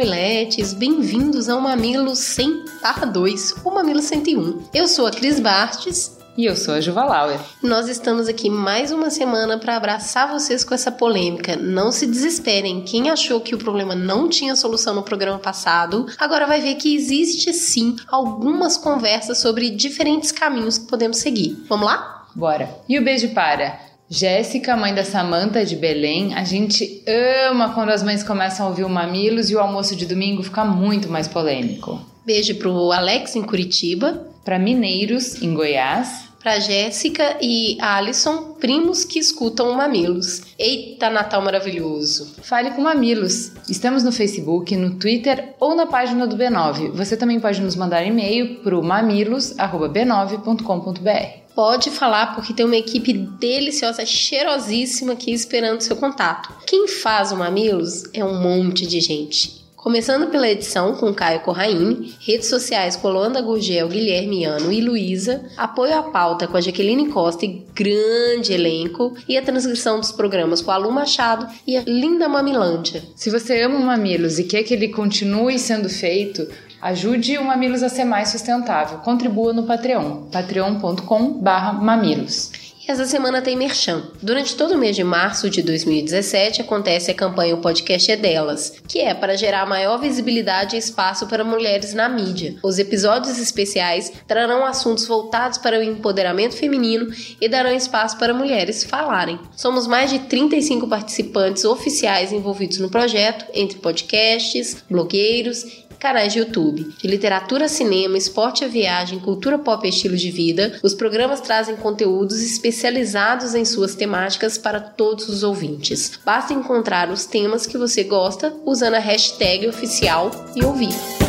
mamiletes, bem-vindos ao Mamilo 100 barra 2, o Mamilo 101. Eu sou a Cris Bastes. E eu sou a Juva Lauer. Nós estamos aqui mais uma semana para abraçar vocês com essa polêmica. Não se desesperem. Quem achou que o problema não tinha solução no programa passado, agora vai ver que existe sim algumas conversas sobre diferentes caminhos que podemos seguir. Vamos lá? Bora. E o beijo para Jéssica, mãe da Samanta de Belém, a gente ama quando as mães começam a ouvir o Mamilos e o almoço de domingo fica muito mais polêmico. Beijo pro Alex em Curitiba, para Mineiros em Goiás, para Jéssica e Alisson, primos que escutam o Mamilos. Eita, Natal maravilhoso! Fale com Mamilos. Estamos no Facebook, no Twitter ou na página do B9. Você também pode nos mandar e-mail pro mamilos@b9.com.br pode falar porque tem uma equipe deliciosa, cheirosíssima aqui esperando seu contato. Quem faz o Mamilos é um monte de gente. Começando pela edição com Caio Corraine, redes sociais com Holanda Gurgel, Guilherme Ano e Luísa, apoio à pauta com a Jaqueline Costa e grande elenco, e a transcrição dos programas com a Lu Machado e a linda Mamilândia. Se você ama o Mamilos e quer que ele continue sendo feito, Ajude o Mamilos a ser mais sustentável. Contribua no Patreon, patreon.com/mamilos. E essa semana tem merchan. Durante todo o mês de março de 2017 acontece a campanha O Podcast é Delas, que é para gerar maior visibilidade e espaço para mulheres na mídia. Os episódios especiais trarão assuntos voltados para o empoderamento feminino e darão espaço para mulheres falarem. Somos mais de 35 participantes oficiais envolvidos no projeto, entre podcasts, blogueiros canais de YouTube. De literatura, cinema, esporte e viagem, cultura pop e estilo de vida, os programas trazem conteúdos especializados em suas temáticas para todos os ouvintes. Basta encontrar os temas que você gosta usando a hashtag oficial e ouvir.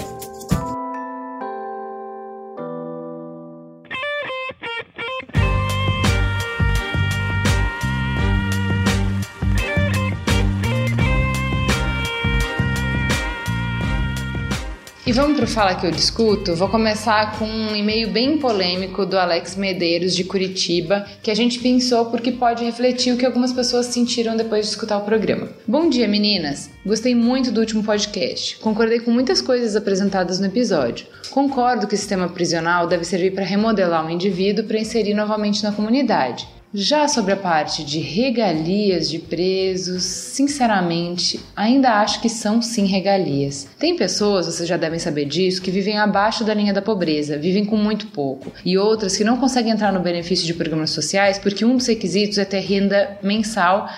E vamos para o Fala Que Eu Discuto? Vou começar com um e-mail bem polêmico do Alex Medeiros, de Curitiba, que a gente pensou porque pode refletir o que algumas pessoas sentiram depois de escutar o programa. Bom dia, meninas! Gostei muito do último podcast. Concordei com muitas coisas apresentadas no episódio. Concordo que o sistema prisional deve servir para remodelar o indivíduo para inserir novamente na comunidade. Já sobre a parte de regalias de presos, sinceramente, ainda acho que são sim regalias. Tem pessoas, vocês já devem saber disso, que vivem abaixo da linha da pobreza, vivem com muito pouco, e outras que não conseguem entrar no benefício de programas sociais porque um dos requisitos é ter renda mensal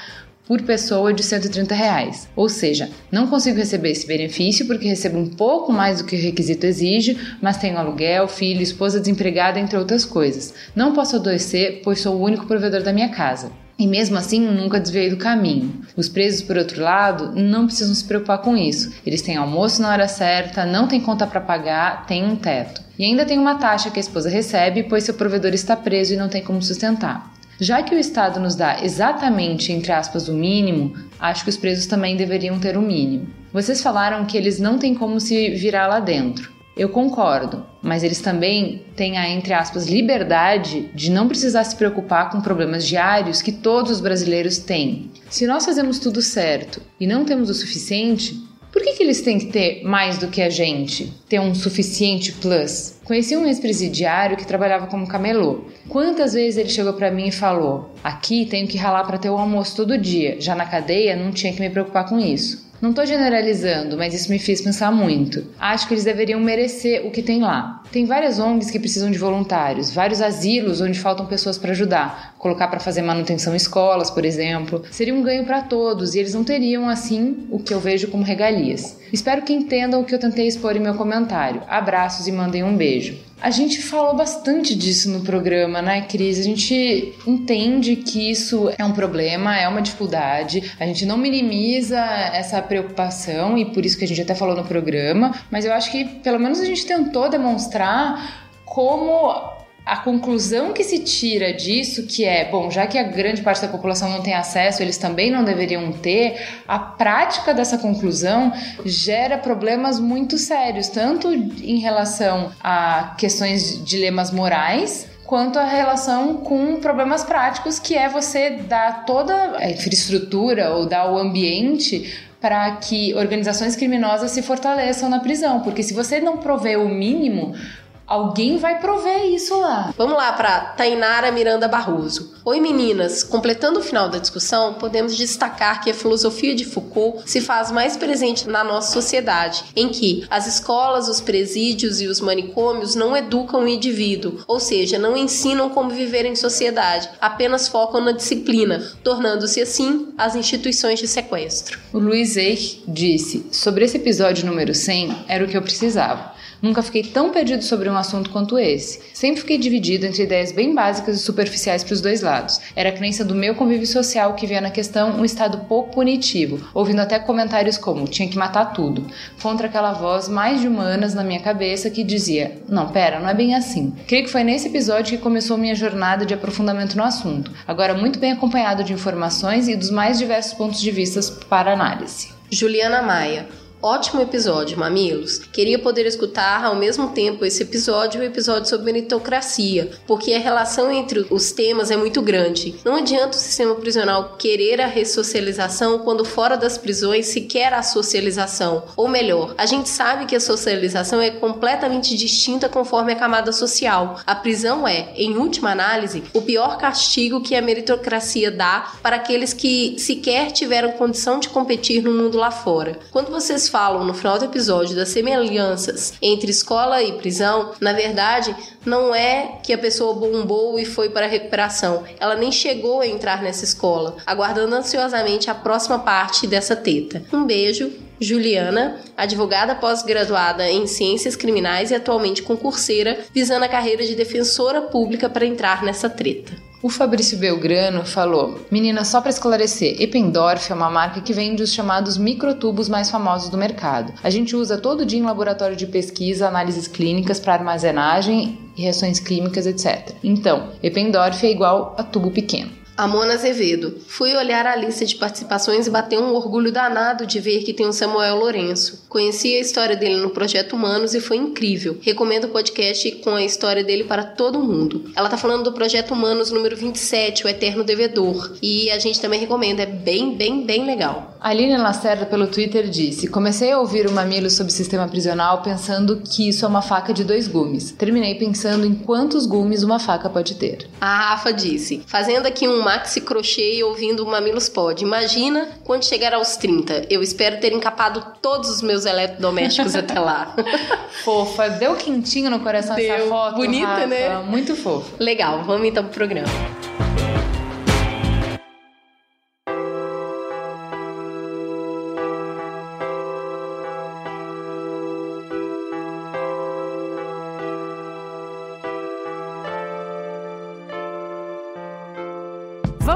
por pessoa de 130 reais. Ou seja, não consigo receber esse benefício porque recebo um pouco mais do que o requisito exige, mas tenho aluguel, filho, esposa desempregada, entre outras coisas. Não posso adoecer, pois sou o único provedor da minha casa. E mesmo assim, nunca desviei do caminho. Os presos, por outro lado, não precisam se preocupar com isso. Eles têm almoço na hora certa, não têm conta para pagar, têm um teto. E ainda tem uma taxa que a esposa recebe, pois seu provedor está preso e não tem como sustentar. Já que o Estado nos dá exatamente, entre aspas, o mínimo, acho que os presos também deveriam ter o mínimo. Vocês falaram que eles não têm como se virar lá dentro. Eu concordo, mas eles também têm a, entre aspas, liberdade de não precisar se preocupar com problemas diários que todos os brasileiros têm. Se nós fazemos tudo certo e não temos o suficiente, por que, que eles têm que ter mais do que a gente? Ter um suficiente plus? Conheci um ex-presidiário que trabalhava como camelô. Quantas vezes ele chegou para mim e falou: Aqui tenho que ralar para ter o almoço todo dia. Já na cadeia não tinha que me preocupar com isso. Não estou generalizando, mas isso me fez pensar muito. Acho que eles deveriam merecer o que tem lá. Tem várias ONGs que precisam de voluntários, vários asilos onde faltam pessoas para ajudar. Colocar para fazer manutenção em escolas, por exemplo. Seria um ganho para todos e eles não teriam assim o que eu vejo como regalias. Espero que entendam o que eu tentei expor em meu comentário. Abraços e mandem um beijo. A gente falou bastante disso no programa, né, Cris? A gente entende que isso é um problema, é uma dificuldade. A gente não minimiza essa preocupação e por isso que a gente até falou no programa, mas eu acho que pelo menos a gente tentou demonstrar como a conclusão que se tira disso, que é, bom, já que a grande parte da população não tem acesso, eles também não deveriam ter, a prática dessa conclusão gera problemas muito sérios, tanto em relação a questões de dilemas morais, quanto a relação com problemas práticos, que é você dar toda a infraestrutura ou dar o ambiente para que organizações criminosas se fortaleçam na prisão, porque se você não prover o mínimo, Alguém vai prover isso lá. Vamos lá para Tainara Miranda Barroso. Oi meninas, completando o final da discussão, podemos destacar que a filosofia de Foucault se faz mais presente na nossa sociedade, em que as escolas, os presídios e os manicômios não educam o indivíduo, ou seja, não ensinam como viver em sociedade, apenas focam na disciplina, tornando-se assim as instituições de sequestro. O Luiz Eich disse: "Sobre esse episódio número 100, era o que eu precisava. Nunca fiquei tão perdido sobre um assunto quanto esse. Sempre fiquei dividido entre ideias bem básicas e superficiais para os dois lados. Era a crença do meu convívio social que via na questão um estado pouco punitivo, ouvindo até comentários como tinha que matar tudo, contra aquela voz mais de humanas na minha cabeça que dizia: não, pera, não é bem assim. Creio que foi nesse episódio que começou minha jornada de aprofundamento no assunto, agora muito bem acompanhado de informações e dos mais diversos pontos de vista para análise. Juliana Maia. Ótimo episódio, mamilos. Queria poder escutar ao mesmo tempo esse episódio e o episódio sobre meritocracia, porque a relação entre os temas é muito grande. Não adianta o sistema prisional querer a ressocialização quando fora das prisões se quer a socialização. Ou melhor, a gente sabe que a socialização é completamente distinta conforme a camada social. A prisão é, em última análise, o pior castigo que a meritocracia dá para aqueles que sequer tiveram condição de competir no mundo lá fora. Quando vocês falam no final do episódio das semelhanças entre escola e prisão, na verdade, não é que a pessoa bombou e foi para a recuperação. Ela nem chegou a entrar nessa escola, aguardando ansiosamente a próxima parte dessa teta. Um beijo Juliana, advogada pós-graduada em Ciências Criminais e atualmente concurseira, visando a carreira de defensora pública para entrar nessa treta. O Fabrício Belgrano falou: Menina, só para esclarecer, Eppendorf é uma marca que vende os chamados microtubos mais famosos do mercado. A gente usa todo dia em laboratório de pesquisa, análises clínicas para armazenagem, reações químicas, etc. Então, Eppendorf é igual a tubo pequeno. Amona Azevedo. Fui olhar a lista de participações e bateu um orgulho danado de ver que tem o Samuel Lourenço. Conheci a história dele no Projeto Humanos e foi incrível. Recomendo o podcast com a história dele para todo mundo. Ela tá falando do Projeto Humanos número 27, O Eterno Devedor. E a gente também recomenda, é bem, bem, bem legal. Aline Lacerda pelo Twitter disse: Comecei a ouvir o Mamilo sobre sistema prisional pensando que isso é uma faca de dois gumes. Terminei pensando em quantos gumes uma faca pode ter. A Rafa disse: Fazendo aqui um maxi crochê e ouvindo o Mamilos Pod. Imagina quando chegar aos 30. Eu espero ter encapado todos os meus eletrodomésticos até lá. Fofa, deu quentinho no coração deu. essa foto. Bonita, Rafa. né? Muito fofa. Legal, vamos então pro programa.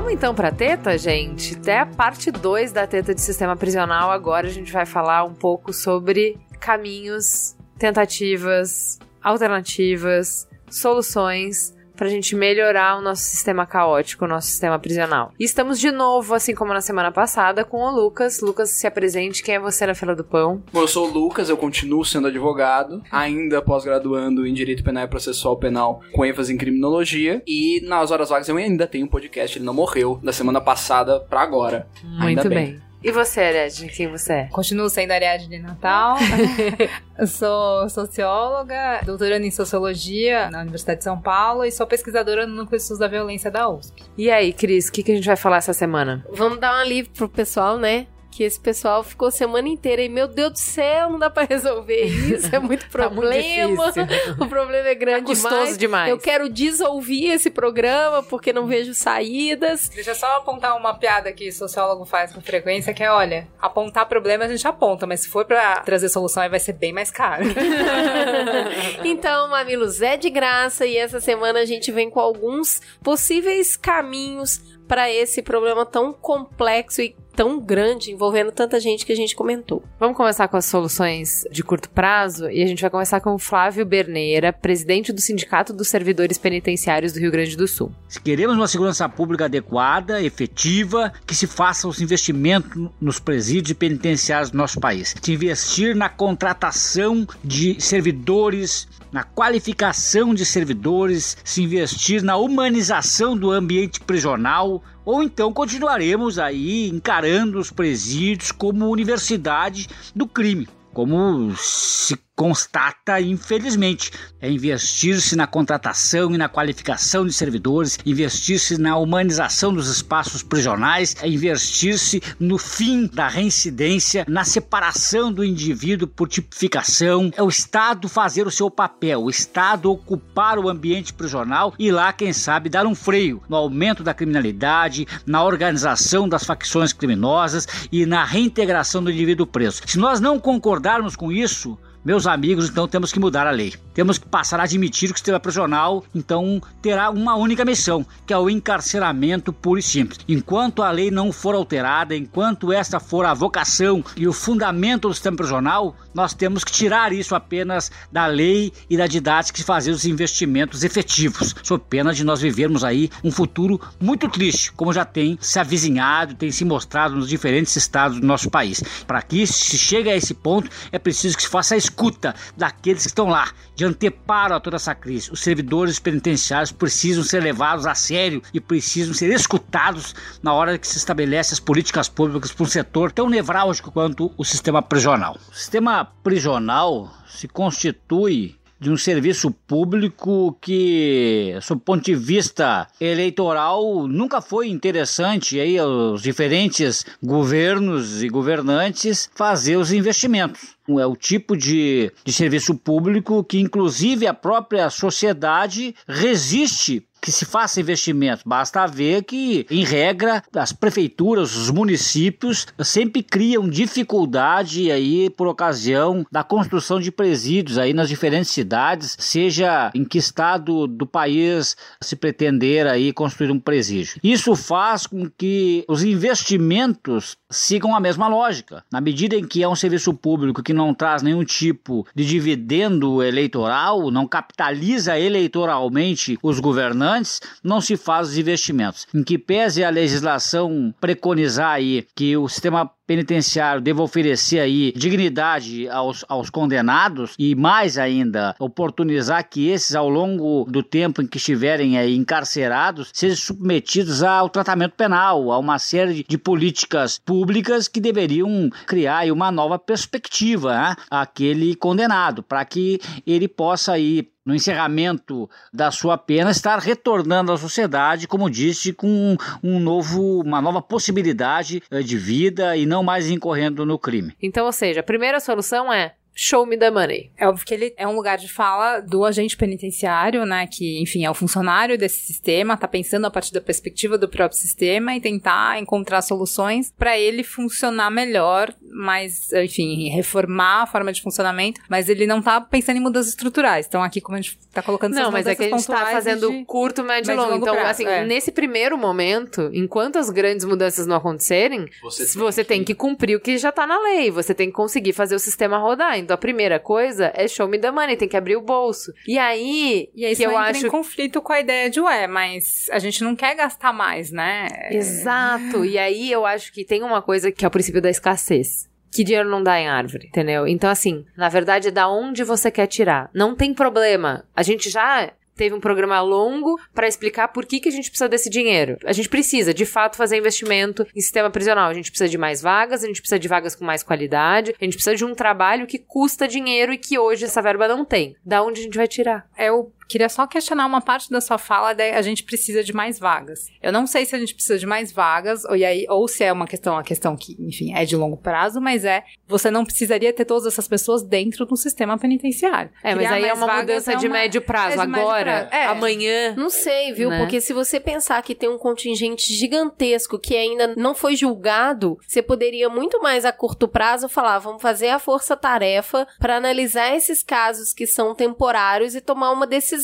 Vamos então pra teta, gente? Até a parte 2 da teta de sistema prisional. Agora a gente vai falar um pouco sobre caminhos, tentativas, alternativas, soluções pra gente melhorar o nosso sistema caótico, o nosso sistema prisional. E estamos de novo, assim como na semana passada, com o Lucas. Lucas, se apresente, quem é você na fila do pão? Bom, eu sou o Lucas, eu continuo sendo advogado, ainda pós-graduando em Direito Penal e Processual Penal com ênfase em Criminologia, e nas horas vagas eu ainda tenho um podcast, ele não morreu, da semana passada pra agora. Muito bem. bem. E você, Ariadne, quem você é? Continuo sendo Ariadne Natal. sou socióloga, doutorando em Sociologia na Universidade de São Paulo e sou pesquisadora no Núcleo de Estudos da Violência da USP. E aí, Cris, o que, que a gente vai falar essa semana? Vamos dar um alívio pro pessoal, né? Que esse pessoal ficou semana inteira e, meu Deus do céu, não dá pra resolver isso, é muito Tá muito problema. difícil. o problema é grande Tá custoso demais. demais. Eu quero desouvir esse programa porque não vejo saídas. Deixa eu só apontar uma piada que sociólogo faz com frequência, que é, olha, apontar problema a gente aponta, mas se for pra trazer solução aí vai ser bem mais caro. então, Mamilos é de graça e essa semana a gente vem com alguns possíveis caminhos para esse problema tão complexo e tão grande envolvendo tanta gente que a gente comentou. Vamos começar com as soluções de curto prazo e a gente vai começar com o Flávio Berneira, presidente do Sindicato dos Servidores Penitenciários do Rio Grande do Sul. Se queremos uma segurança pública adequada, efetiva, que se faça os investimentos nos presídios e penitenciários do nosso país. Se investir na contratação de servidores, na qualificação de servidores, se investir na humanização do ambiente prisional, ou então continuaremos aí encarando os presídios como universidade do crime, como se constata, infelizmente, é investir-se na contratação e na qualificação de servidores, investir-se na humanização dos espaços prisionais, é investir-se no fim da reincidência, na separação do indivíduo por tipificação, é o Estado fazer o seu papel, o Estado ocupar o ambiente prisional e lá, quem sabe, dar um freio no aumento da criminalidade, na organização das facções criminosas e na reintegração do indivíduo preso. Se nós não concordarmos com isso, meus amigos, então temos que mudar a lei. Temos que passar a admitir que o sistema prisional, então, terá uma única missão, que é o encarceramento puro e simples. Enquanto a lei não for alterada, enquanto esta for a vocação e o fundamento do sistema prisional, nós temos que tirar isso apenas da lei e da didática e fazer os investimentos efetivos, sob pena de nós vivermos aí um futuro muito triste, como já tem se avizinhado, tem se mostrado nos diferentes estados do nosso país. Para que se chegue a esse ponto, é preciso que se faça a escuta daqueles que estão lá, de anteparo a toda essa crise. Os servidores penitenciários precisam ser levados a sério e precisam ser escutados na hora que se estabelece as políticas públicas para um setor tão nevrálgico quanto o sistema prisional. O sistema prisional se constitui de um serviço público que, sob ponto de vista eleitoral, nunca foi interessante aí aos diferentes governos e governantes fazer os investimentos. É o tipo de, de serviço público que, inclusive, a própria sociedade resiste que se faça investimento. Basta ver que, em regra, as prefeituras, os municípios sempre criam dificuldade aí por ocasião da construção de presídios aí nas diferentes cidades, seja em que estado do país se pretender aí construir um presídio. Isso faz com que os investimentos sigam a mesma lógica. Na medida em que é um serviço público que não traz nenhum tipo de dividendo eleitoral, não capitaliza eleitoralmente os governantes, não se faz os investimentos. Em que pese a legislação preconizar aí que o sistema penitenciário deva oferecer aí dignidade aos, aos condenados e mais ainda oportunizar que esses ao longo do tempo em que estiverem aí encarcerados sejam submetidos ao tratamento penal, a uma série de políticas públicas que deveriam criar uma nova perspectiva né, àquele condenado para que ele possa aí no encerramento da sua pena, estar retornando à sociedade, como disse, com um novo, uma nova possibilidade de vida e não mais incorrendo no crime. Então, ou seja, a primeira solução é Show me the money. É óbvio que ele é um lugar de fala do agente penitenciário, né? Que, enfim, é o funcionário desse sistema, tá pensando a partir da perspectiva do próprio sistema e tentar encontrar soluções para ele funcionar melhor, mas, enfim, reformar a forma de funcionamento, mas ele não tá pensando em mudanças estruturais. Então, aqui, como a gente tá colocando Não, mas é que a gente tá fazendo de... curto, médio e longo. longo Então, prazo, assim, é. nesse primeiro momento, enquanto as grandes mudanças não acontecerem, Você você, tem tem, que- que... cumprir o que já tá na lei. Você tem que conseguir fazer o sistema rodar. Então, a primeira coisa é show me the money, tem que abrir o bolso. E aí, E aí que eu entra acho em conflito com a ideia de, ué, mas a gente não quer gastar mais, né? Exato. E aí eu acho que tem uma coisa que é o princípio da escassez. Que dinheiro não dá em árvore, entendeu? Então, assim, na verdade é da onde você quer tirar. Não tem problema. A gente já teve um programa longo pra explicar por que, que a gente precisa desse dinheiro. A gente precisa, de fato, fazer investimento em sistema prisional. A gente precisa de mais vagas, a gente precisa de vagas com mais qualidade, a gente precisa de um trabalho que custa dinheiro e que hoje essa verba não tem. Da onde a gente vai tirar? É o Queria só questionar uma parte da sua fala, daí a gente precisa de mais vagas. Eu não sei se a gente precisa de mais vagas, ou, aí, ou se é uma questão, uma questão que, enfim, é de longo prazo, mas é, você não precisaria ter todas essas pessoas dentro do sistema penitenciário. É, mas Criar aí é uma mudança é de uma- médio prazo. é de médio Agora, prazo. É. amanhã. Não sei, viu? Né? Porque se você pensar que tem um contingente gigantesco que ainda não foi julgado, você poderia muito mais a curto prazo falar, vamos fazer a força-tarefa para analisar esses casos que são temporários e tomar uma decisão.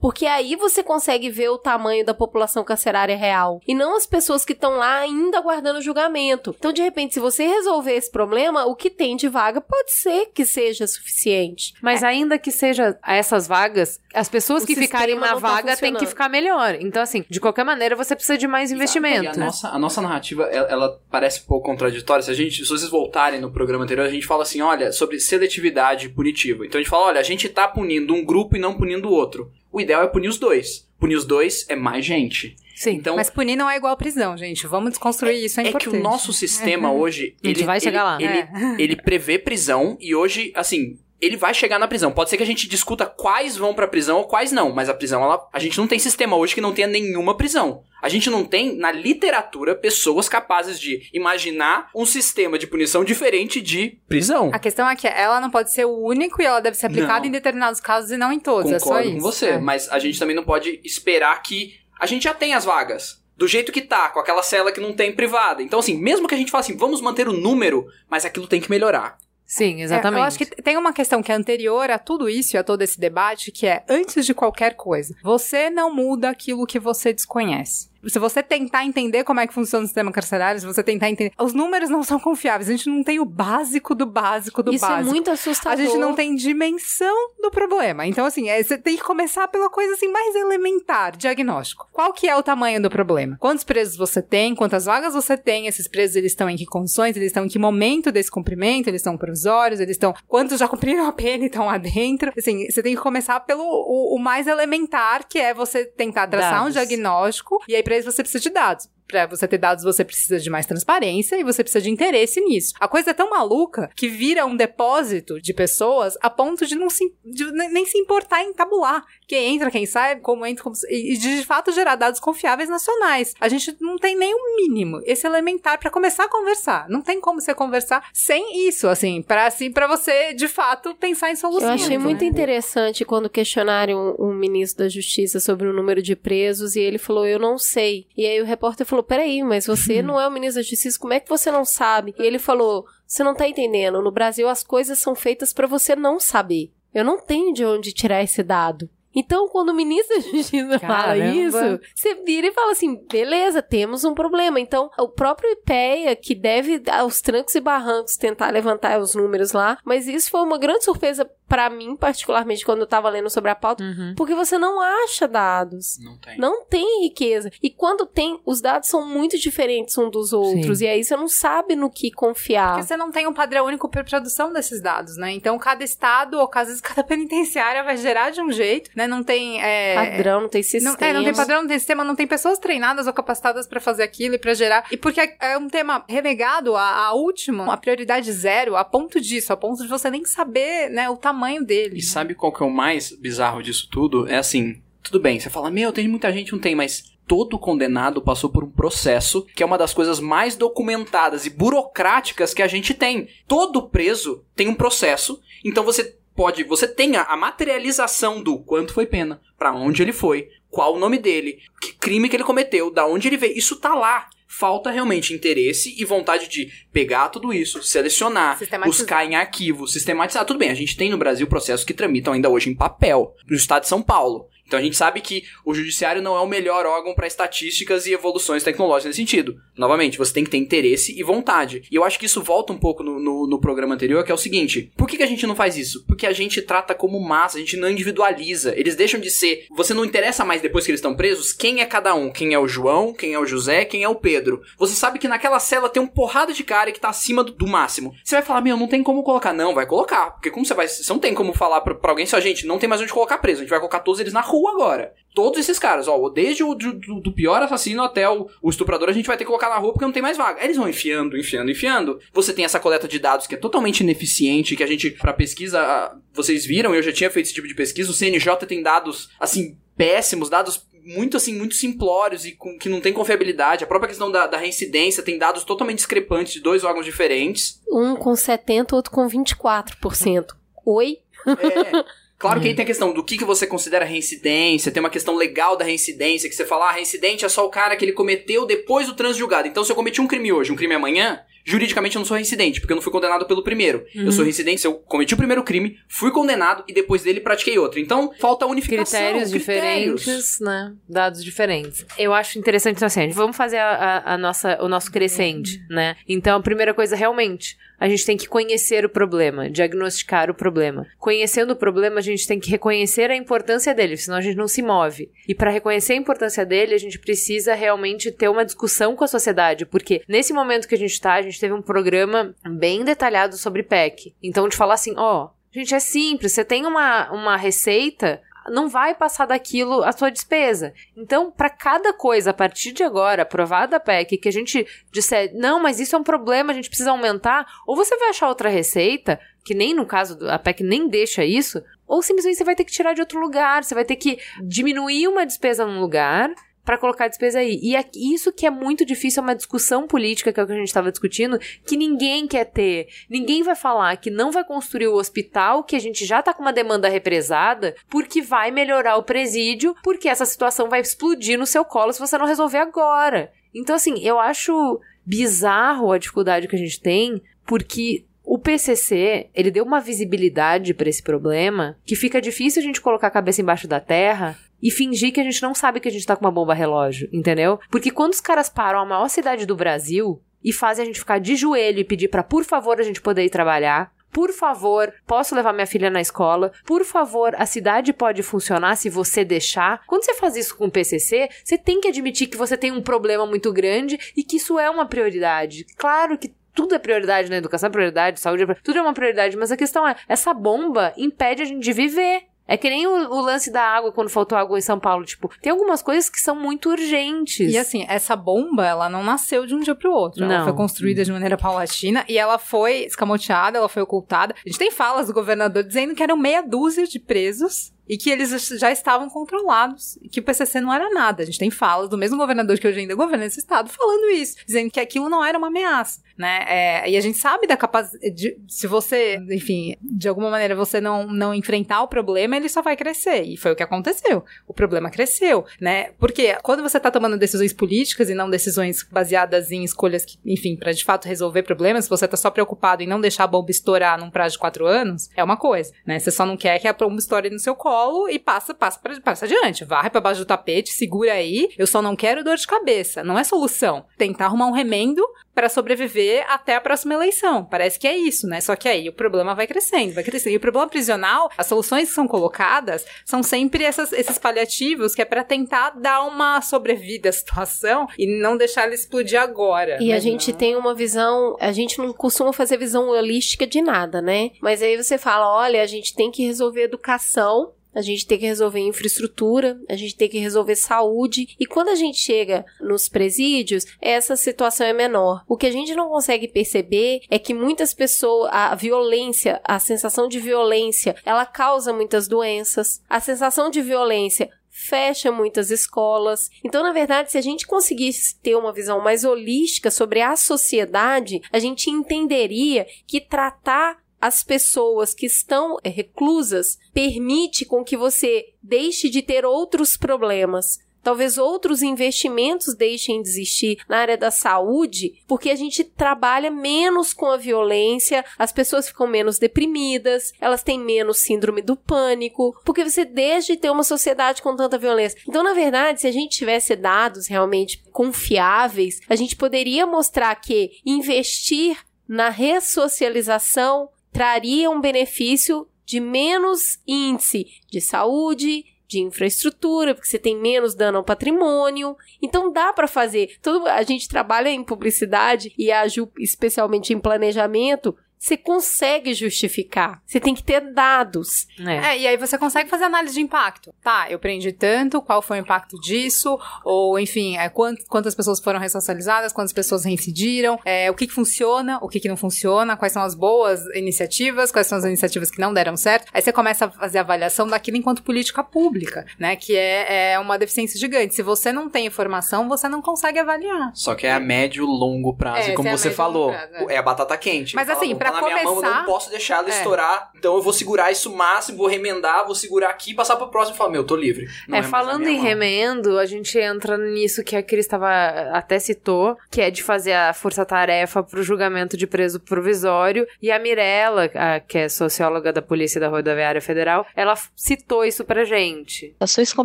Porque aí você consegue ver o tamanho da população carcerária real. E não as pessoas que estão lá ainda aguardando julgamento. Então, de repente, se você resolver esse problema, o que tem de vaga pode ser que seja suficiente. Mas ainda que seja essas vagas, as pessoas O que ficarem na tá vaga têm que ficar melhor. Então, assim, de qualquer maneira, você precisa de mais investimento. a, nossa, a nossa narrativa, ela, ela parece um pouco contraditória. Se, a gente, se vocês voltarem no programa anterior, a gente fala assim, olha, sobre seletividade punitiva. Então a gente fala, olha, a gente tá punindo um grupo e não punindo o outro. O ideal é punir os dois. Punir os dois é mais gente. Sim. Então, Mas punir não é igual prisão, gente. Vamos desconstruir isso, é, é que importante. o nosso sistema hoje, ele, vai chegar ele, lá. Ele, ele prevê prisão e hoje, assim, ele vai chegar na prisão. Pode ser que a gente discuta quais vão pra prisão ou quais não, mas a prisão, ela, a gente não tem sistema hoje que não tenha nenhuma prisão. A gente não tem na literatura pessoas capazes de imaginar um sistema de punição diferente de prisão. A questão é que ela não pode ser o único e ela deve ser aplicada Não. em determinados casos e não em todos. é só Concordo isso. com você, É. mas a gente também não pode esperar que a gente já tem as vagas. Do jeito que tá, com aquela cela que não tem privada. Então, assim, mesmo que a gente fale assim, vamos manter o número, mas aquilo tem que melhorar. Sim, exatamente. É, eu acho que tem uma questão que é anterior a tudo isso e a todo esse debate, que é, antes de qualquer coisa, você não muda aquilo que você desconhece. Se você tentar entender como é que funciona o sistema carcerário, se você tentar entender. Os números não são confiáveis. A gente não tem o básico do básico do Isso básico. é muito A assustador. gente não tem dimensão do problema. Então, assim, é, você tem que começar pela coisa assim mais elementar, diagnóstico. Qual que é o tamanho do problema? Quantos presos você tem? Quantas vagas você tem? Esses presos, eles estão em que condições? Eles estão em que momento desse cumprimento? Eles estão provisórios? Eles estão... Quantos já cumpriram a pena e estão lá dentro? Assim, você tem que começar pelo o, o mais elementar, que é você tentar traçar um Dados. diagnóstico. E aí, pra isso, você precisa de dados. Pra você ter dados, você precisa de mais transparência e você precisa de interesse nisso. A coisa é tão maluca que vira um depósito de pessoas a ponto de não se, de nem se importar em tabular. Quem entra, quem sai, como entra, como, e de, de fato gerar dados confiáveis nacionais. A gente não tem nem o mínimo, esse elementar pra começar a conversar. Não tem como você conversar sem isso, assim, para assim, para você de fato pensar em Eu soluções. achei né? muito interessante quando questionaram um, um ministro da Justiça sobre o número de presos e ele falou, eu não sei. E aí o repórter falou, peraí, mas você não é o ministro da Justiça, como é que você não sabe? E ele falou, você não tá entendendo, no Brasil as coisas são feitas pra você não saber. Eu não tenho de onde tirar esse dado. Então, quando o ministro da Justiça fala Caramba. isso, você vira e fala assim: beleza, temos um problema. Então, o próprio IPEA, que deve aos trancos e barrancos tentar levantar os números lá, mas isso foi uma grande surpresa pra mim, particularmente, quando eu tava lendo sobre a pauta, Uhum. porque você não acha dados. Não tem. Não tem riqueza. E quando tem, os dados são muito diferentes um dos outros. Sim. E aí você não sabe no que confiar. Porque você não tem um padrão único para produção desses dados, né? Então, cada estado, ou às vezes cada penitenciária vai gerar de um jeito, né? Não tem. É, Padrão, não tem Não, sistema. é, não tem padrão, não tem sistema, não tem pessoas treinadas ou capacitadas pra fazer aquilo e pra gerar. E porque é, é um tema relegado a, a última, a prioridade zero, a ponto disso, a ponto de você nem saber, né, o tamanho dele. E sabe qual que é o mais bizarro disso tudo? É assim, tudo bem, você fala, meu, tem muita gente, não tem, mas todo condenado passou por um processo que é uma das coisas mais documentadas e burocráticas que a gente tem. Todo preso tem um processo, então você pode, você tem a, materialização do quanto foi pena, pra onde ele foi, qual o nome dele, que crime que ele cometeu, da onde ele veio, isso tá lá. Falta realmente interesse e vontade de pegar tudo isso, selecionar, buscar em arquivo, sistematizar. Tudo bem, a gente tem no Brasil processos que tramitam ainda hoje em papel, no estado de São Paulo. Então a gente sabe que o judiciário não é o melhor órgão para estatísticas e evoluções tecnológicas nesse sentido. Novamente, você tem que ter interesse e vontade. E eu acho que isso volta um pouco no, no, no programa anterior, que é o seguinte: por que, que a gente não faz isso? Porque a gente trata como massa, a gente não individualiza. Eles deixam de ser. Você não interessa mais depois que eles estão presos quem é cada um. Quem é o João, quem é o José, quem é o Pedro. Você sabe que naquela cela tem um porrada de cara que tá acima do, do máximo. Você vai falar, meu, não tem como colocar. Não, vai colocar. Porque como você vai. Você não tem como falar pra, pra alguém só, gente, não tem mais onde colocar preso. A gente vai colocar todos eles na rua. Rua agora. Todos esses caras, ó, desde o do, do pior assassino até o, o, estuprador, a gente vai ter que colocar na rua porque não tem mais vaga. Aí eles vão enfiando, enfiando, enfiando. Você tem essa coleta de dados que é totalmente ineficiente, que a gente, pra pesquisa, vocês viram, eu já tinha feito esse tipo de pesquisa, o CNJ tem dados, assim, péssimos, dados muito assim, muito simplórios e com, que não tem confiabilidade. A própria questão da, da reincidência tem dados totalmente discrepantes de dois órgãos diferentes. Um com 70, outro com 24%. Oi? É. Claro que aí tem a questão do que, que você considera reincidência, tem uma questão legal da reincidência, que você fala, ah, reincidente é só o cara que ele cometeu depois do transjulgado. Então, se eu cometi um crime hoje, um crime amanhã, juridicamente eu não sou reincidente, porque eu não fui condenado pelo primeiro. Uhum. Eu sou reincidente se eu cometi o primeiro crime, fui condenado e depois dele pratiquei outro. Então, falta unificação. Critérios, critérios. diferentes, né? Dados diferentes. Eu acho interessante, então, assim, vamos fazer a, a, a nossa, o nosso crescente, uhum. né? Então, a primeira coisa, realmente, a gente tem que conhecer o problema, diagnosticar o problema. Conhecendo o problema, a gente tem que reconhecer a importância dele, senão a gente não se move. E para reconhecer a importância dele, a gente precisa realmente ter uma discussão com a sociedade, porque nesse momento que a gente tá, a gente teve um programa bem detalhado sobre PEC. Então, de falar assim, ó, oh, Gente, é simples. Você tem uma, uma receita, não vai passar daquilo a sua despesa. Então, para cada coisa a partir de agora, aprovada a PEC, que a gente disser, não, mas isso é um problema, a gente precisa aumentar, ou você vai achar outra receita, que nem no caso a PEC nem deixa isso, ou simplesmente você vai ter que tirar de outro lugar, você vai ter que diminuir uma despesa num lugar para colocar a despesa aí. E é isso que é muito difícil, é uma discussão política, que é o que a gente estava discutindo, que ninguém quer ter. Ninguém vai falar que não vai construir o hospital, que a gente já tá com uma demanda represada, porque vai melhorar o presídio, porque essa situação vai explodir no seu colo se você não resolver agora. Então, assim, eu acho bizarro a dificuldade que a gente tem, porque o PCC, ele deu uma visibilidade para esse problema que fica difícil a gente colocar a cabeça embaixo da terra e fingir que a gente não sabe que a gente tá com uma bomba relógio, entendeu? Porque quando os caras param a maior cidade do Brasil e fazem a gente ficar de joelho e pedir para por favor a gente poder ir trabalhar, por favor, posso levar minha filha na escola? Por favor, a cidade pode funcionar se você deixar? Quando você faz isso com o PCC, você tem que admitir que você tem um problema muito grande e que isso é uma prioridade. Claro que tudo é prioridade na educação, é prioridade, saúde, é, tudo é uma prioridade, mas a questão é, essa bomba impede a gente de viver. É que nem o, o, lance da água quando faltou água em São Paulo. Tipo, tem algumas coisas que são muito urgentes. E assim, essa bomba, ela não nasceu de um dia pro outro. Ela não. foi construída de maneira paulatina e ela foi escamoteada, ela foi ocultada. A gente tem falas do governador dizendo que eram meia dúzia de presos e que eles já estavam controlados, que o PCC não era nada. A gente tem falas do mesmo governador que hoje ainda governa esse estado falando isso, dizendo que aquilo não era uma ameaça, né? É, e a gente sabe da capacidade, se você, enfim, de alguma maneira você não, não enfrentar o problema, ele só vai crescer, e foi o que aconteceu. O problema cresceu, né? Porque quando você está tomando decisões políticas e não decisões baseadas em escolhas que, enfim, para de fato resolver problemas, se você está só preocupado em não deixar a bomba estourar num prazo de quatro anos, é uma coisa, né? Você só não quer que a bomba estoure no seu colo colo e passa, passa, pra, passa adiante. Varre pra baixo do tapete, segura aí. Eu só não quero dor de cabeça. Não é solução. Tentar arrumar um remendo para sobreviver até a próxima eleição. Parece que é isso, né? Só que aí o problema vai crescendo, vai crescendo. E o problema prisional, as soluções que são colocadas são sempre essas, esses paliativos que é para tentar dar uma sobrevida à situação e não deixar ela explodir agora. E a gente tem uma visão, a gente não costuma fazer visão holística de nada, né? Mas aí você fala, olha, a gente tem que resolver educação a gente tem que resolver infraestrutura, a gente tem que resolver saúde. E quando a gente chega nos presídios, essa situação é menor. O que a gente não consegue perceber é que muitas pessoas, a violência, a sensação de violência, ela causa muitas doenças. A sensação de violência fecha muitas escolas. Então, na verdade, se a gente conseguisse ter uma visão mais holística sobre a sociedade, a gente entenderia que tratar as pessoas que estão eh, reclusas permite com que você deixe de ter outros problemas. Talvez outros investimentos deixem de existir na área da saúde, porque a gente trabalha menos com a violência, as pessoas ficam menos deprimidas, elas têm menos síndrome do pânico, porque você deixa de ter uma sociedade com tanta violência. Então, na verdade, se a gente tivesse dados realmente confiáveis, a gente poderia mostrar que investir na ressocialização traria um benefício de menos índice de saúde, de infraestrutura, porque você tem menos dano ao patrimônio. Então dá para fazer. Todo, a gente trabalha em publicidade e a especialmente em planejamento, você consegue justificar. Você tem que ter dados. É. é. e aí você consegue fazer análise de impacto. Tá, eu prendi tanto, qual foi o impacto disso? Ou, enfim, é, quant, quantas pessoas foram ressocializadas, quantas pessoas reincidiram, é, o que, que funciona, o que, que não funciona, quais são as boas iniciativas, quais são as iniciativas que não deram certo. Aí você começa a fazer a avaliação daquilo enquanto política pública, né? Que é, é uma deficiência gigante. Se você não tem informação, você não consegue avaliar. Só que é a médio longo prazo, é, como é você falou. Prazo, é. é. a batata quente. Mas assim, começar... na minha mão, eu não posso deixar ela é. estourar. Então eu vou segurar isso máximo, vou remendar, vou segurar aqui, passar pro próximo e falar, meu, eu tô livre. Não é, falando em mão. remendo, a gente entra nisso que a Cris estava até citou, que é de fazer a força-tarefa pro julgamento de preso provisório. E a Mirella, a, que é socióloga da Polícia da Rodoviária Federal, ela citou isso pra gente. Ações com o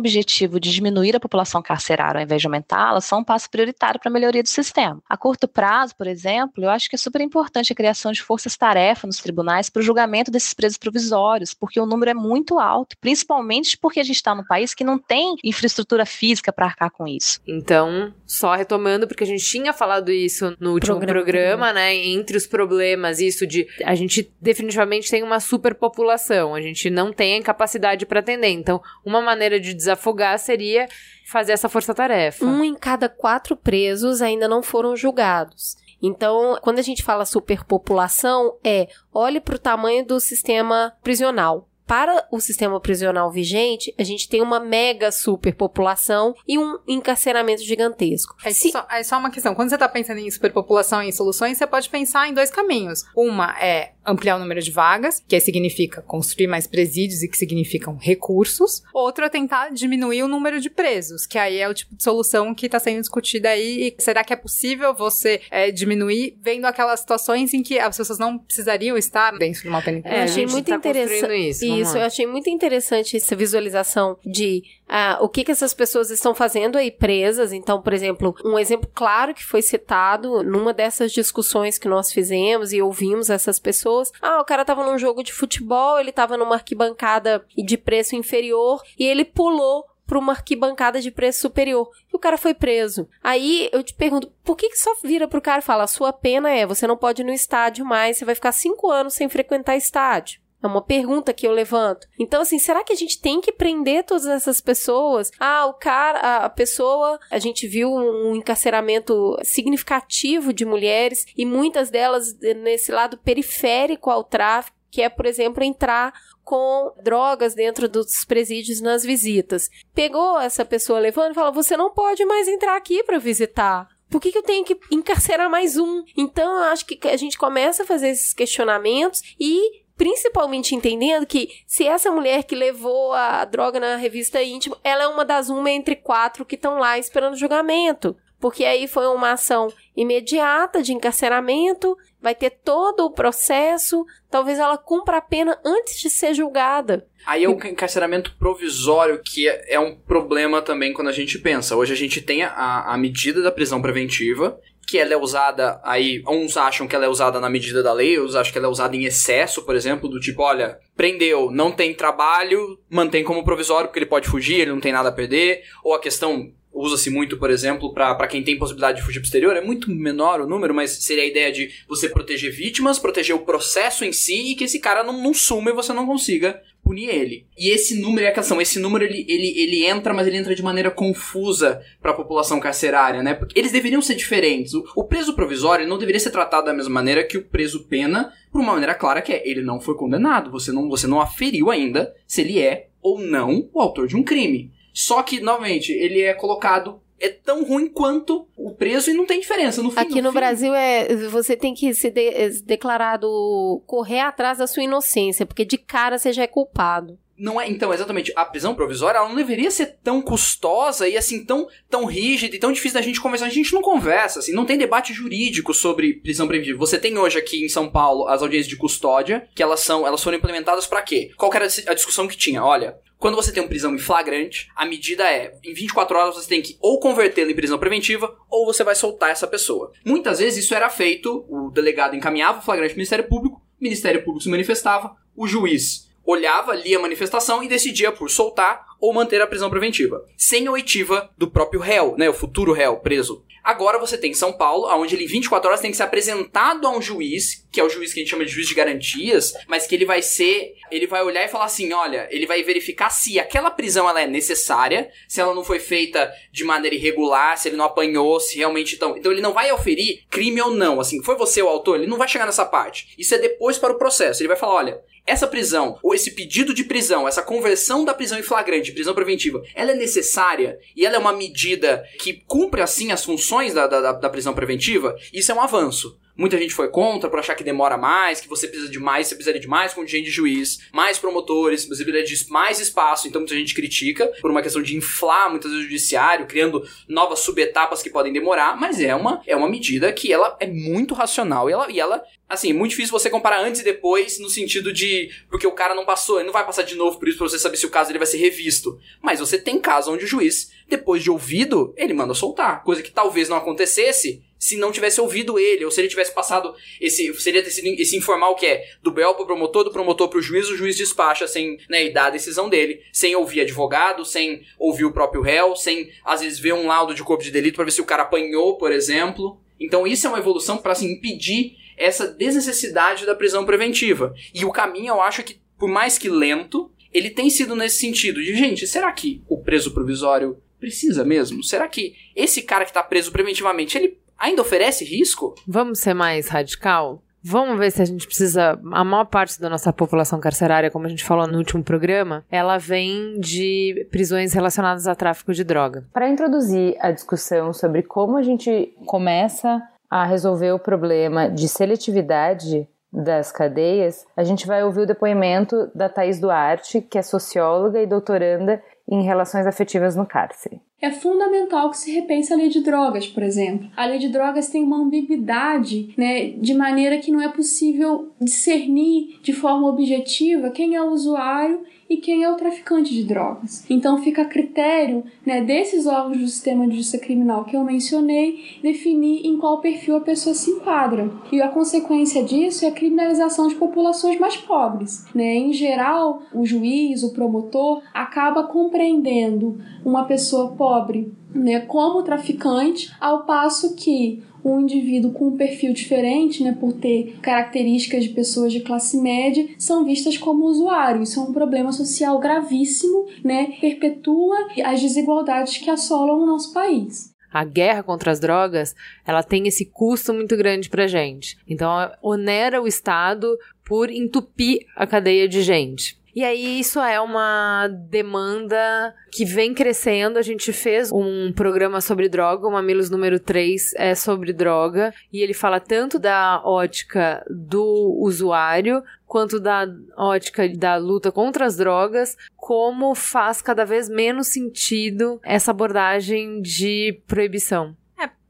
objetivo de diminuir a população carcerária ao invés de aumentá-la são um passo prioritário para a melhoria do sistema. A curto prazo, por exemplo, eu acho que é super importante a criação de forças-tarefa nos tribunais para o julgamento desses presos provisórios, porque o número é muito alto, principalmente porque a gente está num país que não tem infraestrutura física para arcar com isso. Então, só retomando, porque a gente tinha falado isso no último programa, programa né? Entre os problemas, isso de a gente definitivamente tem uma superpopulação, a gente não tem a capacidade para atender. Então, uma maneira de desafogar seria fazer essa força-tarefa. Um em cada quatro presos ainda não foram julgados. Então, quando a gente fala superpopulação, é olhe para o tamanho do sistema prisional para o sistema prisional vigente, a gente tem uma mega superpopulação e um encarceramento gigantesco. É, Se... só, é só uma questão. Quando você está pensando em superpopulação e em soluções, você pode pensar em dois caminhos. Uma é ampliar o número de vagas, que significa construir mais presídios e que significam recursos. Outra é tentar diminuir o número de presos, que aí é o tipo de solução que está sendo discutida aí. E será que é possível você é, diminuir vendo aquelas situações em que as pessoas não precisariam estar dentro de uma penitenciária? É, achei muito tá interessante isso. Isso, eu achei muito interessante essa visualização de ah, o que, que essas pessoas estão fazendo aí presas. Então, por exemplo, um exemplo claro que foi citado numa dessas discussões que nós fizemos e ouvimos essas pessoas. Ah, o cara tava num jogo de futebol, ele tava numa arquibancada de preço inferior e ele pulou para uma arquibancada de preço superior. E o cara foi preso. Aí eu te pergunto, por que, que só vira pro cara e fala: a sua pena é, você não pode ir no estádio mais, você vai ficar cinco anos sem frequentar estádio? É uma pergunta que eu levanto. Então, assim, será que a gente tem que prender todas essas pessoas? Ah, o cara, a pessoa, a gente viu um encarceramento significativo de mulheres e muitas delas nesse lado periférico ao tráfico, que é, por exemplo, entrar com drogas dentro dos presídios nas visitas. Pegou essa pessoa levando e fala: você não pode mais entrar aqui para visitar. Por que, que, eu tenho que encarcerar mais um? Então, eu acho que a gente começa a fazer esses questionamentos e principalmente entendendo que se essa mulher que levou a droga na revista íntima, ela é uma das uma entre quatro que estão lá esperando julgamento. Porque aí foi uma ação imediata de encarceramento, vai ter todo o processo, talvez ela cumpra a pena antes de ser julgada. Aí é o encarceramento provisório que é, é um problema também quando a gente pensa. Hoje a gente tem a, a medida da prisão preventiva que ela é usada aí, uns acham que ela é usada na medida da lei, outros acham que ela é usada em excesso, por exemplo, do tipo, olha, prendeu, não tem trabalho, mantém como provisório porque ele pode fugir, ele não tem nada a perder, ou a questão usa-se muito, por exemplo, para quem tem possibilidade de fugir pro exterior, é muito menor o número, mas seria a ideia de você proteger vítimas, proteger o processo em si e que esse cara não, não suma e você não consiga punir ele. E esse número é a questão, esse número ele, ele, ele entra, mas ele entra de maneira confusa para a população carcerária, né? Porque eles deveriam ser diferentes. O, o preso provisório não deveria ser tratado da mesma maneira que o preso pena, por uma maneira clara que é, ele não foi condenado, você não, você não aferiu ainda se ele é ou não o autor de um crime. Só que, novamente, ele é colocado é tão ruim quanto o preso e não tem diferença no fim. Aqui no, no Brasil é você tem que se de, declarado correr atrás da sua inocência, porque de cara você já é culpado. Não é, então, exatamente, a prisão provisória ela não deveria ser tão custosa e assim, tão, tão rígida e tão difícil da gente conversar. A gente não conversa, assim, não tem debate jurídico sobre prisão preventiva. Você tem hoje aqui em São Paulo as audiências de custódia, que elas são, elas foram implementadas para quê? Qual era a discussão que tinha? Olha, quando você tem uma prisão em flagrante, a medida é, em 24 horas você tem que ou convertê-la em prisão preventiva, ou você vai soltar essa pessoa. Muitas vezes isso era feito, o delegado encaminhava o flagrante ao Ministério Público, o Ministério Público se manifestava, o juiz olhava, lia a manifestação e decidia por soltar ou manter a prisão preventiva, sem oitiva do próprio réu, né, o futuro réu preso. Agora você tem São Paulo, onde ele em 24 horas tem que ser apresentado a um juiz, que é o juiz que a gente chama de juiz de garantias, mas que ele vai ser, ele vai olhar e falar assim, olha, ele vai verificar se aquela prisão ela é necessária, se ela não foi feita de maneira irregular, se ele não apanhou, se realmente então, então ele não vai oferir crime ou não, assim, foi você o autor, ele não vai chegar nessa parte. Isso é depois para o processo. Ele vai falar, olha, essa prisão, ou esse pedido de prisão, essa conversão da prisão em flagrante, prisão preventiva, ela é necessária e ela é uma medida que cumpre assim as funções da, da, da prisão preventiva, isso é um avanço. Muita gente foi contra por achar que demora mais, que você precisa de mais, você precisaria de mais contingente de juiz, mais promotores, você precisaria de mais espaço, então muita gente critica por uma questão de inflar muitas vezes o judiciário, criando novas subetapas que podem demorar, mas é uma, é uma medida que ela é muito racional e ela, e ela assim, é muito difícil você comparar antes e depois no sentido de porque o cara não passou, ele não vai passar de novo por isso pra você saber se o caso ele vai ser revisto. Mas você tem caso onde o juiz, depois de ouvido, ele manda soltar, coisa que talvez não acontecesse se não tivesse ouvido ele, ou se ele tivesse passado esse. Seria esse, esse informal que é do BEL pro promotor, do promotor pro juiz, o juiz despacha sem né, e dá a decisão dele, sem ouvir advogado, sem ouvir o próprio réu, sem às vezes ver um laudo de corpo de delito para ver se o cara apanhou, por exemplo. Então isso é uma evolução para assim, impedir essa desnecessidade da prisão preventiva. E o caminho, eu acho que, por mais que lento, ele tem sido nesse sentido de, gente, será que o preso provisório precisa mesmo? Será que esse cara que está preso preventivamente, ele ainda oferece risco? Vamos ser mais radical? Vamos ver se a gente precisa. A maior parte da nossa população carcerária, como a gente falou no último programa, ela vem de prisões relacionadas a tráfico de droga. Para introduzir a discussão sobre como a gente começa a resolver o problema de seletividade das cadeias, a gente vai ouvir o depoimento da Thais Duarte, que é socióloga e doutoranda em relações afetivas no cárcere. É fundamental que se repense a lei de drogas, por exemplo. A lei de drogas tem uma ambiguidade, né, de maneira que não é possível discernir de forma objetiva quem é o usuário e quem é o traficante de drogas. Então fica a critério né, desses órgãos do sistema de justiça criminal que eu mencionei definir em qual perfil a pessoa se enquadra. E a consequência disso é a criminalização de populações mais pobres. Né? Em geral, o juiz, o promotor, acaba compreendendo uma pessoa pobre né, como traficante, ao passo que um indivíduo com um perfil diferente, né, por ter características de pessoas de classe média, são vistas como usuários. Isso é um problema social gravíssimo, né, perpetua as desigualdades que assolam o nosso país a guerra contra as drogas, ela tem esse custo muito grande pra gente. Então, onera o Estado por entupir a cadeia de gente. E aí isso é uma demanda que vem crescendo. A gente fez um programa sobre droga, o Mamilos número 3 é sobre droga, e ele fala tanto da ótica do usuário quanto da ótica da luta contra as drogas, como faz cada vez menos sentido essa abordagem de proibição.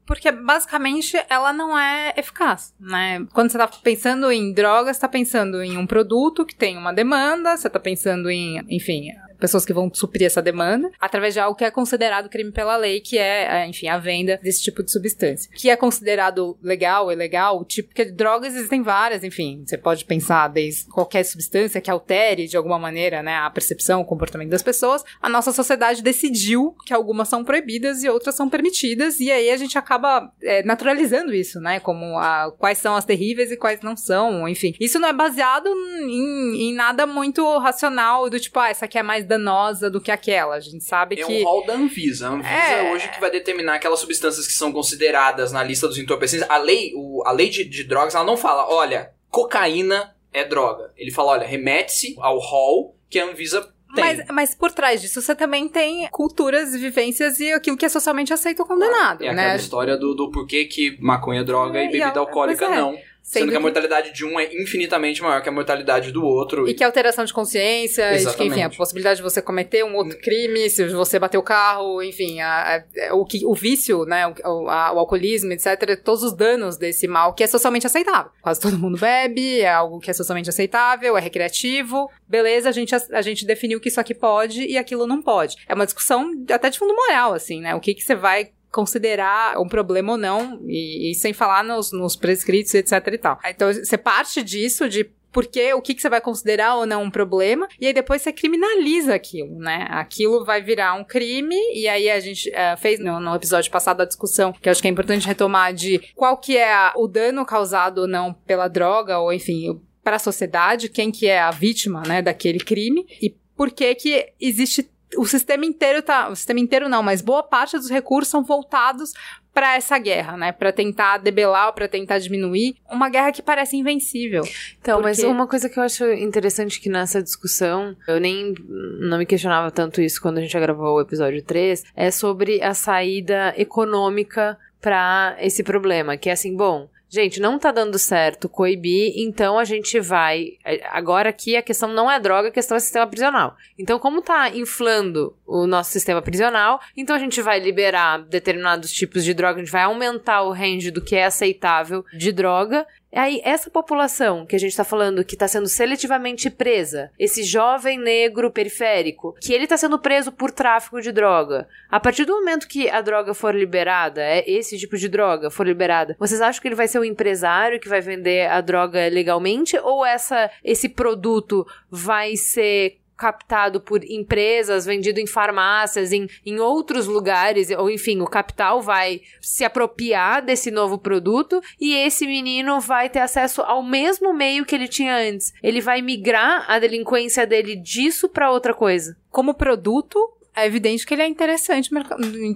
Porque basicamente ela não é eficaz, né? Quando você tá pensando em drogas, tá pensando em um produto que tem uma demanda, você tá pensando em, enfim, pessoas que vão suprir essa demanda, através de algo que é considerado crime pela lei, que é, é, enfim, a venda desse tipo de substância. Que é considerado legal, ilegal, tipo, porque drogas existem várias, enfim, você pode pensar desde qualquer substância que altere de alguma maneira, né, a percepção, o comportamento das pessoas. A nossa sociedade decidiu que algumas são proibidas e outras são permitidas, e aí a gente acaba é, naturalizando isso, né, como a, quais são as terríveis e quais não são, enfim. Isso não é baseado em, em nada muito racional, do tipo, ah, essa aqui é mais danosa do que aquela. A gente sabe é que. É um rol da Anvisa. A Anvisa é hoje que vai determinar aquelas substâncias que são consideradas na lista dos entorpecentes. A lei, o, a lei de, de drogas, ela não fala, olha, cocaína é droga. Ele fala, olha, remete-se ao rol que a Anvisa mas, mas, por trás disso você também tem culturas, vivências e aquilo que é socialmente aceito ou condenado. É né? aquela história do, do porquê que maconha é droga é, e bebida alcoólica é. não. Sendo, que a mortalidade de um é infinitamente maior que a mortalidade do outro. E que a alteração de consciência, e de que, enfim, a possibilidade de você cometer um outro crime, se você bater o carro, enfim, a, a, o, que, o vício, né, o, a, o, alcoolismo, etc., todos os danos desse mal que é socialmente aceitável. Quase todo mundo bebe, é algo que é socialmente aceitável, é recreativo. Beleza, a gente, a gente definiu que isso aqui pode e aquilo não pode. É uma discussão até de fundo moral, assim, né? O que, que você vai considerar um problema ou não, e, e sem falar nos, nos prescritos, etc e tal. Então, você parte disso de porque o que, que você vai considerar ou não um problema, e aí depois você criminaliza aquilo, né? Aquilo vai virar um crime, e aí a gente uh, fez no, no, episódio passado a discussão, que acho que é importante retomar, de qual que é a, o dano causado ou não pela droga, ou enfim, para a sociedade, quem que é a vítima, né, daquele crime, e por que que existe o sistema inteiro tá, o sistema inteiro não, mas boa parte dos recursos são voltados para essa guerra, né? Para tentar debelar, para tentar diminuir uma guerra que parece invencível. Então, porque... mas uma coisa que eu acho interessante que nessa discussão, eu nem não me questionava tanto isso quando a gente gravou o episódio 3, é sobre a saída econômica para esse problema, que é assim, bom, gente, não tá dando certo coibir, então a gente vai. Agora aqui a questão não é droga, a questão é sistema prisional. Então, como tá inflando o nosso sistema prisional, então a gente vai liberar determinados tipos de droga, a gente vai aumentar o range do que é aceitável de droga, Aí, essa população que a gente está falando que está sendo seletivamente presa, esse jovem negro periférico, que ele está sendo preso por tráfico de droga, a partir do momento que a droga for liberada, é esse tipo de droga for liberada, vocês acham que ele vai ser o empresário que vai vender a droga legalmente? Ou essa, esse produto vai ser captado por empresas, vendido em farmácias, em, em outros lugares, ou enfim, o capital vai se apropriar desse novo produto e esse menino vai ter acesso ao mesmo meio que ele tinha antes. Ele vai migrar a delinquência dele disso para outra coisa. Como produto, é evidente que ele é interessante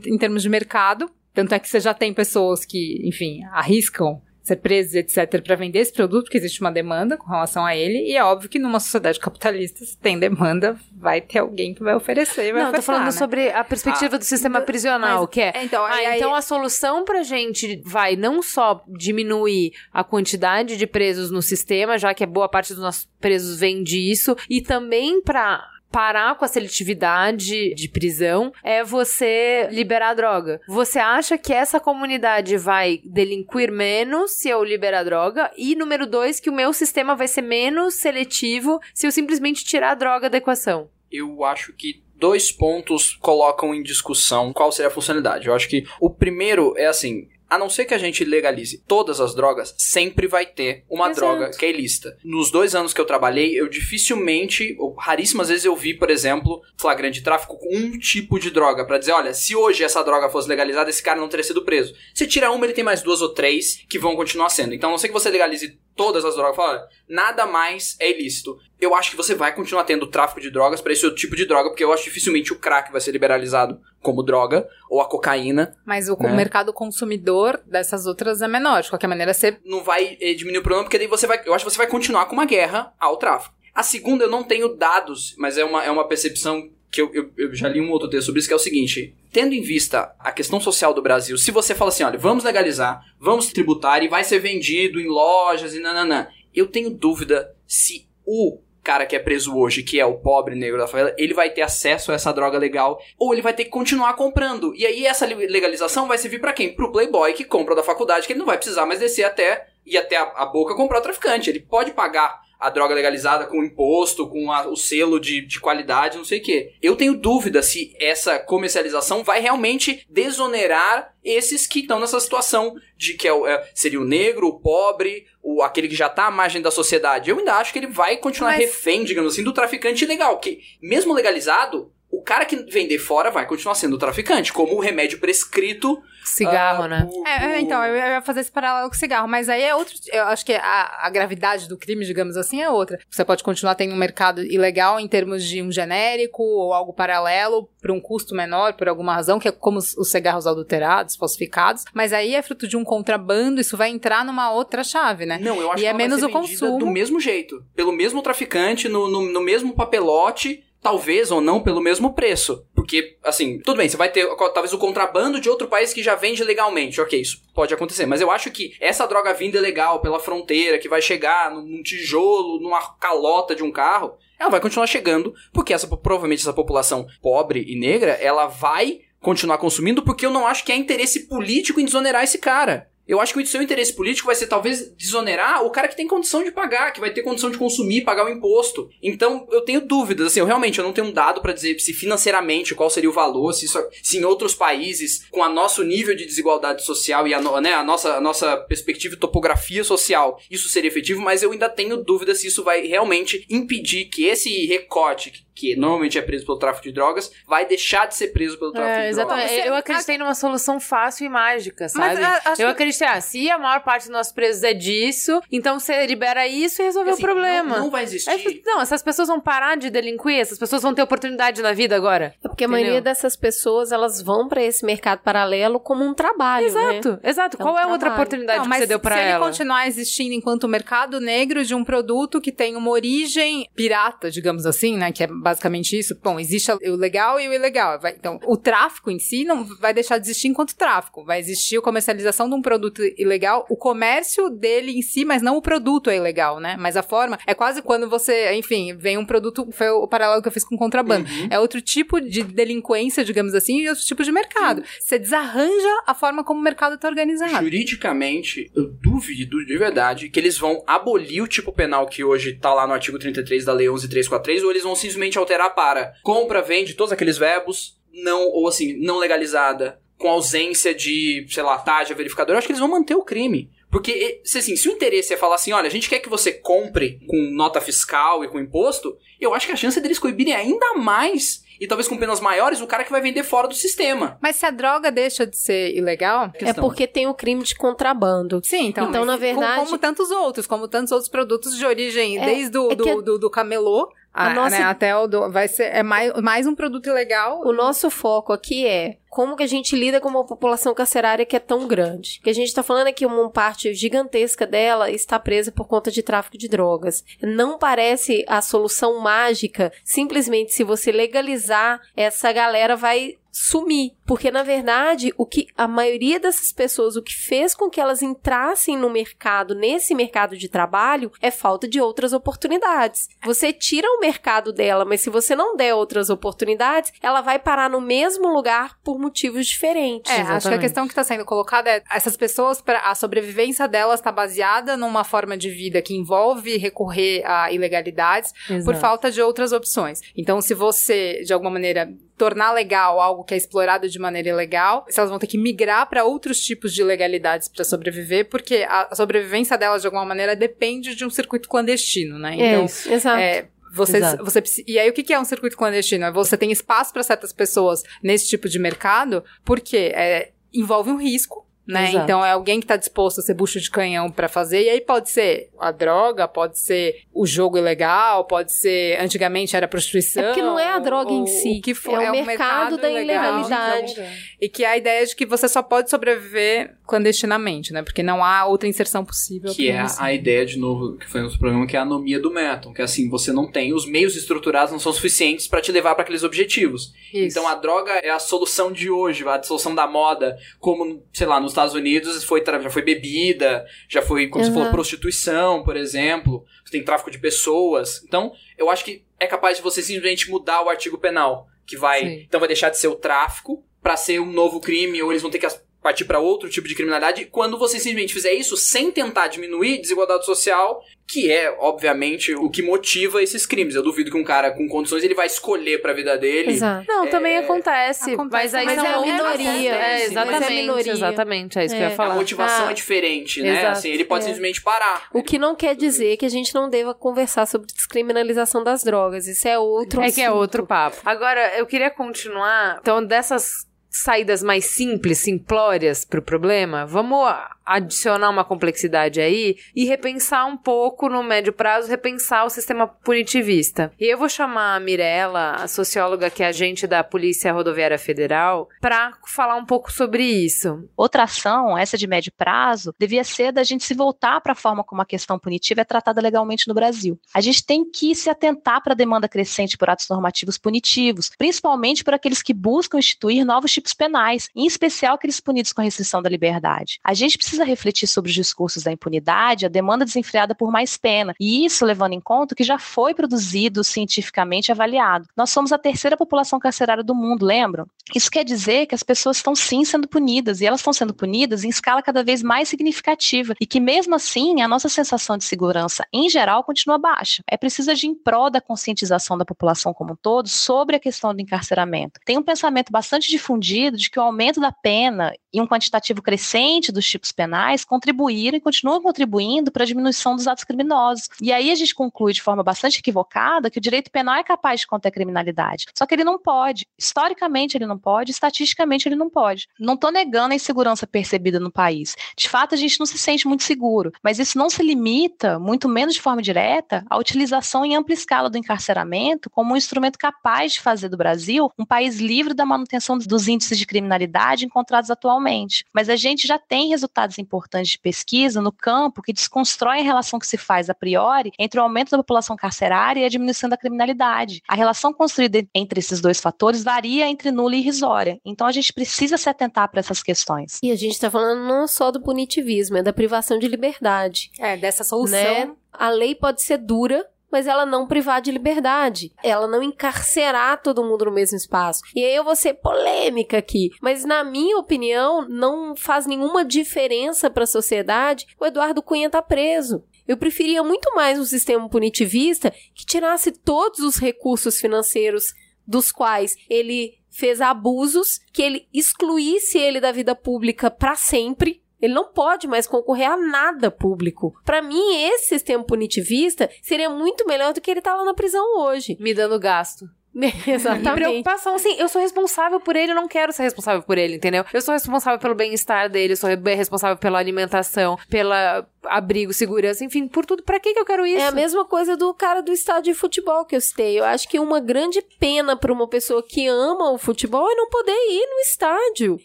em termos de mercado. Tanto é que você já tem pessoas que, enfim, arriscam presos, etc., para vender esse produto, porque existe uma demanda com relação a ele, e é óbvio que numa sociedade capitalista, se tem demanda, vai ter alguém que vai oferecer. Vai Não, ofertar, tô falando né? sobre a perspectiva ah, do sistema prisional, mas, que é. Então, ah, aí, então a solução pra gente vai não só diminuir a quantidade de presos no sistema, já que a boa parte dos nossos presos vem disso, e também para parar com a seletividade de prisão é você liberar droga. Você acha que essa comunidade vai delinquir menos se eu liberar droga? E número dois, que o meu sistema vai ser menos seletivo se eu simplesmente tirar a droga da equação? Eu acho que dois pontos colocam em discussão qual seria a funcionalidade. Eu acho que o primeiro é assim, a não ser que a gente legalize todas as drogas, sempre vai ter uma Exato. droga que é ilícita. Nos dois anos que eu trabalhei, eu dificilmente, ou raríssimas vezes eu vi, por exemplo, flagrante de tráfico com um tipo de droga, para dizer, olha, se hoje essa droga fosse legalizada, esse cara não teria sido preso. Se tira uma, ele tem mais duas ou três que vão continuar sendo. Então, a não ser que você legalize todas as drogas, fala, nada mais é ilícito. Eu acho que você vai continuar tendo tráfico de drogas para esse outro tipo de droga, porque eu acho dificilmente o crack vai ser liberalizado como droga, ou a cocaína. Mas o né? mercado consumidor dessas outras é menor, de qualquer maneira você... Não vai eh, diminuir o problema, porque daí você vai... Eu acho que você vai continuar com uma guerra ao tráfico. A segunda, eu não tenho dados, mas é uma, é uma percepção que eu, eu, eu, já li um outro texto sobre isso, que é o seguinte: tendo em vista a questão social do Brasil, se você fala assim, olha, vamos legalizar, vamos tributar e vai ser vendido em lojas e nananã, eu tenho dúvida se o cara que é preso hoje, que é o pobre negro da favela, ele vai ter acesso a essa droga legal ou ele vai ter que continuar comprando. E aí essa legalização vai servir para quem? Pro playboy que compra da faculdade, que ele não vai precisar mais descer até ir até a, a boca comprar o traficante. Ele pode pagar a droga legalizada com imposto, com a, o selo de, de qualidade, não sei o que. Eu tenho dúvida se essa comercialização vai realmente desonerar esses que estão nessa situação de que é, é, seria o negro, o pobre, o, aquele que já está à margem da sociedade. Eu ainda acho que ele vai continuar Mas... refém, digamos assim, do traficante ilegal, que mesmo legalizado, o cara que vender fora vai continuar sendo traficante, como o remédio prescrito. Cigarro, uh, né? O, é, é, então, eu ia fazer esse paralelo com cigarro, mas aí é outro. Eu acho que a, a, gravidade do crime, digamos assim, é outra. Você pode continuar tendo um mercado ilegal em termos de um genérico ou algo paralelo por um custo menor, por alguma razão, que é como os, os cigarros adulterados, falsificados, mas aí é fruto de um contrabando, isso vai entrar numa outra chave, né? Não, eu acho e que é menos o consumo. do mesmo jeito, pelo mesmo traficante, no, no, no mesmo papelote talvez ou não pelo mesmo preço. Porque, assim, tudo bem, você vai ter talvez o contrabando de outro país que já vende legalmente. Ok, isso pode acontecer. Mas eu acho que essa droga vinda legal pela fronteira, que vai chegar num tijolo, numa calota de um carro, ela vai continuar chegando, porque essa provavelmente essa população pobre e negra, ela vai continuar consumindo, porque eu não acho que é interesse político em desonerar esse cara. Eu acho que o seu interesse político vai ser talvez desonerar o cara que tem condição de pagar, que vai ter condição de consumir, pagar o imposto. Então, eu tenho dúvidas, assim, eu realmente eu não tenho um dado para dizer se financeiramente qual seria o valor, se, isso, se em outros países, com a nosso nível de desigualdade social e a, né, a, nossa, a nossa perspectiva e topografia social, isso seria efetivo, mas eu ainda tenho dúvida se isso vai realmente impedir que esse recorte, que normalmente é preso pelo tráfico de drogas, vai deixar de ser preso pelo tráfico É, de drogas. exatamente. Eu acreditei numa solução fácil e mágica, sabe? Mas, a- acho eu que- acreditei, ah, se a maior parte dos nossos presos é disso, então você libera isso e resolveu Assim, o problema. Não, não vai existir. Aí, não, essas pessoas vão parar de delinquir, essas pessoas vão ter oportunidade na vida agora. É porque a Entendeu? maioria dessas pessoas, elas vão pra esse mercado paralelo como um trabalho, né? Exato, exato. É um Qual é a outra trabalho. oportunidade Não, que mas você deu pra se ela? ele continuar existindo enquanto mercado negro de um produto que tem uma origem pirata, digamos assim, né? Que é basicamente isso. Bom, existe o legal e o ilegal. Vai- então, o tráfico em si não vai deixar de existir enquanto tráfico. Vai existir a comercialização de um produto ilegal, o comércio dele em si, mas não o produto é ilegal, né? Mas a forma é quase quando você, enfim, vem um produto, foi o paralelo que eu fiz com contrabando. É outro tipo de delinquência, digamos assim, e outro tipo de mercado. Você desarranja a forma como o mercado está organizado. Juridicamente, eu duvido de verdade que eles vão abolir o tipo penal que hoje tá lá no artigo 33 da Lei 11343 ou eles vão simplesmente alterar para compra, vende, todos aqueles verbos, não, ou assim, não legalizada, com ausência de, sei lá, taxa verificadora. Eu acho que eles vão manter o crime. Porque, se, assim, se o interesse é falar assim, olha, a gente quer que você compre com nota fiscal e com imposto, eu acho que a chance deles coibirem ainda mais, e talvez com penas maiores, o cara que vai vender fora do sistema. Mas se a droga deixa de ser ilegal. É porque tem o crime de contrabando. Sim, então. Então, mas na verdade- Como, como tantos outros, como tantos outros produtos de origem, É, desde o é do, a- do, do camelô A a- nossa- né, até o do. Vai ser. É mais, mais um produto ilegal. O nosso foco aqui é como que a gente lida com uma população carcerária que é tão grande. Que a gente tá falando aqui uma parte gigantesca dela está presa por conta de tráfico de drogas. Não parece a solução mágica, simplesmente se você legalizar, essa galera vai sumir, porque na verdade o que a maioria dessas pessoas o que fez com que elas entrassem no mercado, nesse mercado de trabalho, é falta de outras oportunidades. Você tira o mercado dela, mas se você não der outras oportunidades, ela vai parar no mesmo lugar por motivos diferentes. É, acho que a Exatamente. questão que está sendo colocada é essas pessoas, pra, a sobrevivência delas está baseada numa forma de vida que envolve recorrer a ilegalidades por falta de outras opções. Então, se você, de alguma maneira, tornar legal algo que é explorado de maneira ilegal, se elas vão ter que migrar para outros tipos de legalidades para sobreviver, porque a sobrevivência delas, de alguma maneira, depende de um circuito clandestino, né? É Então, isso, exato. é, você, Exato. você e aí o que que é um circuito clandestino? É Você tem espaço para certas pessoas nesse tipo de mercado, porque é, envolve um risco. Né? Exato. Então é alguém que está disposto a ser bucho de canhão para fazer, e aí pode ser a droga, pode ser o jogo ilegal, pode ser antigamente era prostituição. É porque não é a droga em si, o que for, é o mercado da ilegal. ilegalidade. E que é a ideia de que você só pode sobreviver clandestinamente, né? Porque não há outra inserção possível. Que é assim. a ideia, de novo, que foi outro programa, que é a anomia do Meton. Que é assim, você não tem, os meios estruturados não são suficientes pra te levar pra aqueles objetivos. Isso. Então a droga é a solução de hoje, a solução da moda. Como, sei lá, nos Estados Unidos foi, já foi bebida, já foi, como você Exato. falou, prostituição, por exemplo. Você tem tráfico de pessoas. Então, eu acho que é capaz de você simplesmente mudar o artigo penal. Que vai. Sim. Então vai deixar de ser o tráfico pra ser um novo crime, ou eles vão ter que partir pra outro tipo de criminalidade. Quando você simplesmente fizer isso sem tentar diminuir desigualdade social, que é, obviamente, o que motiva esses crimes. Eu duvido que um cara com condições ele vai escolher pra vida dele. Exato. Não, também acontece, Acontece, mas aí mas são é a outras- minoria, É, mas é a exatamente, minoria. exatamente, é isso que eu É. ia A falar. motivação Ah, é diferente, né? exato. Assim, ele pode É. simplesmente parar. O que não quer dizer que a gente não deva conversar sobre descriminalização das drogas. Isso é outro É que é assunto. outro papo. Agora, eu queria continuar. Então, dessas saídas mais simples, simplórias pro problema, vamos adicionar uma complexidade aí e repensar um pouco no médio prazo, repensar o sistema punitivista. E eu vou chamar a Mirella, a socióloga que é agente da Polícia Rodoviária Federal, pra falar um pouco sobre isso. Outra ação, essa de médio prazo, devia ser da gente se voltar para a forma como a questão punitiva é tratada legalmente no Brasil. A gente tem que se atentar para a demanda crescente por atos normativos punitivos, principalmente por aqueles que buscam instituir novos tipos penais, em especial aqueles punidos com restrição da liberdade. A gente precisa refletir sobre os discursos da impunidade, a demanda desenfreada por mais pena, e isso levando em conta que já foi produzido cientificamente avaliado. Nós somos a terceira população carcerária do mundo, lembram? Isso quer dizer que as pessoas estão sim sendo punidas, e elas estão sendo punidas em escala cada vez mais significativa, e que mesmo assim a nossa sensação de segurança em geral continua baixa. É preciso agir em prol da conscientização da população como um todo sobre a questão do encarceramento. Tem um pensamento bastante difundido de que o aumento da pena e um quantitativo crescente dos tipos penais contribuíram e continuam contribuindo para a diminuição dos atos criminosos. E aí a gente conclui de forma bastante equivocada que o direito penal é capaz de conter a criminalidade. Só que ele não pode. Historicamente ele não pode, estatisticamente ele não pode. Não estou negando a insegurança percebida no país. De fato, a gente não se sente muito seguro, mas isso não se limita, muito menos de forma direta, à utilização em ampla escala do encarceramento como um instrumento capaz de fazer do Brasil um país livre da manutenção dos índices de criminalidade encontrados atualmente. Mas a gente já tem resultados importantes de pesquisa no campo que desconstroem a relação que se faz a priori entre o aumento da população carcerária e a diminuição da criminalidade. A relação construída entre esses dois fatores varia entre nula e irrisória. Então a gente precisa se atentar para essas questões. E a gente está falando não só do punitivismo, é da privação de liberdade. É, dessa solução. Né? A lei pode ser dura, mas ela não privar de liberdade. Ela não encarcerar todo mundo no mesmo espaço. E aí eu vou ser polêmica aqui, mas na minha opinião, não faz nenhuma diferença para a sociedade o Eduardo Cunha tá preso. Eu preferia muito mais um sistema punitivista que tirasse todos os recursos financeiros dos quais ele fez abusos, que ele excluísse ele da vida pública para sempre, ele não pode mais concorrer a nada público. Para mim, esse sistema punitivista seria muito melhor do que ele tá lá na prisão hoje. Me dando gasto. Exatamente. E preocupação, assim, eu sou responsável por ele, eu não quero ser responsável por ele, entendeu? Eu sou responsável pelo bem-estar dele, eu sou responsável pela alimentação, pela abrigo, segurança, enfim, por tudo. Pra que que eu quero isso? É a mesma coisa do cara do estádio de futebol que eu citei. Eu acho que uma grande pena para uma pessoa que ama o futebol é não poder ir no estádio.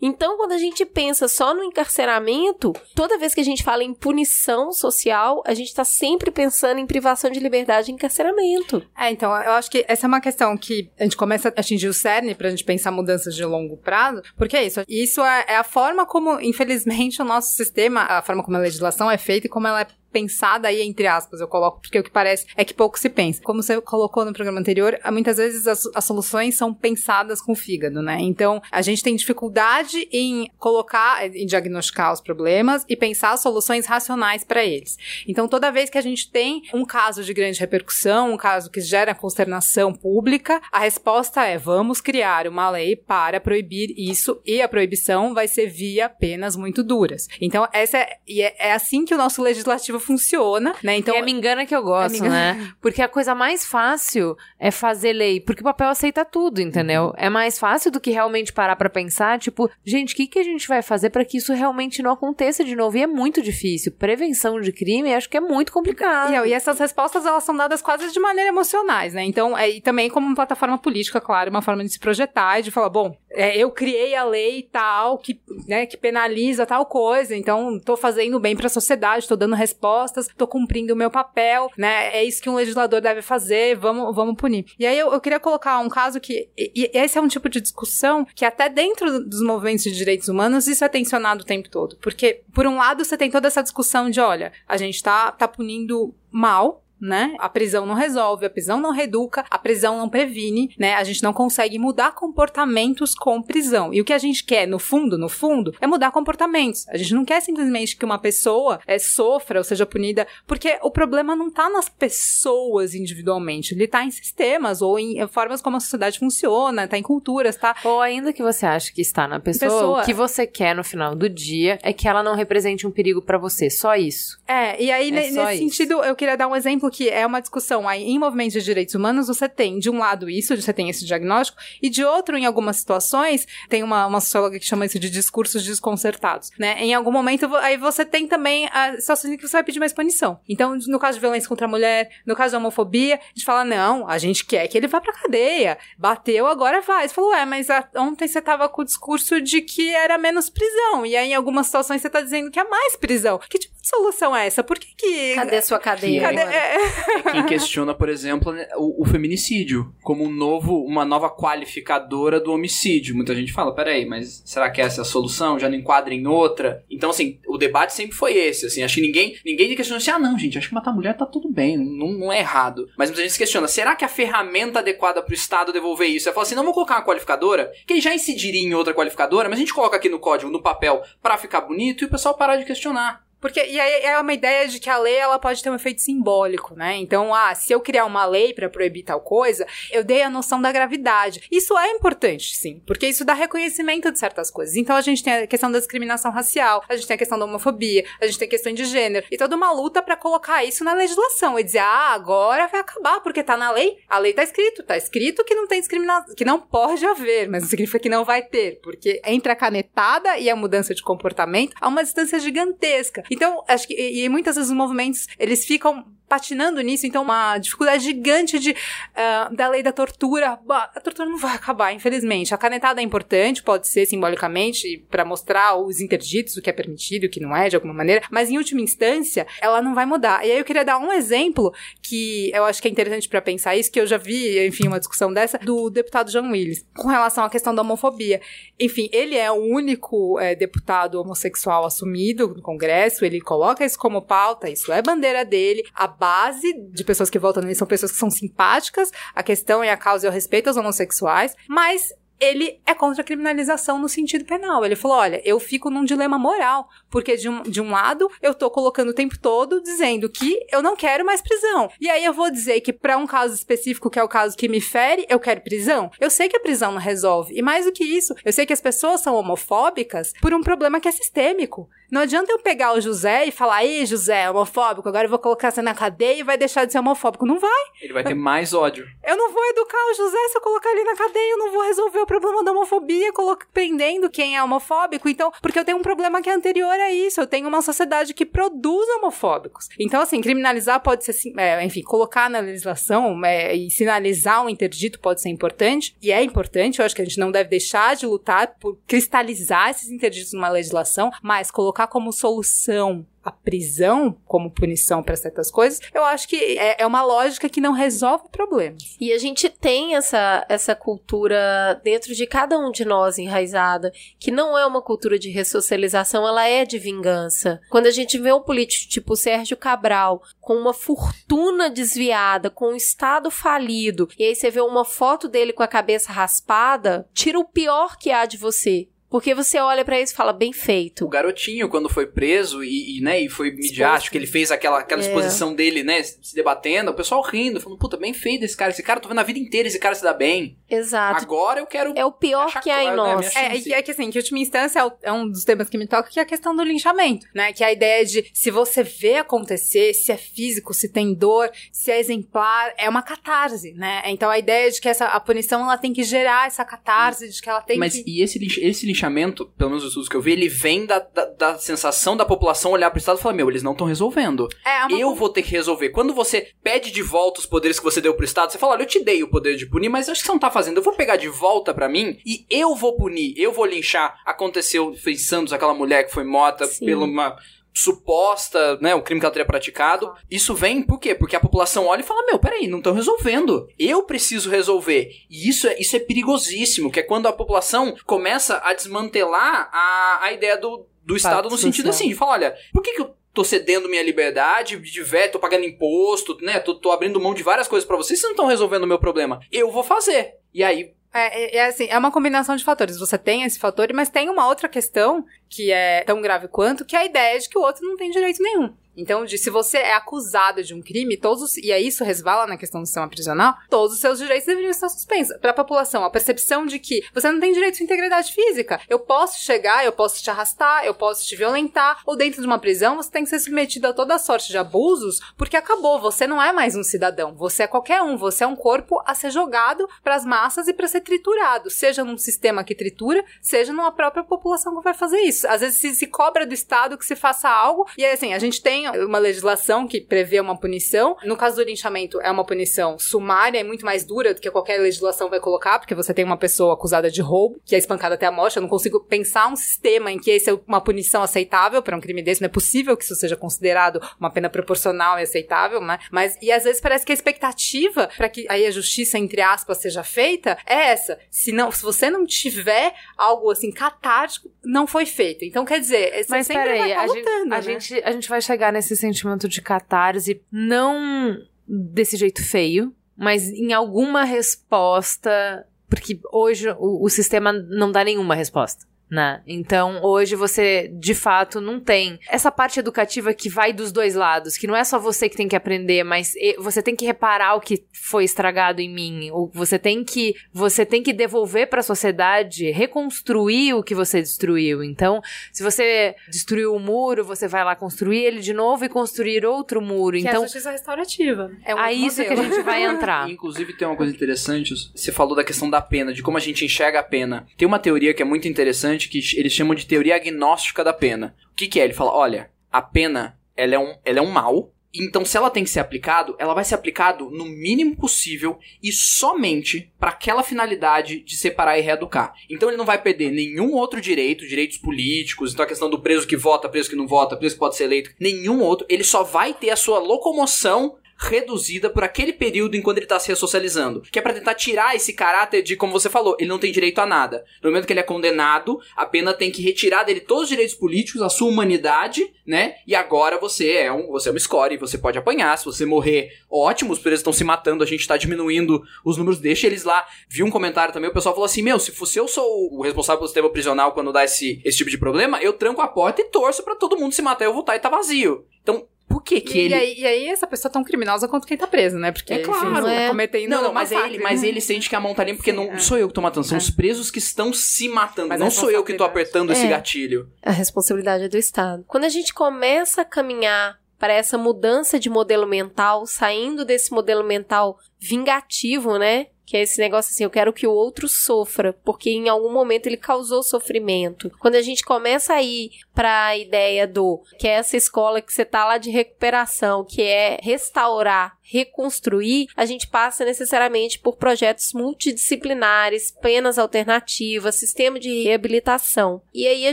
Então, quando a gente pensa só no encarceramento, toda vez que a gente fala em punição social, a gente tá sempre pensando em privação de liberdade e encarceramento. É, então, eu acho que essa é uma questão que a gente começa a atingir o cerne pra gente pensar mudanças de longo prazo, porque é isso. Isso é, é a forma como, infelizmente, o nosso sistema, a forma como a legislação é feita como ela é pensada aí, entre aspas, eu coloco, porque o que parece é que pouco se pensa. Como você colocou no programa anterior, muitas vezes as, as soluções são pensadas com o fígado, né? Então, a gente tem dificuldade em colocar, em diagnosticar os problemas e pensar soluções racionais para eles. Então, toda vez que a gente tem um caso de grande repercussão, um caso que gera consternação pública, a resposta é: vamos criar uma lei para proibir isso e a proibição vai ser via penas muito duras. Então, essa é, é, é assim que o nosso legislativo funciona, né? Então, é me engana que eu gosto, É né? Porque a coisa mais fácil é fazer lei, porque o papel aceita tudo, entendeu? É mais fácil do que realmente parar pra pensar, tipo, gente, o que, que a gente vai fazer pra que isso realmente não aconteça de novo? E é muito difícil. Prevenção de crime, acho que é muito complicado. E, e essas respostas, elas são dadas quase de maneira emocionais, né? Então, é, e também como uma plataforma política, claro, uma forma de se projetar e de falar, bom, é, eu criei a lei tal, que, né, que penaliza tal coisa, então tô fazendo bem pra sociedade, tô dando respostas, tô cumprindo o meu papel, né? É isso que um legislador deve fazer, vamos, vamos punir. E aí eu, eu queria colocar um caso que, e, e esse é um tipo de discussão que até dentro dos movimentos de direitos humanos isso é tensionado o tempo todo. Porque, por um lado, você tem toda essa discussão de, olha, a gente tá, tá punindo mal, né? A prisão não resolve, a prisão não reeduca, a prisão não previne, né? A gente não consegue mudar comportamentos com prisão. E o que a gente quer, no fundo, no fundo, é mudar comportamentos. A gente não quer simplesmente que uma pessoa é, sofra ou seja punida, porque o problema não tá nas pessoas individualmente, ele tá em sistemas ou em formas como a sociedade funciona, tá em culturas, tá? Ou ainda que você acha que está na pessoa, Pessoa. o que você quer no final do dia é que ela não represente um perigo pra você, só isso. É, e aí, É nesse isso. sentido, eu queria dar um exemplo que é uma discussão aí em movimentos de direitos humanos, você tem, de um lado, isso, você tem esse diagnóstico, e de outro, em algumas situações, tem uma, uma socióloga que chama isso de discursos desconcertados, né? Em algum momento, aí você tem também a situação em que você vai pedir mais punição. Então, no caso de violência contra a mulher, no caso de homofobia, a gente fala, não, a gente quer que ele vá pra cadeia. Bateu, agora vai. Você falou, ué, mas a- ontem você tava com o discurso de que era menos prisão, e aí em algumas situações você tá dizendo que é mais prisão. Que tipo solução é essa? Por que que... Cadê sua cadeia? Cadê? É, É quem questiona, por exemplo, né, o, o feminicídio como um novo, uma nova qualificadora do homicídio. Muita gente fala, peraí, mas será que essa é a solução? Já não enquadra em outra? Então, assim, o debate sempre foi esse, assim, acho que ninguém, ninguém questiona assim, ah, não, gente, acho que matar mulher tá tudo bem, não, não é errado. Mas muita gente se questiona, será que a ferramenta adequada pro Estado devolver isso? Você fala assim, não vou colocar uma qualificadora, que ele já incidiria em outra qualificadora, mas a gente coloca aqui no código, no papel, pra ficar bonito e o pessoal parar de questionar. Porque e aí é uma ideia de que a lei ela pode ter um efeito simbólico, né? Então, ah, se eu criar uma lei para proibir tal coisa, eu dei a noção da gravidade. Isso é importante, sim, porque isso dá reconhecimento de certas coisas. Então, a gente tem a questão da discriminação racial, a gente tem a questão da homofobia, a gente tem a questão de gênero e toda uma luta para colocar isso na legislação e dizer, ah, agora vai acabar porque tá na lei. A lei tá escrito, tá escrito que não tem discriminação, que não pode haver, mas não significa que não vai ter, porque entre a canetada e a mudança de comportamento há uma distância gigantesca. Então, acho que e, e muitas vezes os movimentos, eles ficam patinando nisso, então uma dificuldade gigante de ah, da lei da tortura. A tortura não vai acabar, infelizmente. A canetada é importante, pode ser simbolicamente para mostrar os interditos, o que é permitido, o que não é, de alguma maneira, mas em última instância, ela não vai mudar. E aí eu queria dar um exemplo que eu acho que é interessante para pensar isso, que eu já vi, enfim, uma discussão dessa do deputado John Willis com relação à questão da homofobia. Enfim, ele é o único eh, deputado homossexual assumido no Congresso, ele coloca isso como pauta, isso é bandeira dele. A base de pessoas que votam nele são pessoas que são simpáticas, a questão é a causa e o respeito aos homossexuais, mas ele é contra a criminalização no sentido penal. Ele falou: olha, eu fico num dilema moral, porque de um, de um lado eu tô colocando o tempo todo dizendo que eu não quero mais prisão. E aí eu vou dizer que para um caso específico, que é o caso que me fere, eu quero prisão. Eu sei que a prisão não resolve. E mais do que isso, eu sei que as pessoas são homofóbicas por um problema que é sistêmico. Não adianta eu pegar o José e falar, ei, José, é homofóbico, agora eu vou colocar você na cadeia e vai deixar de ser homofóbico. Não vai. Ele vai ter mais ódio. Eu não vou educar o José se eu colocar ele na cadeia, eu não vou resolver o problema da homofobia colo- prendendo quem é homofóbico. Então, porque eu tenho um problema que é anterior a isso. Eu tenho uma sociedade que produz homofóbicos. Então, assim, criminalizar pode ser, é, enfim, colocar na legislação é, e sinalizar um interdito pode ser importante. E é importante, eu acho que a gente não deve deixar de lutar por cristalizar esses interditos numa legislação, mas colocar como solução a prisão como punição para certas coisas, eu acho que é, é uma lógica que não resolve problemas. E a gente tem essa, essa cultura dentro de cada um de nós enraizada, que não é uma cultura de ressocialização, ela é de vingança. Quando a gente vê um político tipo Sérgio Cabral, com uma fortuna desviada, com um estado falido, e aí você vê uma foto dele com a cabeça raspada, tira o pior que há de você. Porque você olha pra isso e fala, bem O feito. garotinho, quando foi preso e, e, né, e foi midiático, que ele fez aquela, aquela É. exposição dele, né, se debatendo, o pessoal rindo, falando, puta, bem feito esse cara, esse cara, tô vendo a vida inteira esse cara se dá bem. Exato. Agora eu quero... É o pior que há em né, nós. É, chance. é, que assim, que última instância é o- é um dos temas que me toca, que é a questão do linchamento, né? Que é a ideia de se você vê acontecer, se é físico, se tem dor, se é exemplar, é uma catarse, né? Então a ideia de que essa, a punição ela tem que gerar essa catarse, de que ela tem Mas que. e esse, esse linchamento, pelo menos os estudos que eu vi, ele vem da, da, da sensação da população olhar pro Estado e falar, meu, eles não estão resolvendo. É, uma Eu vou ter que resolver. Quando você pede de volta os poderes que você deu pro Estado, você fala, olha, eu te dei o poder de punir, mas acho que você não tá fazendo. Eu vou pegar de volta pra mim e eu vou punir, eu vou linchar. Aconteceu em Santos, aquela mulher que foi morta Sim. pela uma suposta, né, o crime que ela teria praticado. Isso vem por quê? Porque a população olha e fala, meu, peraí, não estão resolvendo. Eu preciso resolver. E isso é, isso é perigosíssimo, que é quando a população começa a desmantelar a, a ideia do, do Estado no sentido assim, de falar, olha, por que que eu tô cedendo minha liberdade, de vé, tô pagando imposto, né, tô, tô abrindo mão de várias coisas pra vocês, vocês não estão resolvendo o meu problema. Eu vou fazer. E aí, É, é, é assim, é uma combinação de fatores. Você tem esse fator, mas tem uma outra questão que é tão grave quanto, que é a ideia de que o outro não tem direito nenhum. Então, de, se você é acusado de um crime, todos, os- e aí isso resvala na questão do sistema prisional, todos os seus direitos deveriam estar suspensos. Para a população, a percepção de que você não tem direito à integridade física. Eu posso chegar, eu posso te arrastar, eu posso te violentar, ou dentro de uma prisão você tem que ser submetido a toda sorte de abusos, porque acabou, você não é mais um cidadão, você é qualquer um, você é um corpo a ser jogado para as massas e para ser triturado, seja num sistema que tritura, seja numa própria população que vai fazer isso. Às vezes se, se cobra do Estado que se faça algo, e aí, assim, a gente tem tem uma legislação que prevê uma punição. No caso do linchamento, é uma punição sumária, é muito mais dura do que qualquer legislação vai colocar, porque você tem uma pessoa acusada de roubo, que é espancada até a morte. Eu não consigo pensar um sistema em que esse é uma punição aceitável para um crime desse. Não é possível que isso seja considerado uma pena proporcional e aceitável, né? Mas, e às vezes parece que a expectativa para que aí a justiça, entre aspas, seja feita é essa. Se, não, se você não tiver algo assim catártico, não foi feito. Então, quer dizer, você Mas sempre peraí, vai estar lutando, a, né? gente, a gente vai chegar nesse sentimento de catarse, não desse jeito feio, mas em alguma resposta. Porque hoje o, o sistema não dá nenhuma resposta. Né? Então, hoje você de fato não tem essa parte educativa que vai dos dois lados, que não é só você que tem que aprender, mas você tem que reparar o que foi estragado em mim, ou você tem que você tem que devolver para a sociedade, reconstruir o que você destruiu. Então, se você destruiu o muro, você vai lá construir ele de novo e construir outro muro. Que é a então, justiça restaurativa. É um a isso que a gente vai entrar. Inclusive tem uma coisa interessante, você falou da questão da pena, de como a gente enxerga a pena. Tem uma teoria que é muito interessante que eles chamam de teoria agnóstica da pena. O que, que é? Ele fala, olha, a pena ela é um, ela é um mal. Então, se ela tem que ser aplicado, ela vai ser aplicado no mínimo possível e somente para aquela finalidade de separar e reeducar. Então, ele não vai perder nenhum outro direito, direitos políticos, então a questão do preso que vota, preso que não vota, preso que pode ser eleito, nenhum outro. Ele só vai ter a sua locomoção reduzida por aquele período enquanto ele tá se ressocializando. Que é pra tentar tirar esse caráter de, como você falou, ele não tem direito a nada. No momento que ele é condenado, a pena tem que retirar dele todos os direitos políticos, a sua humanidade, né? E agora você é um, você é uma score, você pode apanhar, se você morrer, ótimo, os presos estão se matando, a gente tá diminuindo os números, deixa eles lá. Vi um comentário também, o pessoal falou assim: "Meu, se fosse eu sou o responsável pelo sistema prisional quando dá esse, esse tipo de problema, eu tranco a porta e torço pra todo mundo se matar e eu voltar e tá vazio". Então, por que que E, ele e aí, e aí essa pessoa é tão criminosa quanto quem tá preso, né? Porque, É claro, enfim, é. tá cometendo Não, não, mas massacre, ele, mas né? ele sente que a mão tá limpa porque Sim, não é. sou eu que tô matando, são É. os presos que estão se matando. Mas não sou eu que tô apertando esse É. gatilho. A responsabilidade é do Estado. Quando a gente começa a caminhar para essa mudança de modelo mental, saindo desse modelo mental vingativo, né? Que é esse negócio assim, eu quero que o outro sofra, porque em algum momento ele causou sofrimento. Quando a gente começa a ir para a ideia do que é essa escola que você tá lá de recuperação, que é restaurar, reconstruir, a gente passa necessariamente por projetos multidisciplinares, penas alternativas, sistema de reabilitação. E aí a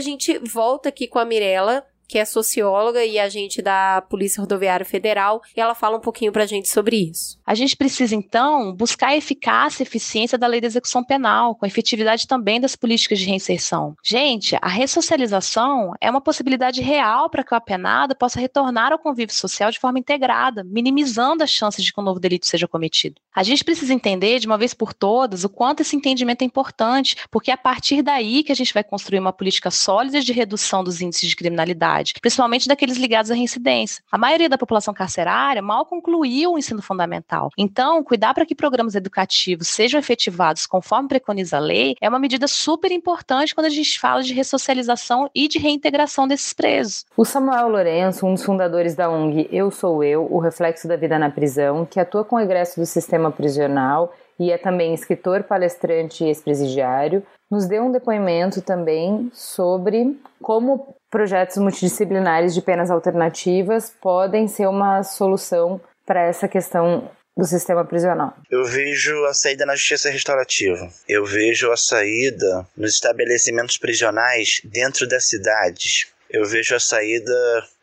gente volta aqui com a Mirella que é socióloga e agente da Polícia Rodoviária Federal, e ela fala um pouquinho pra gente sobre isso. A gente precisa, então, buscar a eficácia e eficiência da lei da execução penal, com a efetividade também das políticas de reinserção. Gente, a ressocialização é uma possibilidade real para que o apenado possa retornar ao convívio social de forma integrada, minimizando as chances de que um novo delito seja cometido. A gente precisa entender, de uma vez por todas, o quanto esse entendimento é importante, porque é a partir daí que a gente vai construir uma política sólida de redução dos índices de criminalidade principalmente daqueles ligados à reincidência. A maioria da população carcerária mal concluiu o ensino fundamental. Então, cuidar para que programas educativos sejam efetivados conforme preconiza a lei é uma medida super importante quando a gente fala de ressocialização e de reintegração desses presos. O Samuel Lourenço, um dos fundadores da ONG Eu Sou Eu, o reflexo da vida na prisão, que atua com o egresso do sistema prisional e é também escritor, palestrante e ex-presidiário, nos deu um depoimento também sobre como projetos multidisciplinares de penas alternativas podem ser uma solução para essa questão do sistema prisional. Eu vejo a saída na justiça restaurativa. Eu vejo a saída nos estabelecimentos prisionais dentro das cidades. Eu vejo a saída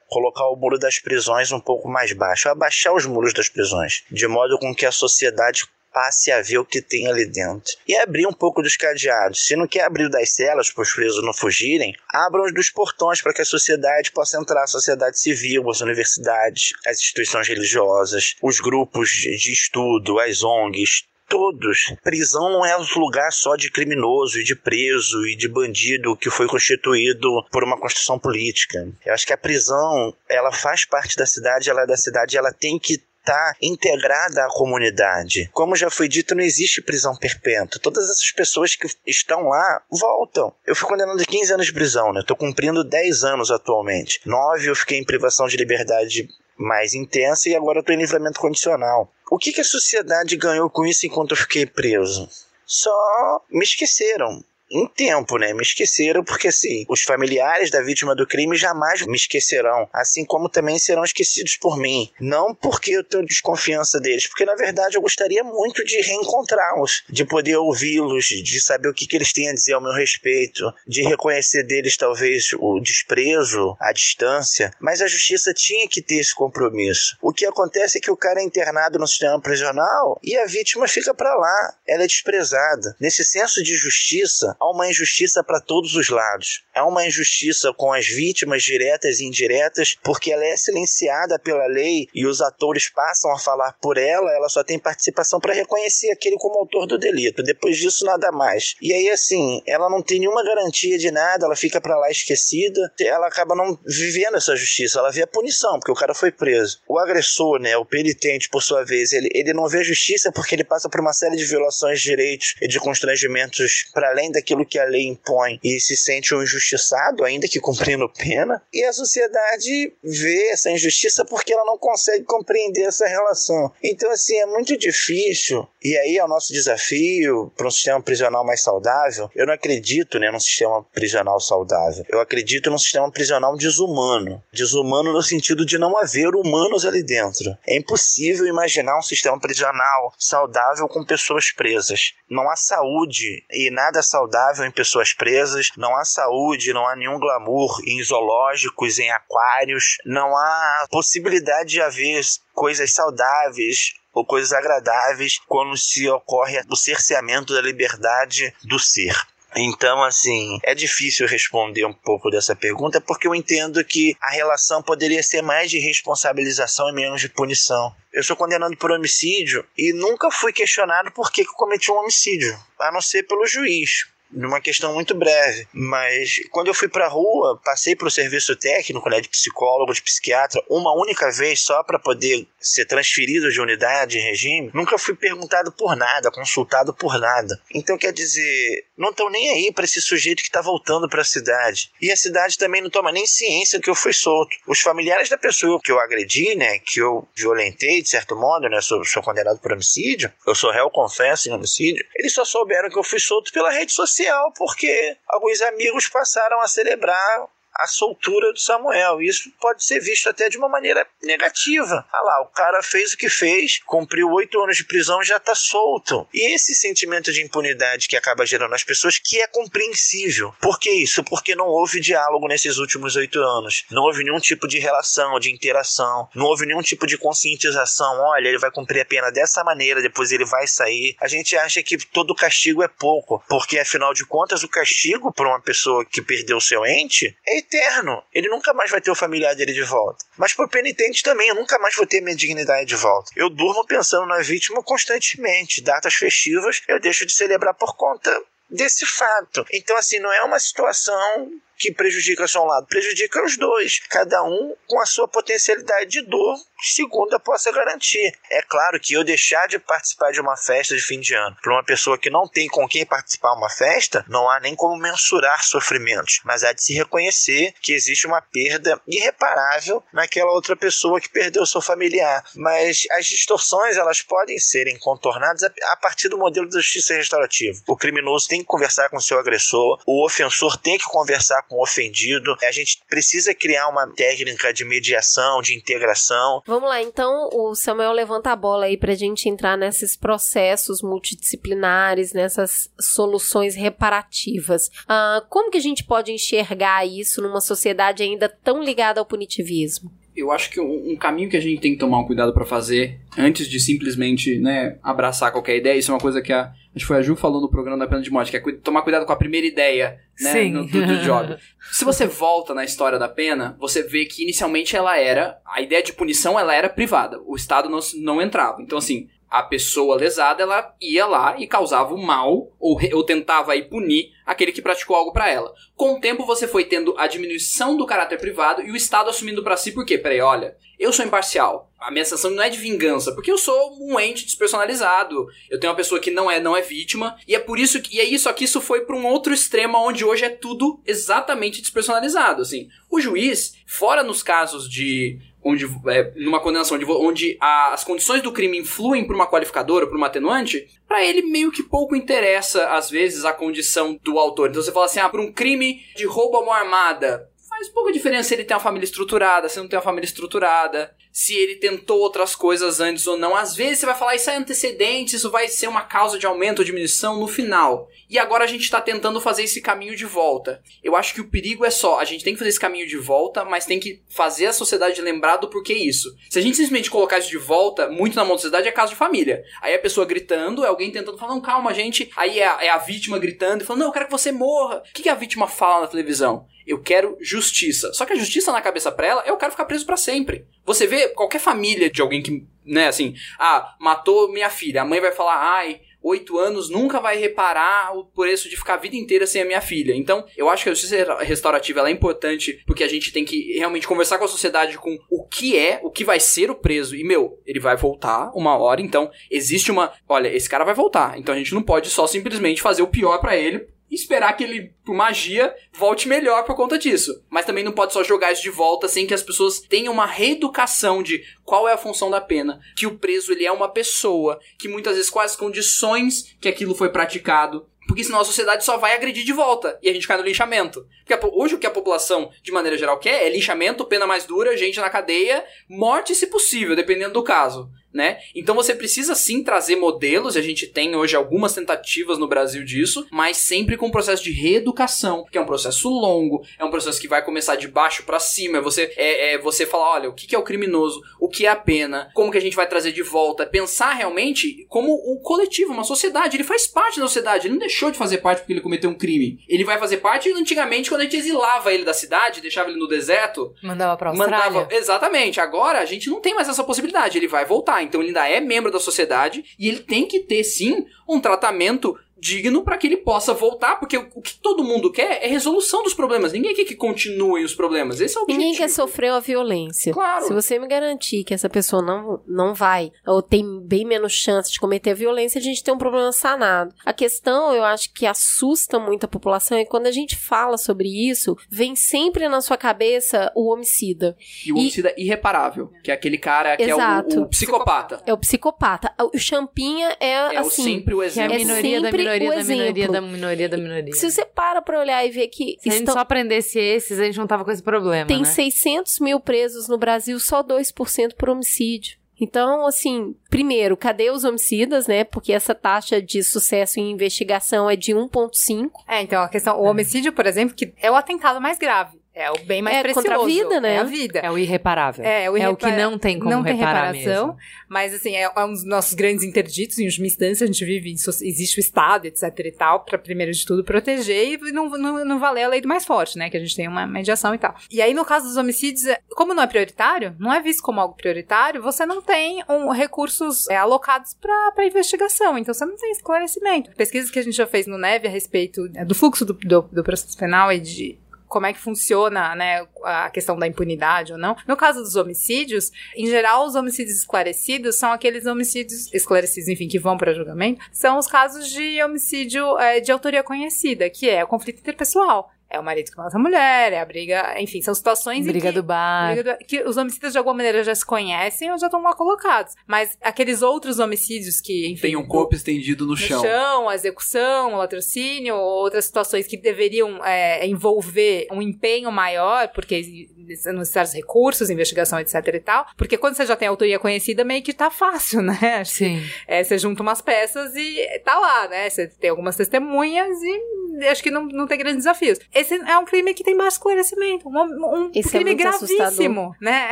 colocar o muro das prisões um pouco mais baixo, abaixar os muros das prisões, de modo com que a sociedade passe a ver o que tem ali dentro. E abrir um pouco dos cadeados. Se não quer abrir das celas para os presos não fugirem, abram os dos portões para que a sociedade possa entrar, a sociedade civil, as universidades, as instituições religiosas, os grupos de estudo, as ONGs, todos. Prisão não é um lugar só de criminoso e de preso e de bandido que foi constituído por uma construção política. Eu acho que a prisão, ela faz parte da cidade, ela é da cidade, ela tem que está integrada à comunidade. Como já foi dito, não existe prisão perpétua. Todas essas pessoas que estão lá voltam. Eu fui condenado a 15 anos de prisão, né? Estou cumprindo 10 anos atualmente. 9 eu fiquei em privação de liberdade mais intensa e agora estou em livramento condicional. O que, que a sociedade ganhou com isso enquanto eu fiquei preso? Só me esqueceram. Em tempo, né? Me esqueceram porque, assim, os familiares da vítima do crime jamais me esquecerão, assim como também serão esquecidos por mim. Não porque eu tenho desconfiança deles, porque na verdade eu gostaria muito de reencontrá-los, de poder ouvi-los, de saber o que, que eles têm a dizer ao meu respeito, de reconhecer deles talvez o desprezo, a distância, mas a justiça tinha que ter esse compromisso. O que acontece é que o cara é internado no sistema prisional e a vítima fica para lá, ela é desprezada. Nesse senso de justiça, há uma injustiça para todos os lados. Há uma injustiça com as vítimas diretas e indiretas, porque ela é silenciada pela lei e os atores passam a falar por ela, ela só tem participação para reconhecer aquele como autor do delito. Depois disso, nada mais. E aí, assim, ela não tem nenhuma garantia de nada, ela fica para lá esquecida, ela acaba não vivendo essa justiça, ela vê a punição, porque o cara foi preso. O agressor, né, o penitente, por sua vez, ele, ele não vê justiça porque ele passa por uma série de violações de direitos e de constrangimentos para além daquilo que a lei impõe e se sente um injustiçado, ainda que cumprindo pena. E a sociedade vê essa injustiça porque ela não consegue compreender essa relação. Então, assim, é muito difícil. E aí é o nosso desafio para um sistema prisional mais saudável. Eu não acredito né, num sistema prisional saudável. Eu acredito num sistema prisional desumano. Desumano no sentido de não haver humanos ali dentro. É impossível imaginar um sistema prisional saudável com pessoas presas. Não há saúde e nada saudável em pessoas presas. Não há saúde, não há nenhum glamour em zoológicos, em aquários. Não há possibilidade de haver coisas saudáveis ou coisas agradáveis quando se ocorre o cerceamento da liberdade do ser. Então, assim, é difícil responder um pouco dessa pergunta porque eu entendo que a relação poderia ser mais de responsabilização e menos de punição. Eu sou condenado por homicídio e nunca fui questionado por que, que eu cometi um homicídio, a não ser pelo juiz numa questão muito breve. Mas quando eu fui pra rua, passei pro serviço técnico, né, de psicólogo, de psiquiatra, uma única vez só para poder ser transferido de unidade em regime, nunca fui perguntado por nada, consultado por nada. Então quer dizer, não estão nem aí para esse sujeito que está voltando para a cidade. E a cidade também não toma nem ciência que eu fui solto. Os familiares da pessoa que eu agredi, né, que eu violentei de certo modo, né, sou, sou condenado por homicídio, eu sou réu confesso em homicídio, eles só souberam que eu fui solto pela rede social porque alguns amigos passaram a celebrar a soltura do Samuel. Isso pode ser visto até de uma maneira negativa. Ah lá, o cara fez o que fez, cumpriu oito anos de prisão e já está solto. E esse sentimento de impunidade que acaba gerando nas pessoas, que é compreensível. Por que isso? Porque não houve diálogo nesses últimos oito anos. Não houve nenhum tipo de relação, de interação. Não houve nenhum tipo de conscientização. Olha, ele vai cumprir a pena dessa maneira, depois ele vai sair. A gente acha que todo castigo é pouco, porque afinal de contas, o castigo para uma pessoa que perdeu seu ente é eterno. Ele nunca mais vai ter o familiar dele de volta. Mas pro penitente também, eu nunca mais vou ter minha dignidade de volta. Eu durmo pensando na vítima constantemente. Datas festivas eu deixo de celebrar por conta desse fato. Então, assim, não é uma situação que prejudica só um lado, prejudica os dois, cada um com a sua potencialidade de dor, segundo a possa garantir. É claro que eu deixar de participar de uma festa de fim de ano para uma pessoa que não tem com quem participar uma festa, não há nem como mensurar sofrimentos, mas há de se reconhecer que existe uma perda irreparável naquela outra pessoa que perdeu seu familiar. Mas as distorções elas podem serem contornadas a partir do modelo da justiça restaurativa. O criminoso tem que conversar com seu agressor, o ofensor tem que conversar com o ofendido. A gente precisa criar uma técnica de mediação, de integração. Vamos lá, então o Samuel levanta a bola aí pra gente entrar nesses processos multidisciplinares, nessas soluções reparativas. Ah, como que a gente pode enxergar isso numa sociedade ainda tão ligada ao punitivismo? Eu acho que um, caminho que a gente tem que tomar um cuidado para fazer, antes de simplesmente né, abraçar qualquer ideia, isso é uma coisa que a, acho que foi a Ju falou no programa da Pena de Morte, que é tomar cuidado com a primeira ideia né, Sim. No, do, do job. Se você volta na história da pena, você vê que inicialmente ela era, a ideia de punição ela era privada, o Estado não, não entrava. Então assim, a pessoa lesada ela ia lá e causava o mal ou, ou tentava aí punir aquele que praticou algo para ela. Com o tempo você foi tendo a diminuição do caráter privado e o Estado assumindo para si porque, peraí, olha, eu sou imparcial. A minha sensação não é de vingança, porque eu sou um ente despersonalizado. Eu tenho uma pessoa que não é não é vítima e é por isso que e é isso aqui isso foi para um outro extremo onde hoje é tudo exatamente despersonalizado, assim. O juiz, fora nos casos de onde é, numa condenação onde, onde a- as condições do crime influem por uma qualificadora, por uma atenuante, pra ele meio que pouco interessa às vezes a condição do autor. Então você fala assim, ah, por um crime de roubo a mão armada, faz pouca diferença se ele tem uma família estruturada, se não tem uma família estruturada, se ele tentou outras coisas antes ou não. Às vezes você vai falar isso é antecedente, isso vai ser uma causa de aumento ou diminuição no final. E agora a gente tá tentando fazer esse caminho de volta. Eu acho que o perigo é só, a gente tem que fazer esse caminho de volta, mas tem que fazer a sociedade lembrar do porquê isso. Se a gente simplesmente colocar isso de volta, muito na mão da sociedade é caso de família. Aí a pessoa gritando, é alguém tentando falar, não, calma, gente. Aí é a, é a vítima gritando e falando, não, eu quero que você morra. O que, que a vítima fala na televisão? Eu quero justiça. Só que a justiça na cabeça pra ela, eu quero ficar preso pra sempre. Você vê qualquer família de alguém que, né, assim, ah, matou minha filha. A mãe vai falar, ai, oito anos nunca vai reparar o preço de ficar a vida inteira sem a minha filha. Então, eu acho que a justiça restaurativa é importante porque a gente tem que realmente conversar com a sociedade com o que é, o que vai ser o preso. E, meu, ele vai voltar uma hora, então existe uma. Olha, esse cara vai voltar. Então a gente não pode só simplesmente fazer o pior pra ele e esperar que ele, por magia, volte melhor por conta disso. Mas também não pode só jogar isso de volta sem que as pessoas tenham uma reeducação de qual é a função da pena. Que o preso ele é uma pessoa, que muitas vezes as condições que aquilo foi praticado. Porque senão a sociedade só vai agredir de volta e a gente cai no linchamento. Porque hoje o que a população, de maneira geral, quer é linchamento, pena mais dura, gente na cadeia, morte se possível, dependendo do caso. Né? Então você precisa sim trazer modelos, e a gente tem hoje algumas tentativas no Brasil disso, mas sempre com um processo de reeducação, que é um processo longo, é um processo que vai começar de baixo pra cima, é você é, é você falar, olha, o que que é o criminoso, o que é a pena, como que a gente vai trazer de volta, pensar realmente como um coletivo, uma sociedade, ele faz parte da sociedade, ele não deixou de fazer parte porque ele cometeu um crime, ele vai fazer parte antigamente quando a gente exilava ele da cidade, deixava ele no deserto, Mandava pra Austrália. Mandava, exatamente. Agora a gente não tem mais essa possibilidade. Ele vai voltar. Então ele ainda é membro da sociedade e ele tem que ter sim um tratamento digno para que ele possa voltar, porque o que todo mundo quer é resolução dos problemas. Ninguém quer que continuem os problemas. Esse é o objetivo. Ninguém quer sofrer uma violência. Claro. Se você me garantir que essa pessoa não, não vai, ou tem bem menos chance de cometer a violência, a gente tem um problema sanado. A questão, eu acho que assusta muito a população, é quando a gente fala sobre isso, vem sempre na sua cabeça o homicida. E o homicida irreparável, que é aquele cara que Exato. é o, o psicopata. É o psicopata. O Champinha é, É o assim. sempre o Que é a exemplo. minoria da sempre minoria o da minoria exemplo. da minoria da minoria. Se você para pra olhar e ver que Se a gente estão- só aprendesse esses, a gente não tava com esse problema, Tem né? 600 mil presos no Brasil, só 2% por homicídio. Então, assim, primeiro, cadê os homicidas, né? Porque essa taxa de sucesso em investigação é de 1,5. É, então a questão, o homicídio, por exemplo, que é o atentado mais grave. É o bem mais É precioso. contra a vida, né? É a vida. É o irreparável. É, o, É o que não tem como não tem reparar reparação, mesmo. mas assim, é, é um dos nossos grandes interditos em última instância, a gente vive, em existe o Estado, etc e tal, pra primeiro de tudo proteger e não, não, não valer a lei do mais forte, né, que a gente tem uma mediação e tal. E aí no caso dos homicídios, é- como não é prioritário, não é visto como algo prioritário, você não tem um, recursos é, alocados pra pra investigação, então você não tem esclarecimento. Pesquisas que a gente já fez no NEV a respeito é, do fluxo do, do, do processo penal e de como é que funciona, né, a questão da impunidade ou não. No caso dos homicídios, em geral, os homicídios esclarecidos são aqueles homicídios esclarecidos, enfim, que vão para julgamento, são os casos de homicídio é, de autoria conhecida, que é o conflito interpessoal. É o marido que mata a mulher, é a briga, enfim, são situações em Briga que, do bar. briga do- que os homicidas de alguma maneira já se conhecem ou já estão lá colocados. Mas aqueles outros homicídios que, enfim, Tem um corpo estendido no no chão. chão, a execução, o latrocínio, outras situações que deveriam é, envolver um empenho maior, porque são necessários recursos, investigação, etc e tal. Porque quando você já tem a autoria conhecida, meio que tá fácil, né? Sim. é, você junta umas peças e tá lá, né? Você tem algumas testemunhas e acho que não, não tem grandes desafios. Esse é um crime que tem baixo esclarecimento. Um, um Esse é crime assustador. gravíssimo, né?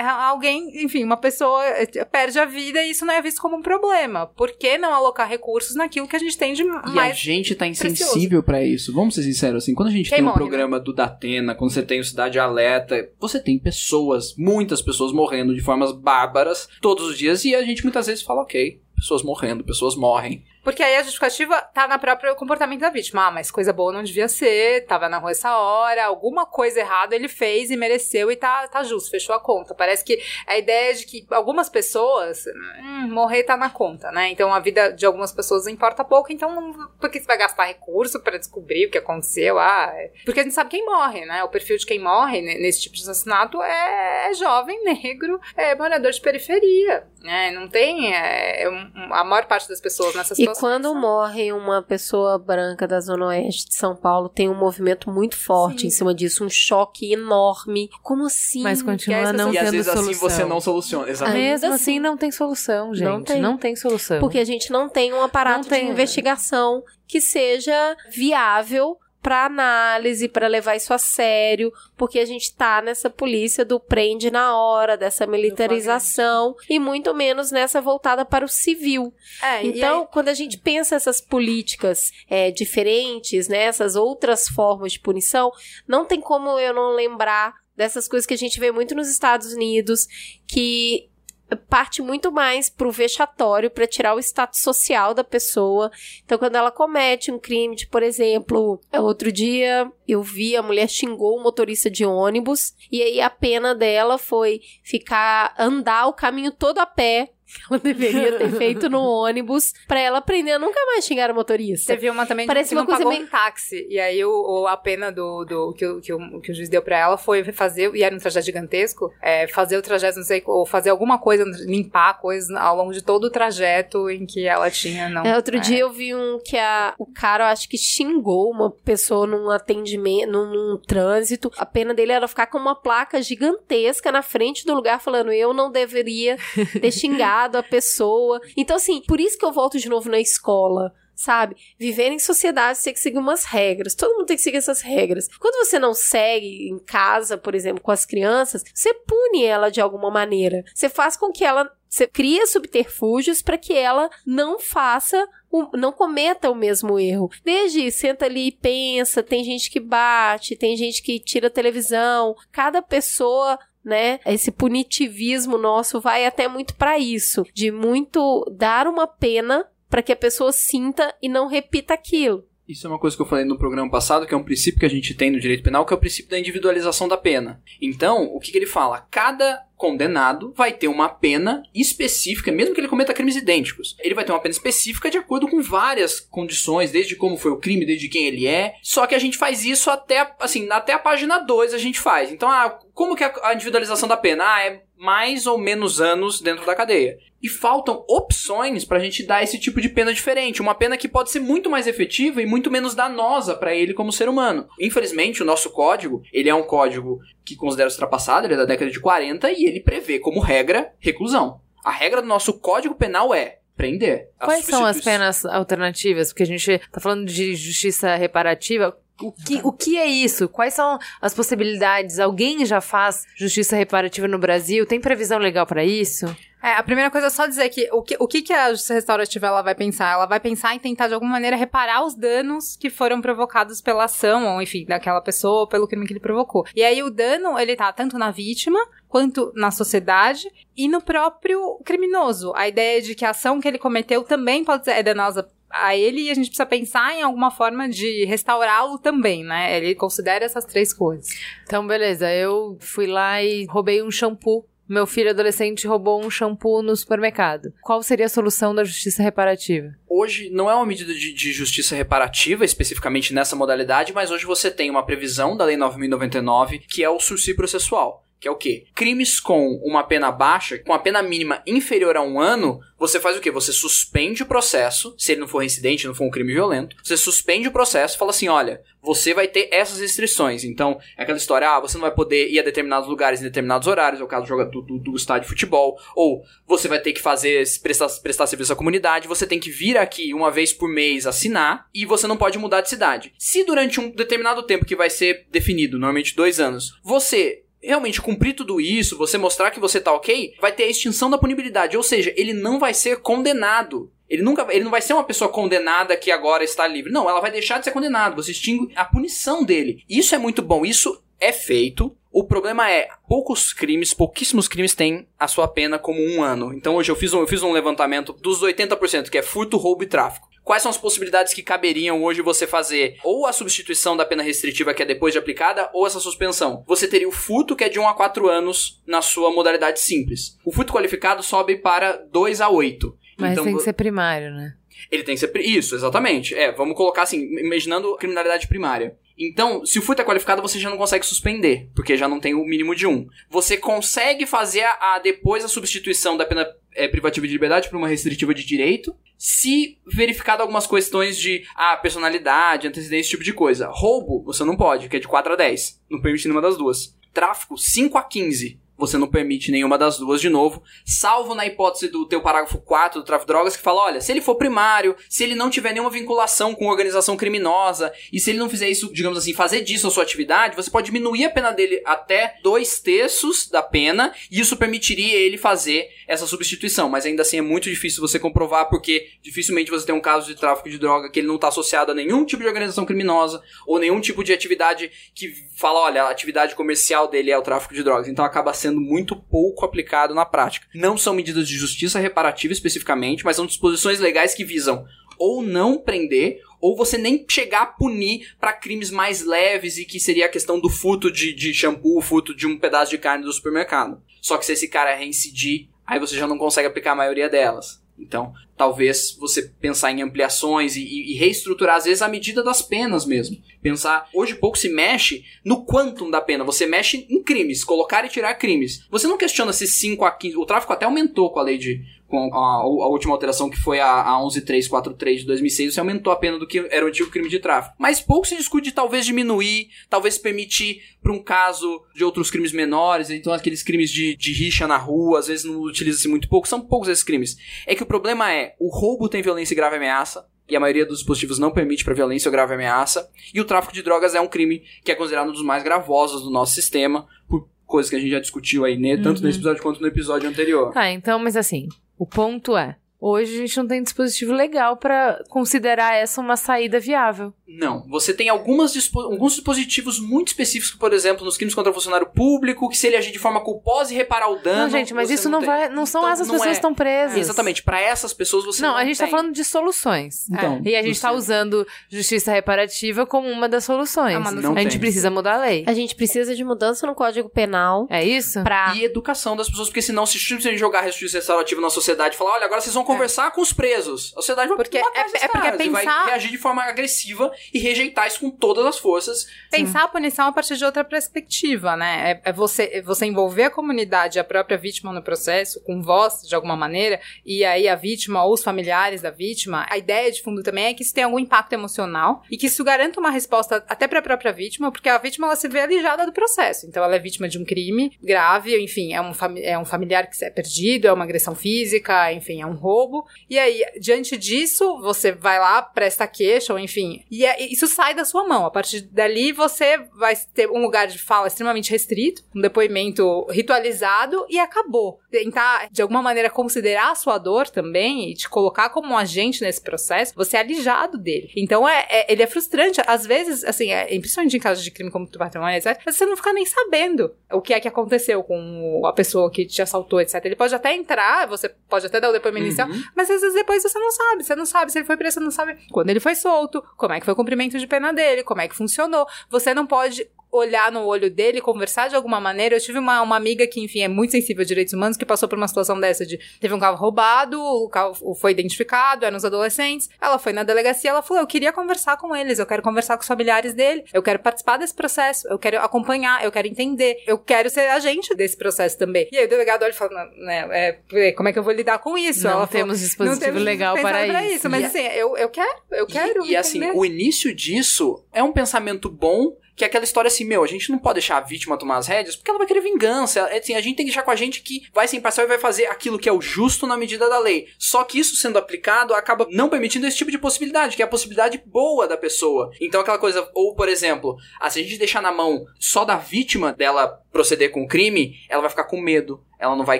Alguém, enfim, uma pessoa eh, perde a vida e isso não é visto como um problema. Por que não alocar recursos naquilo que a gente tem de E a mais gente tá insensível pra isso. Vamos ser sinceros, assim, quando a gente Quem tem um morre, programa do Datena, quando você tem o Cidade Alerta, você tem pessoas, muitas pessoas morrendo de formas bárbaras todos os dias e a gente muitas vezes fala, ok, pessoas morrendo, pessoas morrem. Porque aí a justificativa tá na próprio comportamento da vítima. Ah, mas coisa boa não devia ser, tava na rua essa hora, alguma coisa errada ele fez e mereceu e tá, tá justo, fechou a conta. Parece que a ideia de que algumas pessoas, hum, morrer tá na conta, né? Então a vida de algumas pessoas importa pouco, então por que você vai gastar recurso para descobrir o que aconteceu? Ah, é... porque a gente sabe quem morre, né? O perfil de quem morre nesse tipo de assassinato é, é jovem, negro, é morador de periferia, né? Não tem é, a maior parte das pessoas nessa situação. E quando morre uma pessoa branca da Zona Oeste de São Paulo, tem um movimento muito forte Sim. em cima disso, um choque enorme. Como assim? Mas continua não e tendo às vezes solução. assim você não soluciona. Exatamente. Mesmo assim, assim não tem solução, gente. Não tem. não tem solução. Porque a gente não tem um aparato tem. de investigação que seja viável para análise, para levar isso a sério, porque a gente tá nessa polícia do prende na hora, dessa militarização e muito menos nessa voltada para o civil. É, então, aí... quando a gente pensa essas políticas é, diferentes, né, essas outras formas de punição, não tem como eu não lembrar dessas coisas que a gente vê muito nos Estados Unidos, que parte muito mais pro vexatório para tirar o status social da pessoa. Então, quando ela comete um crime, de, por exemplo, outro dia eu vi a mulher xingou o motorista de ônibus e aí a pena dela foi ficar andar o caminho todo a pé ela deveria ter feito no ônibus pra ela aprender a nunca mais xingar o motorista. Teve uma também Parece que uma coisa meio... um táxi. E aí o, o, a pena do, do que, o, que, o, que o juiz deu pra ela foi fazer, e era um trajeto gigantesco, é, fazer o trajeto, não sei, ou fazer alguma coisa, limpar coisas ao longo de todo o trajeto em que ela tinha, não. É, outro é. dia eu vi um que a, o cara, acho que xingou uma pessoa num atendimento, num, num trânsito. A pena dele era ficar com uma placa gigantesca na frente do lugar falando eu não deveria ter xingado a pessoa. Então, assim, por isso que eu volto de novo na escola sabe? Viver em sociedade você tem que seguir umas regras. Todo mundo tem que seguir essas regras. Quando você não segue em casa, por exemplo, com as crianças, você pune ela de alguma maneira. Você faz com que ela você cria subterfúgios para que ela não faça não cometa o mesmo erro. Desde senta ali e pensa, tem gente que bate, tem gente que tira a televisão. Cada pessoa né? Esse punitivismo nosso vai até muito para isso, de muito dar uma pena para que a pessoa sinta e não repita aquilo. Isso é uma coisa que eu falei no programa passado, que é um princípio que a gente tem no direito penal, que é o princípio da individualização da pena. Então, o que, que ele fala? Cada condenado vai ter uma pena específica, mesmo que ele cometa crimes idênticos. Ele vai ter uma pena específica de acordo com várias condições, desde como foi o crime, desde quem ele é. Só que a gente faz isso até, assim, até a página 2 a gente faz. Então, ah, como que é a individualização da pena? Ah, é mais ou menos anos dentro da cadeia. E faltam opções pra gente dar esse tipo de pena diferente, uma pena que pode ser muito mais efetiva e muito menos danosa para ele como ser humano. Infelizmente, o nosso código, ele é um código que considera ultrapassado, ele é da década de 40 e ele prevê como regra reclusão. A regra do nosso código penal é prender. Quais são as penas alternativas? Porque a gente tá falando de justiça reparativa. O que, o que é isso? Quais são as possibilidades? Alguém já faz justiça reparativa no Brasil? Tem previsão legal para isso? É, a primeira coisa é só dizer que o que, o que, que a justiça restaurativa ela vai pensar? Ela vai pensar em tentar, de alguma maneira, reparar os danos que foram provocados pela ação, ou enfim, daquela pessoa, pelo crime que ele provocou. E aí o dano, ele tá tanto na vítima, quanto na sociedade e no próprio criminoso. A ideia de que a ação que ele cometeu também pode ser é danosa a ele e a gente precisa pensar em alguma forma de restaurá-lo também, né? Ele considera essas três coisas. Então, beleza, eu fui lá e roubei um shampoo meu filho adolescente roubou um shampoo no supermercado. Qual seria a solução da justiça reparativa? Hoje não é uma medida de, de, justiça reparativa, especificamente nessa modalidade, mas hoje você tem uma previsão da Lei 9099, que é o sursi processual que é o quê? Crimes com uma pena baixa, com a pena mínima inferior a um ano, você faz o quê? Você suspende o processo, se ele não for reincidente, não for um crime violento, você suspende o processo e fala assim, olha, você vai ter essas restrições. Então, é aquela história, ah, você não vai poder ir a determinados lugares em determinados horários, é o caso do, do, do estádio de futebol, ou você vai ter que fazer, prestar, prestar serviço à comunidade, você tem que vir aqui uma vez por mês assinar, e você não pode mudar de cidade. Se durante um determinado tempo que vai ser definido, normalmente dois anos, você realmente cumprir tudo isso, você mostrar que você tá ok, vai ter a extinção da punibilidade. Ou seja, ele não vai ser condenado. Ele nunca, ele não vai ser uma pessoa condenada que agora está livre. Não, ela vai deixar de ser condenada. Você extingue a punição dele. Isso é muito bom. Isso é feito. O problema é, poucos crimes, pouquíssimos crimes têm a sua pena como um ano. Então hoje eu fiz um, eu fiz um levantamento dos 80%, que é furto, roubo e tráfico. Quais são as possibilidades que caberiam hoje você fazer? Ou a substituição da pena restritiva, que é depois de aplicada, ou essa suspensão. Você teria o furto, que é de 1 a 4 anos na sua modalidade simples. O furto qualificado sobe para 2 a 8. Mas então, tem que ser primário, né? Ele tem que ser. Isso, exatamente. É, vamos colocar assim, imaginando criminalidade primária. Então, se o furto é qualificado, você já não consegue suspender, porque já não tem o mínimo de um. Você consegue fazer a, a- depois a substituição da pena é, privativa de liberdade por uma restritiva de direito, se verificado algumas questões de ah, personalidade, antecedência, esse tipo de coisa. Roubo, você não pode, que é de 4 a 10. Não permite nenhuma das duas. Tráfico, 5 a 15. Você não permite nenhuma das duas de novo, salvo na hipótese do teu parágrafo 4 do tráfico de drogas, que fala: olha, se ele for primário, se ele não tiver nenhuma vinculação com organização criminosa, e se ele não fizer isso, digamos assim, fazer disso a sua atividade, você pode diminuir a pena dele até dois terços da pena, e isso permitiria ele fazer essa substituição. Mas ainda assim é muito difícil você comprovar, porque dificilmente você tem um caso de tráfico de droga que ele não está associado a nenhum tipo de organização criminosa, ou nenhum tipo de atividade que fala: olha, a atividade comercial dele é o tráfico de drogas. Então acaba sendo muito pouco aplicado na prática. Não são medidas de justiça reparativa especificamente, mas são disposições legais que visam ou não prender, ou você nem chegar a punir para crimes mais leves e que seria a questão do furto de, de shampoo, furto de um pedaço de carne do supermercado. Só que se esse cara reincidir, aí você já não consegue aplicar a maioria delas. Então, talvez você pensar em ampliações e, e- reestruturar, às vezes, a medida das penas mesmo. Pensar, hoje pouco se mexe no quantum da pena. Você mexe em crimes, colocar e tirar crimes. Você não questiona se 5 a 15. O tráfico até aumentou com a lei de. Com a, a última alteração que foi a, a 11343 de 2006, você aumentou a pena do que era o antigo crime de tráfico. Mas pouco se discute de talvez diminuir, talvez permitir para um caso de outros crimes menores, então aqueles crimes de, de rixa na rua, às vezes não utiliza-se muito pouco, são poucos esses crimes. É que o problema é, o roubo tem violência e grave ameaça, e a maioria dos dispositivos não permite para violência ou grave ameaça, e o tráfico de drogas é um crime que é considerado um dos mais gravosos do nosso sistema, por coisas que a gente já discutiu aí, né? Tanto nesse episódio quanto no episódio anterior. Tá, então, mas assim, o ponto é, hoje a gente não tem dispositivo legal pra considerar essa uma saída viável. Não, você tem algumas dispo- alguns dispositivos muito específicos, por exemplo, nos crimes contra o funcionário público, que se ele agir de forma culposa e reparar o dano. não, gente, mas isso não, tem. vai, não são Então, essas não pessoas é. que estão presas. Exatamente, para essas pessoas você não Não, a gente tá tem. falando de soluções. Então, e a gente você- tá usando justiça reparativa como uma das soluções. É uma das Não a gente tem. precisa mudar a lei. A gente precisa de mudança no Código Penal É isso? pra. E educação das pessoas, porque senão se simplesmente jogar justiça restaurativa na sociedade e falar, olha, agora vocês vão conversar com os presos. A sociedade vai Porque matar é- é porque caras e vai pensar- reagir de forma agressiva e rejeitar isso com todas as forças. Pensar a punição a partir de outra perspectiva, né? É, é você, é você envolver a comunidade, a própria vítima no processo, com voz, de alguma maneira, e aí a vítima ou os familiares da vítima. A ideia de fundo também é que isso tem algum impacto emocional e que isso garanta uma resposta até para a própria vítima, porque a vítima ela se vê alijada do processo. Então ela é vítima de um crime grave, enfim, é um, é um familiar que é perdido, é uma agressão física, enfim, é um roubo. E aí, diante disso, você vai lá, presta queixa, ou enfim, e é- isso sai da sua mão. A partir dali, você vai ter um lugar de fala extremamente restrito, um depoimento ritualizado e acabou. Tentar, de alguma maneira, considerar a sua dor também e te colocar como um agente nesse processo, você é alijado dele. Então, é, é- ele é frustrante. Às vezes, assim, é, principalmente em casos de crime como patrimônio, etc., você não fica nem sabendo o que é que aconteceu com a pessoa que te assaltou, etc. Ele pode até entrar, você pode até dar o depoimento inicial, Uhum. mas às vezes depois você não sabe. Você não sabe se ele foi preso, você não sabe quando ele foi solto, como é que foi o cumprimento de pena dele, como é que funcionou. Você não pode olhar no olho dele, conversar de alguma maneira. Eu tive uma, uma amiga que, enfim, é muito sensível a direitos humanos, que passou por uma situação dessa de teve um carro roubado, o carro foi identificado, eram os adolescentes. Ela foi na delegacia, ela falou: Eu queria conversar com eles, eu quero conversar com os familiares dele, eu quero participar desse processo, eu quero acompanhar, eu quero entender, eu quero ser agente desse processo também. E aí o delegado olha e fala: "Não, né, é, como é que eu vou lidar com isso? Não ela temos falou, dispositivo não temos legal pensado para isso. Mas assim, eu, eu quero, eu quero. E, e assim, o início disso é um pensamento bom, que é aquela história assim, meu, a gente não pode deixar a vítima tomar as rédeas, porque ela vai querer vingança. É, assim, a gente tem que deixar com a gente que vai ser imparcial e vai fazer aquilo que é o justo na medida da lei. Só que isso sendo aplicado acaba não permitindo esse tipo de possibilidade, que é a possibilidade boa da pessoa. Então aquela coisa, ou por exemplo, ah, se a gente deixar na mão só da vítima dela proceder com o crime, ela vai ficar com medo, ela não vai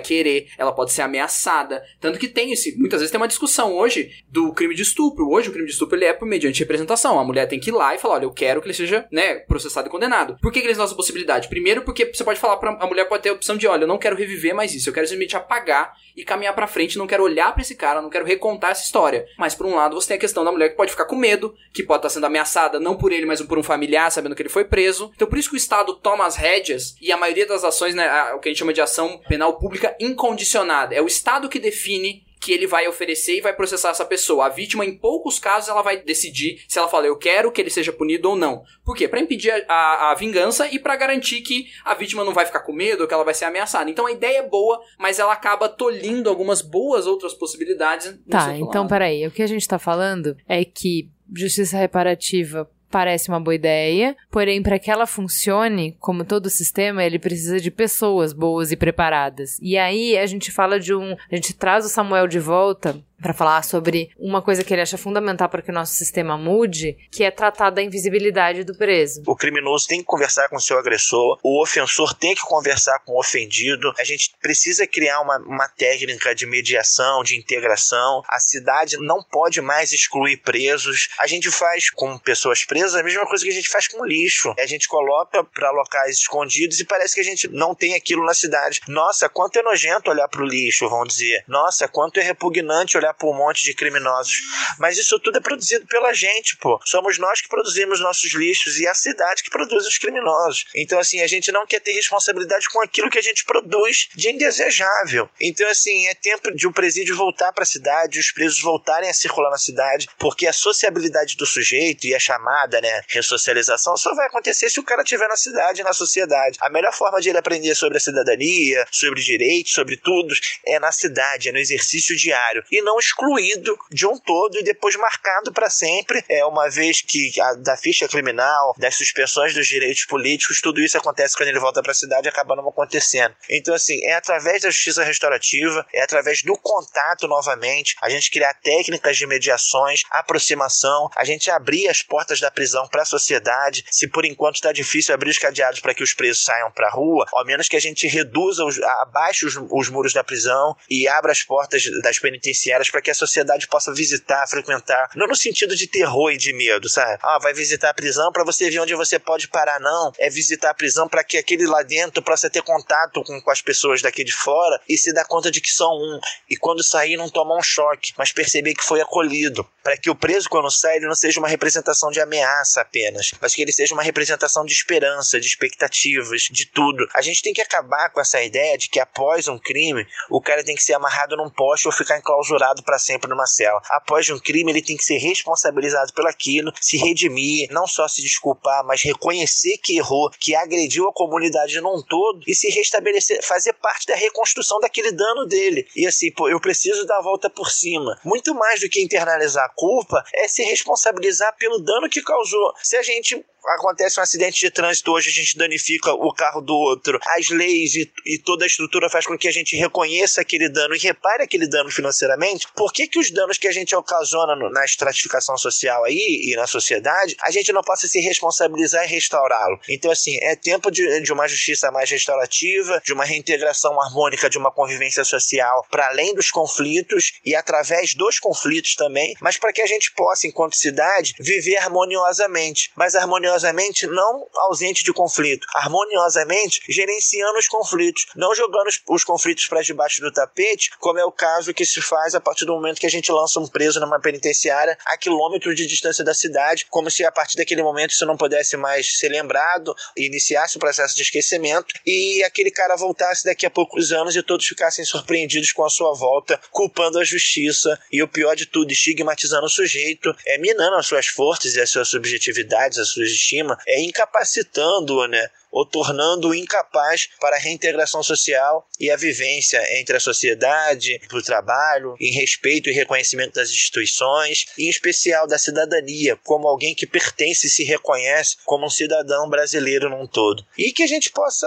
querer, ela pode ser ameaçada. Tanto que tem esse, muitas vezes tem uma discussão hoje do crime de estupro. Hoje o crime de estupro ele é por mediante representação. A mulher tem que ir lá e falar, olha, eu quero que ele seja, né, processado e condenado. Por que, que eles dão essa possibilidade? Primeiro porque você pode falar para a mulher pode ter a opção de, olha, eu não quero reviver mais isso, eu quero simplesmente apagar e caminhar para frente, não quero olhar para esse cara, não quero recontar essa história. Mas por um lado, você tem a questão da mulher que pode ficar com medo, que pode estar sendo ameaçada não por ele, mas por um familiar, sabendo que ele foi preso. Então por isso que o Estado toma as rédeas e a maioria das ações, né, o que a gente chama de ação penal pública incondicionada. É o Estado que define que ele vai oferecer e vai processar essa pessoa. A vítima, em poucos casos, ela vai decidir se ela fala eu quero que ele seja punido ou não. Por quê? Para impedir a, a, a, vingança e para garantir que a vítima não vai ficar com medo ou que ela vai ser ameaçada. Então a ideia é boa, mas ela acaba tolhindo algumas boas outras possibilidades. Tá, então peraí. O que a gente tá falando é que justiça reparativa parece uma boa ideia, porém, para que ela funcione, como todo sistema, ele precisa de pessoas boas e preparadas. E aí a gente fala de um. A gente traz o Samuel de volta para falar sobre uma coisa que ele acha fundamental para que o nosso sistema mude, que é tratar da invisibilidade do preso. O criminoso tem que conversar com o seu agressor, o ofensor tem que conversar com o ofendido. A gente precisa criar uma, uma técnica de mediação, de integração. A cidade não pode mais excluir presos. A gente faz com pessoas presas a mesma coisa que a gente faz com lixo. A gente coloca para locais escondidos e parece que a gente não tem aquilo na cidade. Nossa, quanto é nojento olhar para o lixo, vão dizer. Nossa, quanto é repugnante olhar por um monte de criminosos. Mas isso tudo é produzido pela gente, pô. Somos nós que produzimos nossos lixos e a cidade que produz os criminosos. Então, assim, a gente não quer ter responsabilidade com aquilo que a gente produz de indesejável. Então, assim, é tempo de o presídio voltar para a cidade, os presos voltarem a circular na cidade, porque a sociabilidade do sujeito e a chamada, né, ressocialização só vai acontecer se o cara estiver na cidade, na sociedade. A melhor forma de ele aprender sobre a cidadania, sobre direitos, sobre tudo, é na cidade, é no exercício diário. E não excluído de um todo e depois marcado para sempre, é uma vez que a, da ficha criminal, das suspensões dos direitos políticos, tudo isso acontece quando ele volta para a cidade e acaba não acontecendo. Então, assim, é através da justiça restaurativa, é através do contato novamente, a gente criar técnicas de mediações, aproximação, a gente abrir as portas da prisão para a sociedade. Se por enquanto está difícil abrir os cadeados para que os presos saiam para a rua, ao menos que a gente reduza os, abaixo os, os muros da prisão e abra as portas das penitenciárias para que a sociedade possa visitar, frequentar, não no sentido de terror e de medo, sabe? Ah, vai visitar a prisão para você ver onde você pode parar, não. É visitar a prisão para que aquele lá dentro possa ter contato com, com as pessoas daqui de fora e se dar conta de que são um. E quando sair, não tomar um choque, mas perceber que foi acolhido. Para que o preso, quando sai, ele não seja uma representação de ameaça apenas, mas que ele seja uma representação de esperança, de expectativas, de tudo. A gente tem que acabar com essa ideia de que após um crime, o cara tem que ser amarrado num poste ou ficar enclausurado para sempre numa cela. Após um crime, ele tem que ser responsabilizado pelaquilo, se redimir, não só se desculpar, mas reconhecer que errou, que agrediu a comunidade num todo e se restabelecer, fazer parte da reconstrução daquele dano dele. E assim, pô, eu preciso dar a volta por cima. Muito mais do que internalizar a culpa, é se responsabilizar pelo dano que causou. Se a gente acontece um acidente de trânsito hoje, a gente danifica o carro do outro, as leis e, e, toda a estrutura faz com que a gente reconheça aquele dano e repare aquele dano financeiramente, por que, que os danos que a gente ocasiona no, na estratificação social aí e na sociedade, a gente não possa se responsabilizar e restaurá-lo? Então, assim, é tempo de, de uma justiça mais restaurativa, de uma reintegração harmônica, de uma convivência social para além dos conflitos e através dos conflitos também, mas para que a gente possa, enquanto cidade, viver harmoniosamente, mas harmoniosamente harmoniosamente, não ausente de conflito, harmoniosamente gerenciando os conflitos, não jogando os, os conflitos para debaixo do tapete, como é o caso que se faz a partir do momento que a gente lança um preso numa penitenciária a quilômetros de distância da cidade, como se a partir daquele momento isso não pudesse mais ser lembrado, iniciasse o processo de esquecimento e aquele cara voltasse daqui a poucos anos e todos ficassem surpreendidos com a sua volta, culpando a justiça e o pior de tudo, estigmatizando o sujeito, é, minando as suas forças e as suas subjetividades, as suas estima, é incapacitando-o, né? ou tornando-o incapaz para a reintegração social e a vivência entre a sociedade, o trabalho, em respeito e reconhecimento das instituições, e em especial da cidadania, como alguém que pertence e se reconhece como um cidadão brasileiro num todo. E que a gente possa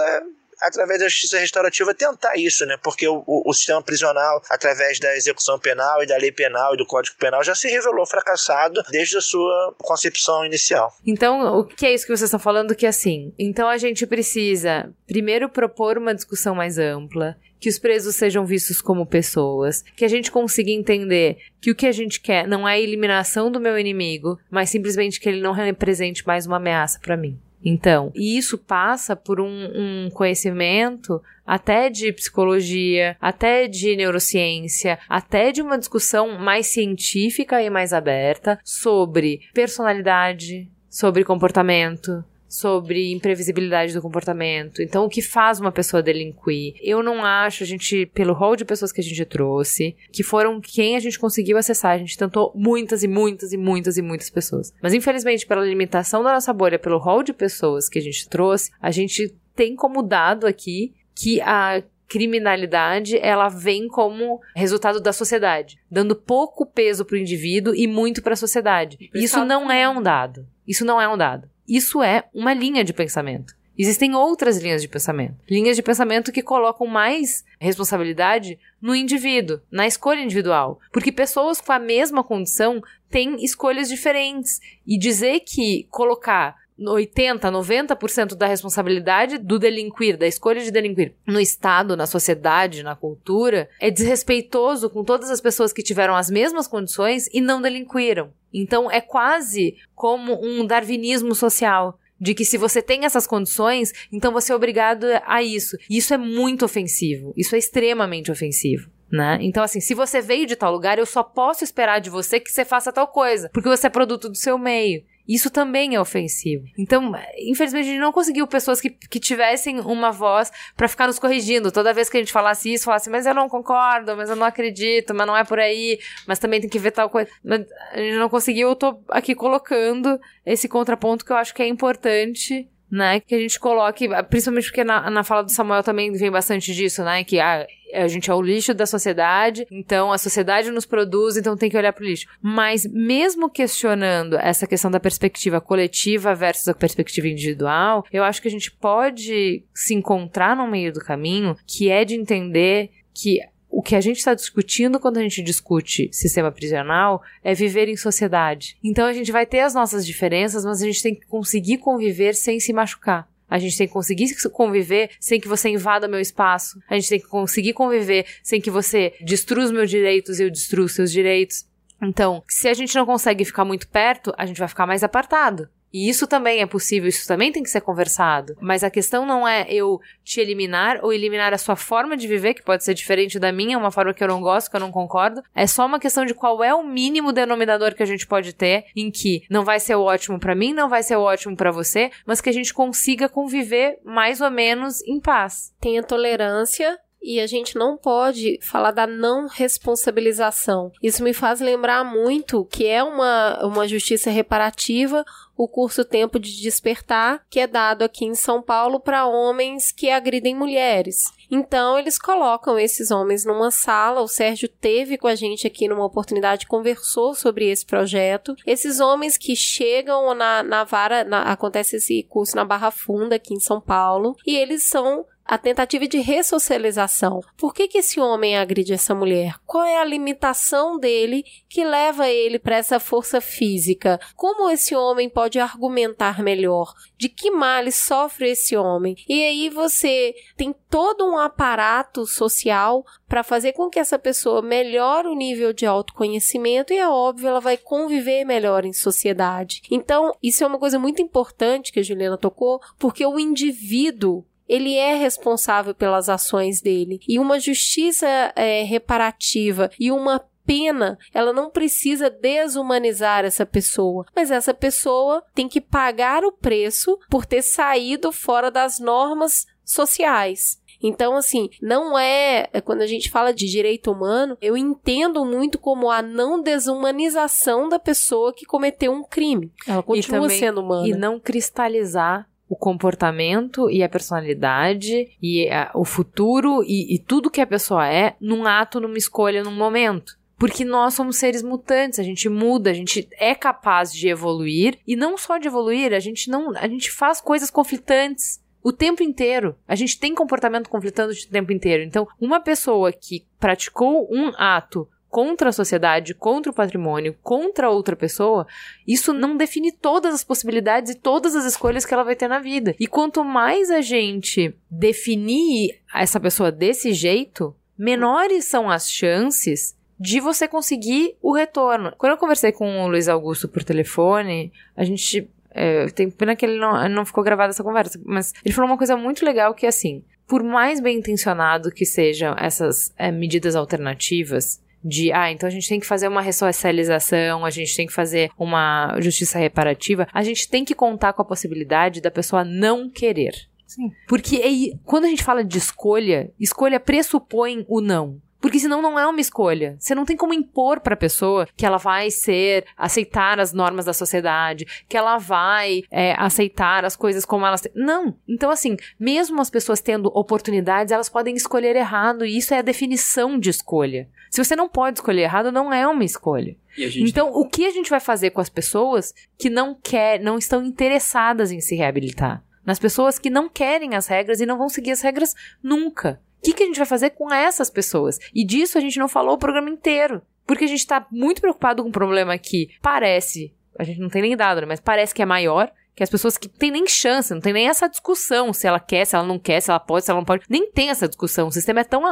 através da justiça restaurativa, tentar isso, né? Porque o, o, o sistema prisional, através da execução penal e da lei penal e do Código Penal, já se revelou fracassado desde a sua concepção inicial. Então, o que é isso que vocês estão falando? Que assim, então a gente precisa primeiro propor uma discussão mais ampla, que os presos sejam vistos como pessoas, que a gente consiga entender que o que a gente quer não é a eliminação do meu inimigo, mas simplesmente que ele não represente mais uma ameaça para mim. Então, e isso passa por um, um, conhecimento até de psicologia, até de neurociência, até de uma discussão mais científica e mais aberta sobre personalidade, sobre comportamento, sobre imprevisibilidade do comportamento. Então, o que faz uma pessoa delinquir? Eu não acho, a gente, pelo rol de pessoas que a gente trouxe, que foram quem a gente conseguiu acessar. A gente tentou muitas e muitas e muitas e muitas pessoas. Mas, infelizmente, pela limitação da nossa bolha, pelo rol de pessoas que a gente trouxe, a gente tem como dado aqui que a criminalidade ela vem como resultado da sociedade, dando pouco peso para o indivíduo e muito para a sociedade. Isso não é um dado. Isso não é um dado. Isso é uma linha de pensamento. Existem outras linhas de pensamento. Linhas de pensamento que colocam mais responsabilidade no indivíduo, na escolha individual. Porque pessoas com a mesma condição têm escolhas diferentes. E dizer que colocar 80, 90% da responsabilidade do delinquir, da escolha de delinquir no Estado, na sociedade, na cultura, é desrespeitoso com todas as pessoas que tiveram as mesmas condições e não delinquiram. Então é quase como um darwinismo social. De que se você tem essas condições, então você é obrigado a isso. E isso é muito ofensivo. Isso é extremamente ofensivo. Né? Então, assim, se você veio de tal lugar, eu só posso esperar de você que você faça tal coisa, porque você é produto do seu meio. Isso também é ofensivo. Então, infelizmente, a gente não conseguiu pessoas que, que tivessem uma voz para ficar nos corrigindo. Toda vez que a gente falasse isso, falasse, mas eu não concordo, mas eu não acredito, mas não é por aí, mas também tem que ver tal coisa. Mas a gente não conseguiu, eu tô aqui colocando esse contraponto que eu acho que é importante né? Que a gente coloque, principalmente porque na, na fala do Samuel também vem bastante disso, né? Que ah, a gente é o lixo da sociedade, então a sociedade nos produz, então tem que olhar pro lixo. Mas mesmo questionando essa questão da perspectiva coletiva versus a perspectiva individual, eu acho que a gente pode se encontrar no meio do caminho, que é de entender que o que a gente está discutindo quando a gente discute sistema prisional é viver em sociedade. Então a gente vai ter as nossas diferenças, mas a gente tem que conseguir conviver sem se machucar. A gente tem que conseguir conviver sem que você invada meu espaço. A gente tem que conseguir conviver sem que você destrua os meus direitos e eu destrua os seus direitos. Então, se a gente não consegue ficar muito perto, a gente vai ficar mais apartado. E isso também é possível, isso também tem que ser conversado. Mas a questão não é eu te eliminar ou eliminar a sua forma de viver, que pode ser diferente da minha, uma forma que eu não gosto, que eu não concordo. É só uma questão de qual é o mínimo denominador que a gente pode ter, em que não vai ser ótimo para mim, não vai ser ótimo para você, mas que a gente consiga conviver mais ou menos em paz. Tenha tolerância e a gente não pode falar da não responsabilização. Isso me faz lembrar muito que é uma, uma justiça reparativa o curso Tempo de Despertar, que é dado aqui em São Paulo para homens que agridem mulheres. Então, eles colocam esses homens numa sala. O Sérgio teve com a gente aqui numa oportunidade, conversou sobre esse projeto. Esses homens que chegam na, na vara, na, acontece esse curso na Barra Funda, aqui em São Paulo, e eles são a tentativa de ressocialização. Por que, que esse homem agride essa mulher? Qual é a limitação dele que leva ele para essa força física? Como esse homem pode argumentar melhor? De que males sofre esse homem? E aí você tem todo um aparato social para fazer com que essa pessoa melhore o nível de autoconhecimento e é óbvio ela vai conviver melhor em sociedade. Então, isso é uma coisa muito importante que a Juliana tocou, porque o indivíduo ele é responsável pelas ações dele. E uma justiça é, reparativa e uma pena, ela não precisa desumanizar essa pessoa, mas essa pessoa tem que pagar o preço por ter saído fora das normas sociais. Então, assim, não é. é quando a gente fala de direito humano, eu entendo muito como a não desumanização da pessoa que cometeu um crime. Ela continua também, sendo humana. E não cristalizar o comportamento e a personalidade e a, o futuro e, e tudo que a pessoa é num ato, numa escolha, num momento. Porque nós somos seres mutantes, a gente muda, a gente é capaz de evoluir e não só de evoluir, a gente não, a gente faz coisas conflitantes o tempo inteiro. A gente tem comportamento conflitante o tempo inteiro. Então, uma pessoa que praticou um ato contra a sociedade, contra o patrimônio, contra outra pessoa, isso não define todas as possibilidades e todas as escolhas que ela vai ter na vida. E quanto mais a gente definir essa pessoa desse jeito, menores são as chances de você conseguir o retorno. Quando eu conversei com o Luiz Augusto por telefone, a gente. É, tem pena que ele não, não ficou gravada essa conversa, mas ele falou uma coisa muito legal que é assim. Por mais bem intencionado que sejam essas é, medidas alternativas, de, ah, então a gente tem que fazer uma ressocialização, a gente tem que fazer uma justiça reparativa, a gente tem que contar com a possibilidade da pessoa não querer. Sim. Porque aí, quando a gente fala de escolha, escolha pressupõe o não. Porque senão não é uma escolha. Você não tem como impor para a pessoa que ela vai ser, aceitar as normas da sociedade, que ela vai é, aceitar as coisas como elas. Não. Então, assim, mesmo as pessoas tendo oportunidades, elas podem escolher errado, e isso é a definição de escolha. Se você não pode escolher errado, não é uma escolha. Então, tem... o que a gente vai fazer com as pessoas que não quer, não estão interessadas em se reabilitar? Nas pessoas que não querem as regras e não vão seguir as regras nunca. O que, que a gente vai fazer com essas pessoas? E disso a gente não falou o programa inteiro. Porque a gente está muito preocupado com um problema que parece, a gente não tem nem dado, né, mas parece que é maior, que as pessoas que têm nem chance, não tem nem essa discussão se ela quer, se ela não quer, se ela pode, se ela não pode. Nem tem essa discussão. O sistema é tão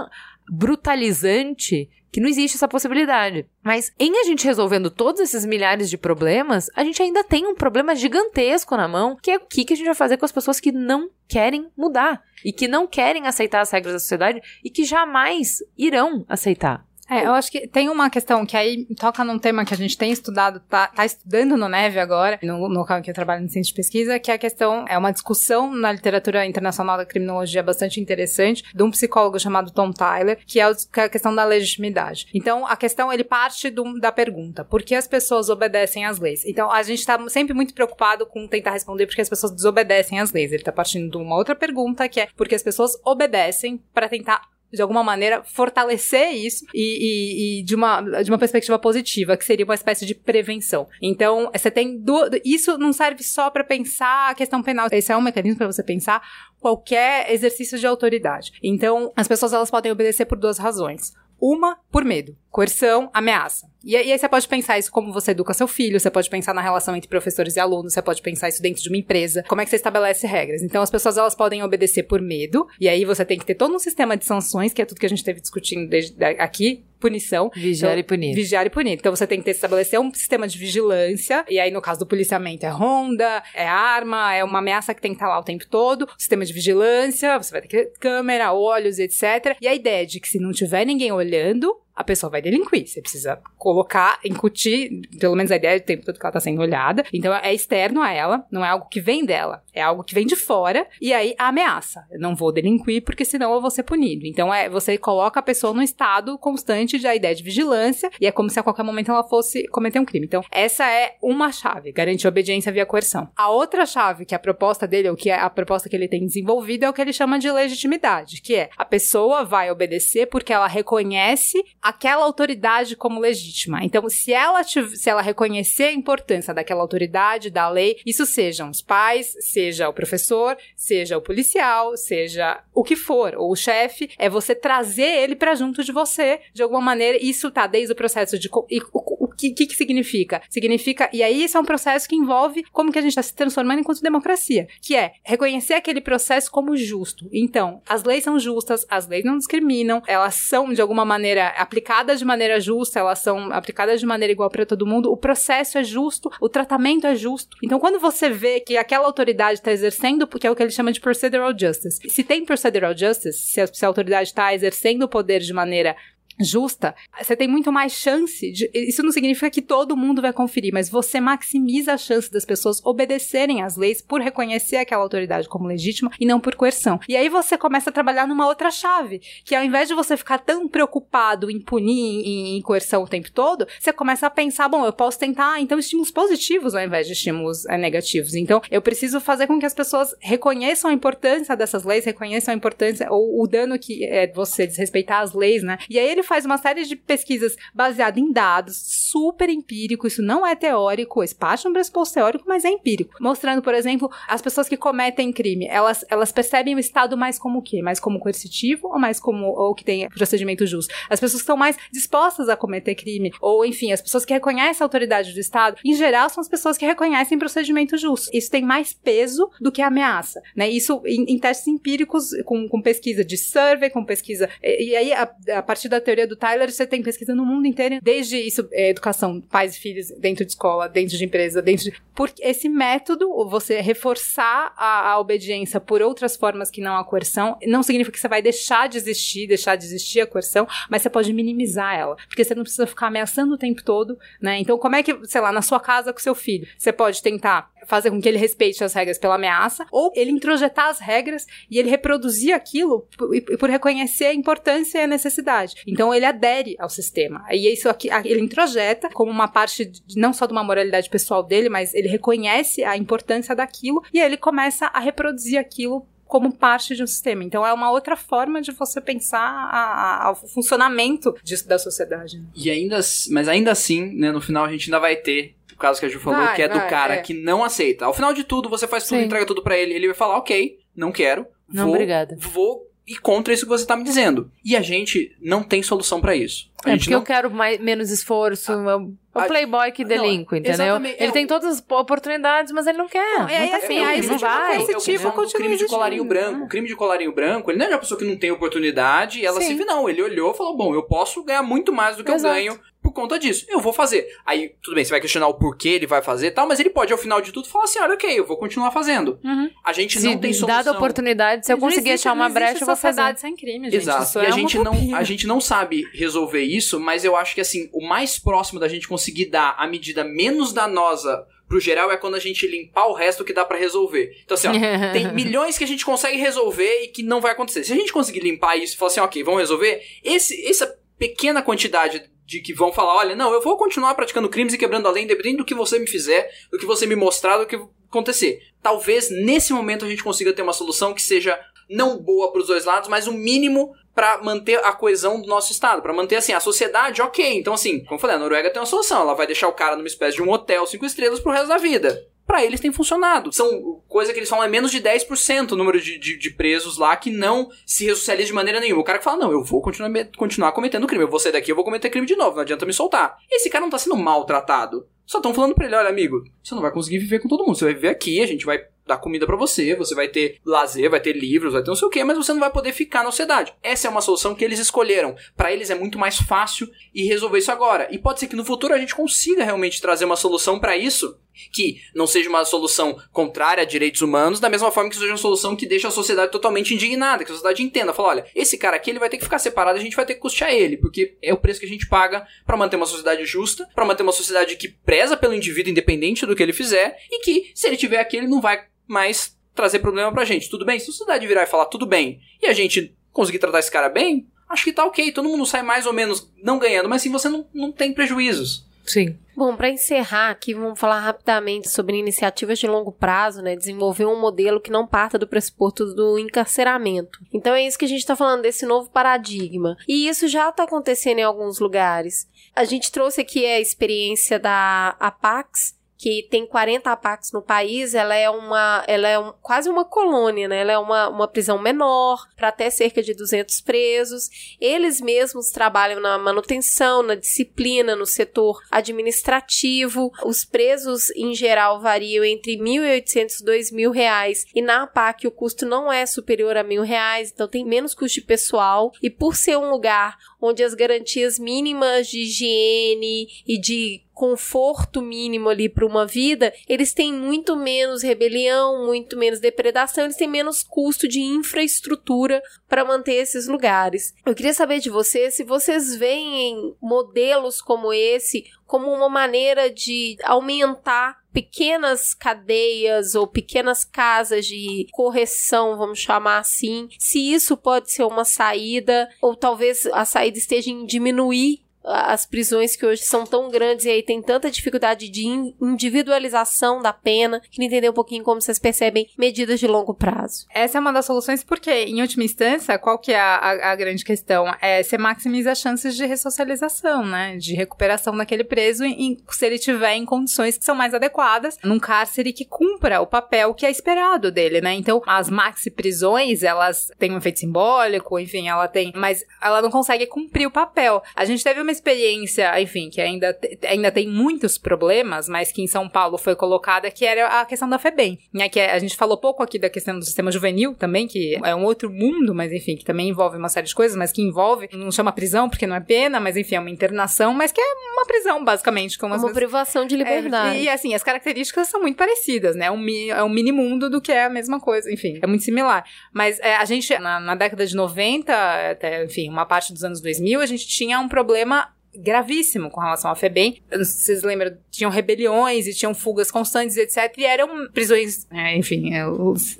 brutalizante que não existe essa possibilidade. Mas em a gente resolvendo todos esses milhares de problemas, a gente ainda tem um problema gigantesco na mão, que é o que, a gente vai fazer com as pessoas que não querem mudar e que não querem aceitar as regras da sociedade e que jamais irão aceitar. É, eu acho que tem uma questão que aí toca num tema que a gente tem estudado, tá, tá estudando no NEV agora, no, local que eu trabalho no centro de pesquisa, que é a questão, é uma discussão na literatura internacional da criminologia bastante interessante, de um psicólogo chamado Tom Tyler, que é, que é a questão da legitimidade. Então, a questão, ele parte do, da pergunta, por que as pessoas obedecem às leis? Então, a gente tá sempre muito preocupado com tentar responder porque as pessoas desobedecem às leis. Ele tá partindo de uma outra pergunta, que é porque as pessoas obedecem para tentar de alguma maneira, fortalecer isso e, e, e, de, uma, de uma perspectiva positiva, que seria uma espécie de prevenção. Então, você tem. Do, isso não serve só para pensar a questão penal. Esse é um mecanismo para você pensar qualquer exercício de autoridade. Então, as pessoas elas podem obedecer por duas razões. Uma, por medo. Coerção, ameaça. E, aí você pode pensar isso como você educa seu filho, você pode pensar na relação entre professores e alunos, você pode pensar isso dentro de uma empresa, como é que você estabelece regras. Então as pessoas elas podem obedecer por medo, e aí você tem que ter todo um sistema de sanções, que é tudo que a gente teve discutindo desde aqui, punição. Vigiar então, e punir. Vigiar e punir. Então você tem que ter, estabelecer um sistema de vigilância, e aí no caso do policiamento é ronda, é arma, é uma ameaça que tem que estar lá o tempo todo, sistema de vigilância, você vai ter que ter câmera, olhos, etc. E a ideia de que se não tiver ninguém olhando, a pessoa vai delinquir. Você precisa colocar, incutir, pelo menos a ideia do tempo todo que ela tá sendo olhada. Então é externo a ela, não é algo que vem dela, é algo que vem de fora. E aí ameaça. Eu não vou delinquir porque senão eu vou ser punido. Então é você coloca a pessoa no estado constante de a ideia de vigilância e é como se a qualquer momento ela fosse cometer um crime. Então essa é uma chave, garantir obediência via coerção. A outra chave, que a proposta dele, ou que é a proposta que ele tem desenvolvido, é o que ele chama de legitimidade, que é a pessoa vai obedecer porque ela reconhece aquela autoridade como legítima. Então, se ela, se ela reconhecer a importância daquela autoridade, da lei, isso sejam os pais, seja o professor, seja o policial, seja o que for, ou o chefe, é você trazer ele para junto de você, de alguma maneira. Isso tá desde o processo de. E, o, o que, que, que significa? Significa. E aí, isso é um processo que envolve como que a gente está se transformando enquanto democracia, que é reconhecer aquele processo como justo. Então, as leis são justas, as leis não discriminam, elas são, de alguma maneira, aplicadas de maneira justa, elas são aplicadas de maneira igual para todo mundo, o processo é justo, o tratamento é justo. Então, quando você vê que aquela autoridade está exercendo, porque é o que ele chama de procedural justice, se tem procedural justice, se a, se a autoridade está exercendo o poder de maneira justa, você tem muito mais chance de. Isso não significa que todo mundo vai conferir, mas você maximiza a chance das pessoas obedecerem às leis por reconhecer aquela autoridade como legítima e não por coerção. E aí você começa a trabalhar numa outra chave, que ao invés de você ficar tão preocupado em punir em, em coerção o tempo todo, você começa a pensar, bom, eu posso tentar então estímulos positivos ao invés de estímulos é, negativos. Então, eu preciso fazer com que as pessoas reconheçam a importância dessas leis, reconheçam a importância ou o dano que é você desrespeitar as leis, né? E aí ele faz uma série de pesquisas baseadas em dados, super empírico, isso não é teórico, isso parte de um pressuposto teórico, mas é empírico. Mostrando, por exemplo, as pessoas que cometem crime, elas, elas percebem o Estado mais como o quê? Mais como coercitivo ou mais como ou que tem procedimento justo? As pessoas que estão mais dispostas a cometer crime, ou enfim, as pessoas que reconhecem a autoridade do Estado, em geral, são as pessoas que reconhecem procedimento justo. Isso tem mais peso do que ameaça, né? Isso em, em testes empíricos, com, com, pesquisa de survey, com pesquisa. E, e aí, a, a, partir da teoria do Tyler, você tem pesquisa no mundo inteiro, desde isso, é, educação, pais e filhos, dentro de escola, dentro de empresa, dentro de. Por esse método, você reforçar a, a obediência por outras formas que não a coerção, não significa que você vai deixar de existir, deixar de existir a coerção, mas você pode minimizar ela. Porque você não precisa ficar ameaçando o tempo todo, né? Então, como é que, sei lá, na sua casa com seu filho, você pode tentar fazer com que ele respeite as regras pela ameaça, ou ele introjetar as regras e ele reproduzir aquilo por, por reconhecer a importância e a necessidade. Então ele adere ao sistema. E isso aqui ele introjeta como uma parte de, não só de uma moralidade pessoal dele, mas ele reconhece a importância daquilo e ele começa a reproduzir aquilo como parte de um sistema. Então é uma outra forma de você pensar o funcionamento de, da sociedade. E ainda, mas ainda assim, né, no final a gente ainda vai ter o caso que a Ju falou, vai, que é vai, do cara é. que não aceita. Ao final de tudo, você faz tudo, Sim. entrega tudo para ele, ele vai falar, ok, não quero, não, vou, obrigada. vou ir contra isso que você tá me dizendo. E a gente não tem solução para isso. A é, porque não... eu quero mais, menos esforço, ah, o playboy que delinque, entendeu? Ele é tem todas as oportunidades, mas ele não quer. Não, é, não tá assim, é, aí não vai. Esse tipo o crime de colarinho branco. O crime de colarinho branco, ele não é uma pessoa que não tem oportunidade e ela Sim. se não. Ele olhou e falou, bom, eu posso ganhar muito mais do que Exato. eu ganho conta disso. Eu vou fazer. Aí, tudo bem, você vai questionar o porquê ele vai fazer e tal, mas ele pode, ao final de tudo, falar assim, olha, ok, eu vou continuar fazendo. Uhum. A gente se não tem solução. dada oportunidade, se eu conseguir achar uma brecha, eu vou fazer. sem crime, gente. Exato. Isso e é a gente, não, a gente não sabe resolver isso, mas eu acho que, assim, o mais próximo da gente conseguir dar a medida menos danosa pro geral é quando a gente limpar o resto que dá para resolver. Então, assim, ó, tem milhões que a gente consegue resolver e que não vai acontecer. Se a gente conseguir limpar isso e falar assim, ok, vamos resolver, esse, essa pequena quantidade de que vão falar, olha, não, eu vou continuar praticando crimes e quebrando a lei, independente do que você me fizer, do que você me mostrar, do que acontecer. Talvez nesse momento a gente consiga ter uma solução que seja não boa para os dois lados, mas o mínimo para manter a coesão do nosso estado, para manter assim a sociedade, ok. Então assim, como eu falei, a Noruega tem uma solução, ela vai deixar o cara numa espécie de um hotel cinco estrelas pro resto da vida para eles tem funcionado. São coisa que eles falam é menos de 10% o número de, de, de, presos lá que não se ressocializam de maneira nenhuma. O cara que fala, não, eu vou continuar, continuar cometendo crime, eu vou sair daqui, eu vou cometer crime de novo, não adianta me soltar. Esse cara não tá sendo maltratado. Só estão falando pra ele, olha, amigo, você não vai conseguir viver com todo mundo, você vai viver aqui, a gente vai dar comida para você, você vai ter lazer, vai ter livros, vai ter não sei o que, mas você não vai poder ficar na sociedade. Essa é uma solução que eles escolheram. Para eles é muito mais fácil e resolver isso agora. E pode ser que no futuro a gente consiga realmente trazer uma solução para isso que não seja uma solução contrária a direitos humanos, da mesma forma que seja uma solução que deixe a sociedade totalmente indignada, que a sociedade entenda, fala, olha, esse cara aqui ele vai ter que ficar separado, a gente vai ter que custear ele, porque é o preço que a gente paga para manter uma sociedade justa, para manter uma sociedade que preza pelo indivíduo independente do que ele fizer e que se ele tiver aqui ele não vai mais trazer problema pra gente. Tudo bem? Se a sociedade virar e falar tudo bem e a gente conseguir tratar esse cara bem, acho que tá ok. Todo mundo sai mais ou menos não ganhando, mas sim você não, não tem prejuízos. Sim. Bom, para encerrar aqui, vamos falar rapidamente sobre iniciativas de longo prazo, né? Desenvolver um modelo que não parta do pressuposto do encarceramento. Então é isso que a gente está falando desse novo paradigma. E isso já está acontecendo em alguns lugares. A gente trouxe aqui a experiência da Apax, que tem 40 APACs no país, ela é uma, ela é um, quase uma colônia, né? Ela é uma, uma prisão menor, para até cerca de 200 presos. Eles mesmos trabalham na manutenção, na disciplina, no setor administrativo. Os presos, em geral, variam entre 1.800 e 2.000 reais. E na APAC o custo não é superior a mil reais, então tem menos custo de pessoal. E por ser um lugar onde as garantias mínimas de higiene e de conforto mínimo ali para uma vida, eles têm muito menos rebelião, muito menos depredação, eles têm menos custo de infraestrutura para manter esses lugares. Eu queria saber de vocês se vocês veem modelos como esse como uma maneira de aumentar pequenas cadeias ou pequenas casas de correção, vamos chamar assim, se isso pode ser uma saída, ou talvez a saída esteja em diminuir as prisões que hoje são tão grandes e aí tem tanta dificuldade de individualização da pena. Queria entender um pouquinho como vocês percebem medidas de longo prazo. Essa é uma das soluções porque, em última instância, qual que é a, a, a grande questão? É você maximiza as chances de ressocialização, né? De recuperação daquele preso em, se ele tiver em condições que são mais adequadas num cárcere que cumpra o papel que é esperado dele, né? Então, as maxi prisões, elas têm um efeito simbólico, enfim, ela tem, mas ela não consegue cumprir o papel. A gente teve uma experiência, enfim, que ainda, ainda tem muitos problemas, mas que em São Paulo foi colocada, que era a questão da FEBEM, né? Que é, a gente falou pouco aqui da questão do sistema juvenil também, que é um outro mundo, mas enfim, que também envolve uma série de coisas, mas que envolve, não chama prisão porque não é pena, mas enfim, é uma internação, mas que é uma prisão, basicamente. Como uma vezes, privação de liberdade. É, e assim, as características são muito parecidas, né? É um, é um mini mundo do que é a mesma coisa, enfim, é muito similar. Mas é, a gente, na, na década de 90, até, enfim, uma parte dos anos 2000, a gente tinha um problema gravíssimo com relação à FEBEM. Vocês lembram, tinham rebeliões e tinham fugas constantes, etc. E eram prisões, é, enfim, é,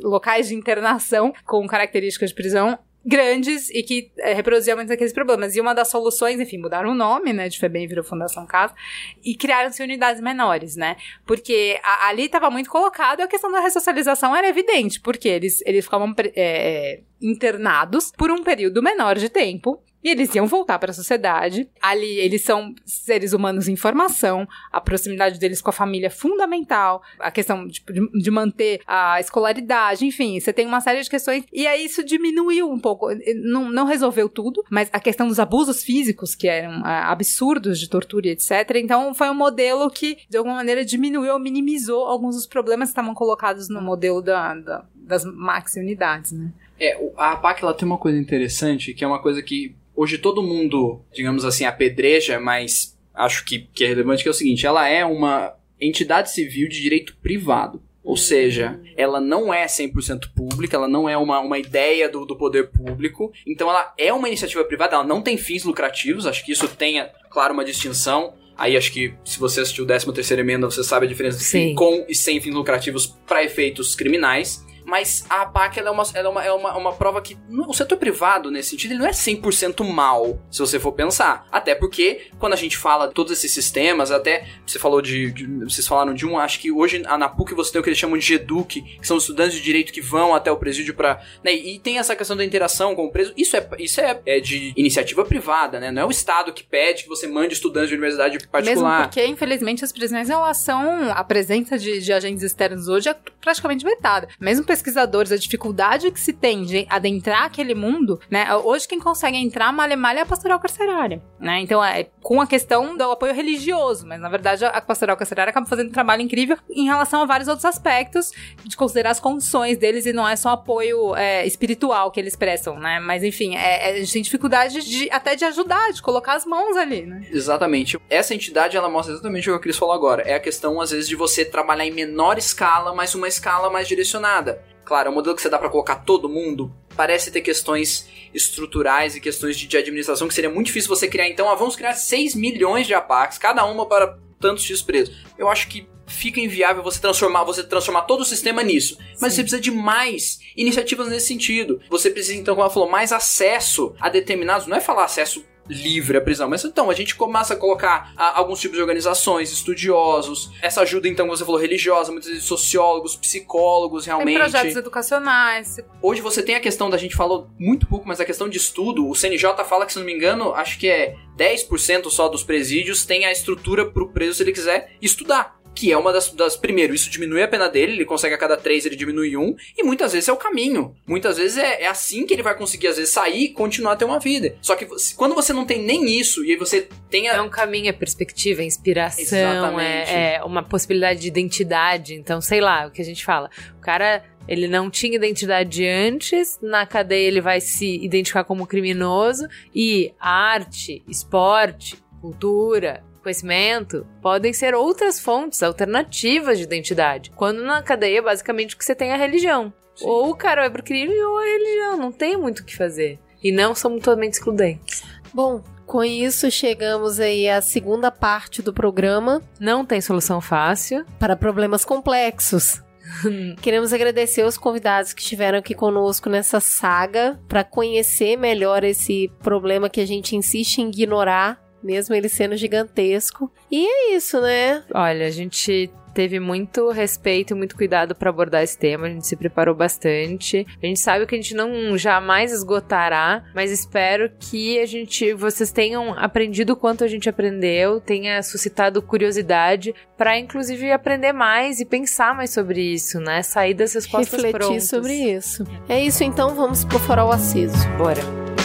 locais de internação com características de prisão grandes e que é, reproduziam muitos daqueles problemas. E uma das soluções, enfim, mudaram o nome, né, de FEBEM virou Fundação Casa, e criaram-se unidades menores, né, porque a, ali estava muito colocado a questão da ressocialização era evidente, porque eles, eles ficavam é, internados por um período menor de tempo, e eles iam voltar para a sociedade. Ali, eles são seres humanos em formação, a proximidade deles com a família é fundamental, a questão tipo, de, manter a escolaridade, enfim, você tem uma série de questões. E aí isso diminuiu um pouco. Não, não resolveu tudo, mas a questão dos abusos físicos, que eram ah, absurdos de tortura e etc. Então, foi um modelo que, de alguma maneira, diminuiu ou minimizou alguns dos problemas que estavam colocados no modelo da, da das maxi unidades, né? É, a APAC ela tem uma coisa interessante, que é uma coisa que hoje todo mundo, digamos assim, apedreja, mas acho que, que é relevante, que é o seguinte, ela é uma entidade civil de direito privado. Ou seja, ela não é 100% pública, ela não é uma, uma ideia do, do poder público. Então, ela é uma iniciativa privada, ela não tem fins lucrativos. Acho que isso tenha, claro, uma distinção. Aí acho que se você assistiu o 13 terceira emenda, você sabe a diferença entre com e sem fins lucrativos para efeitos criminais mas a APAC é, uma, é, uma, é uma, uma prova que o setor privado, nesse sentido, ele não é 100% mal, se você for pensar. Até porque, quando a gente fala de todos esses sistemas, até você falou de, de vocês falaram de um, acho que hoje na PUC você tem o que eles chamam de GEDUC, que são estudantes de direito que vão até o presídio para né, e tem essa questão da interação com o preso. Isso é, isso é, é, de iniciativa privada, né? Não é o Estado que pede que você mande estudantes de universidade particular. Mesmo porque, infelizmente, as prisões elas são a presença de, de agentes externos hoje é praticamente vetada. Mesmo pesquisadores, a dificuldade que se tem de adentrar aquele mundo, né? Hoje quem consegue entrar malha malha é a pastoral carcerária, né? Então é com a questão do apoio religioso, mas na verdade a pastoral carcerária acaba fazendo um trabalho incrível em relação a vários outros aspectos de considerar as condições deles e não é só apoio é, espiritual que eles prestam, né? Mas enfim, é, é, a gente tem dificuldade de até de ajudar, de colocar as mãos ali, né? Exatamente. Essa entidade ela mostra exatamente o que a Cris falou agora. É a questão às vezes de você trabalhar em menor escala, mas uma escala mais direcionada. Claro, é um modelo que você dá para colocar todo mundo. Parece ter questões estruturais e questões de, de, administração que seria muito difícil você criar. Então, ah, vamos criar 6 milhões de APACs, cada uma para tantos X presos. Eu acho que fica inviável você transformar, você transformar todo o sistema nisso. Mas Sim. você precisa de mais iniciativas nesse sentido. Você precisa, então, como ela falou, mais acesso a determinados. Não é falar acesso livre a prisão. Mas então, a gente começa a colocar a, alguns tipos de organizações, estudiosos, essa ajuda, então, como você falou, religiosa, muitas vezes sociólogos, psicólogos, realmente. Tem projetos educacionais. Hoje você tem a questão da gente falou muito pouco, mas a questão de estudo, o CNJ fala que, se não me engano, acho que é 10% só dos presídios tem a estrutura para o preso se ele quiser estudar que é uma das, das. Primeiro, isso diminui a pena dele, ele consegue a cada três, ele diminui um, e muitas vezes é o caminho. Muitas vezes é, é assim que ele vai conseguir, às vezes, sair e continuar a ter uma vida. Só que quando você não tem nem isso, e aí você tem a... É um caminho, é perspectiva, é inspiração, é, é uma possibilidade de identidade. Então, sei lá, o que a gente fala. O cara ele não tinha identidade antes, na cadeia ele vai se identificar como criminoso e arte, esporte, cultura, conhecimento podem ser outras fontes alternativas de identidade. Quando na cadeia, basicamente, o que você tem é a religião. Sim. Ou o cara vai pro crime ou a religião. Não tem muito o que fazer. E não são mutuamente excludentes. Bom, com isso, chegamos aí à segunda parte do programa. Não tem solução fácil. Para problemas complexos. Queremos agradecer os convidados que estiveram aqui conosco nessa saga para conhecer melhor esse problema que a gente insiste em ignorar mesmo ele sendo gigantesco. E é isso, né? Olha, a gente teve muito respeito, muito cuidado para abordar esse tema, a gente se preparou bastante. A gente sabe que a gente não jamais esgotará, mas espero que a gente vocês tenham aprendido o quanto a gente aprendeu, tenha suscitado curiosidade para inclusive aprender mais e pensar mais sobre isso, né? Sair das respostas Refletir prontas. sobre isso. É isso então, vamos pro farol aceso. Bora.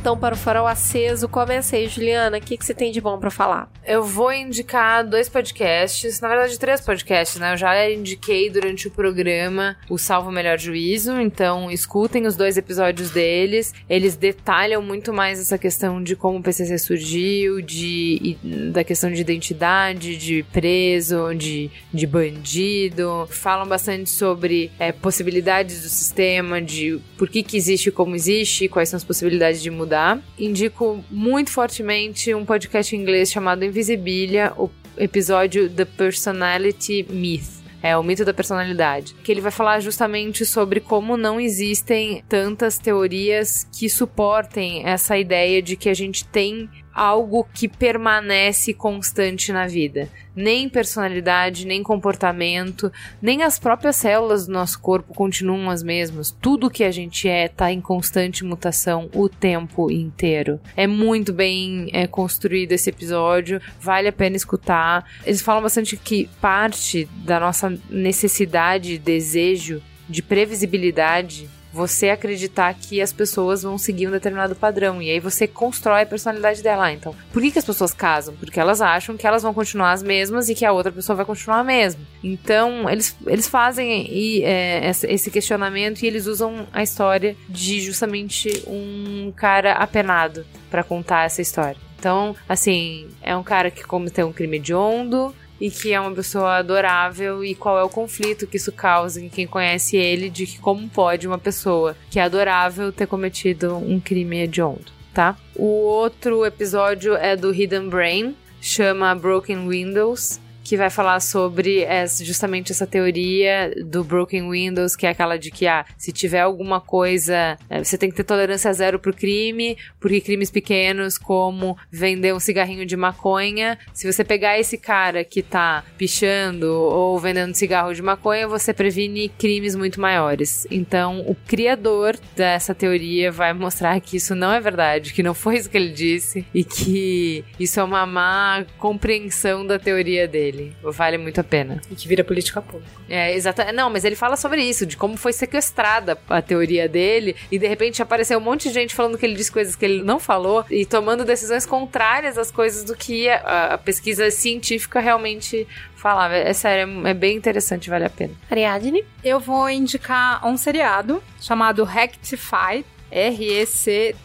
Então para o farol aceso. Começa aí, Juliana. O que, que você tem de bom para falar? Eu vou indicar dois podcasts, na verdade três podcasts, né? Eu já indiquei durante o programa o Salvo Melhor Juízo, então escutem os dois episódios deles. Eles detalham muito mais essa questão de como o PCC surgiu, de, da questão de identidade, de preso, de, de bandido. Falam bastante sobre é, possibilidades do sistema, de por que, que existe como existe, quais são as possibilidades de mudar. Indico muito fortemente um podcast em inglês chamado Invisibilia, o episódio The Personality Myth. É o mito da personalidade. Que ele vai falar justamente sobre como não existem tantas teorias que suportem essa ideia de que a gente tem algo que permanece constante na vida. Nem personalidade, nem comportamento, nem as próprias células do nosso corpo continuam as mesmas. Tudo que a gente é está em constante mutação o tempo inteiro. É muito bem é, construído esse episódio, vale a pena escutar. Eles falam bastante que parte da nossa necessidade, desejo de previsibilidade você acreditar que as pessoas vão seguir um determinado padrão. E aí você constrói a personalidade dela. Então, por que, que as pessoas casam? Porque elas acham que elas vão continuar as mesmas e que a outra pessoa vai continuar a mesma. Então, eles, eles fazem e, é, esse questionamento e eles usam a história de justamente um cara apenado para contar essa história. Então, assim, é um cara que cometeu um crime hediondo, e que é uma pessoa adorável e qual é o conflito que isso causa em quem conhece ele de que como pode uma pessoa que é adorável ter cometido um crime hediondo, tá? O outro episódio é do Hidden Brain, chama Broken Windows, que vai falar sobre essa- justamente essa teoria do Broken Windows, que é aquela de que, ah, se tiver alguma coisa, eh, você tem que ter tolerância zero pro crime, porque crimes pequenos, como vender um cigarrinho de maconha, se você pegar esse cara que tá pichando ou vendendo cigarro de maconha, você previne crimes muito maiores. Então, o criador dessa teoria vai mostrar que isso não é verdade, que não foi isso que ele disse e que isso é uma má compreensão da teoria dele. Vale muito a pena. E que vira política pública. É, exata. Não, mas ele fala sobre isso, de como foi sequestrada a teoria dele, e de repente apareceu um monte de gente falando que ele disse coisas que ele não falou, e tomando decisões contrárias às coisas do que a, a pesquisa científica realmente falava. É sério, é bem interessante, vale a pena. Ariadne? Eu vou indicar um seriado chamado Rectify. R-E-C-T-I-F-Y.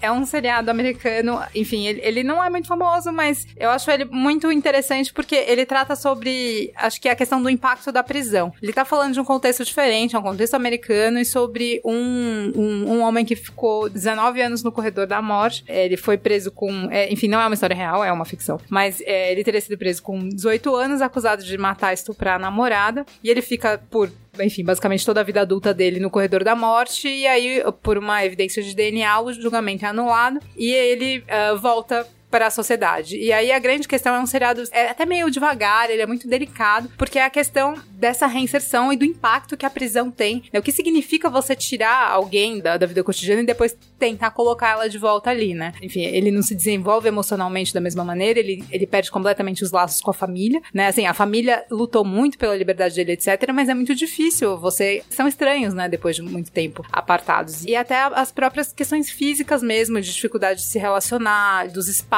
É um seriado americano, enfim, ele, ele não é muito famoso, mas eu acho ele muito interessante porque ele trata sobre, acho que é a questão do impacto da prisão. Ele tá falando de um contexto diferente, é um contexto americano, e sobre um, um, um homem que ficou 19 anos no corredor da morte. Ele foi preso com, é, enfim, não é uma história real, é uma ficção, mas é, ele teria sido preso com 18 anos, acusado de matar e estuprar a namorada, e ele fica por enfim, basicamente toda a vida adulta dele no corredor da morte, e aí, por uma evidência de DNA, o julgamento é anulado, e ele ah, volta para a sociedade. E aí a grande questão é um seriado é até meio devagar, ele é muito delicado, porque é a questão dessa reinserção e do impacto que a prisão tem. né? O que significa você tirar alguém da, da vida cotidiana e depois tentar colocar ela de volta ali, né? Enfim, ele não se desenvolve emocionalmente da mesma maneira, ele, ele perde completamente os laços com a família, né? Assim, a família lutou muito pela liberdade dele, etc., mas é muito difícil. Você são estranhos, né? Depois de muito tempo apartados. E até as próprias questões físicas mesmo, de dificuldade de se relacionar, dos espaços,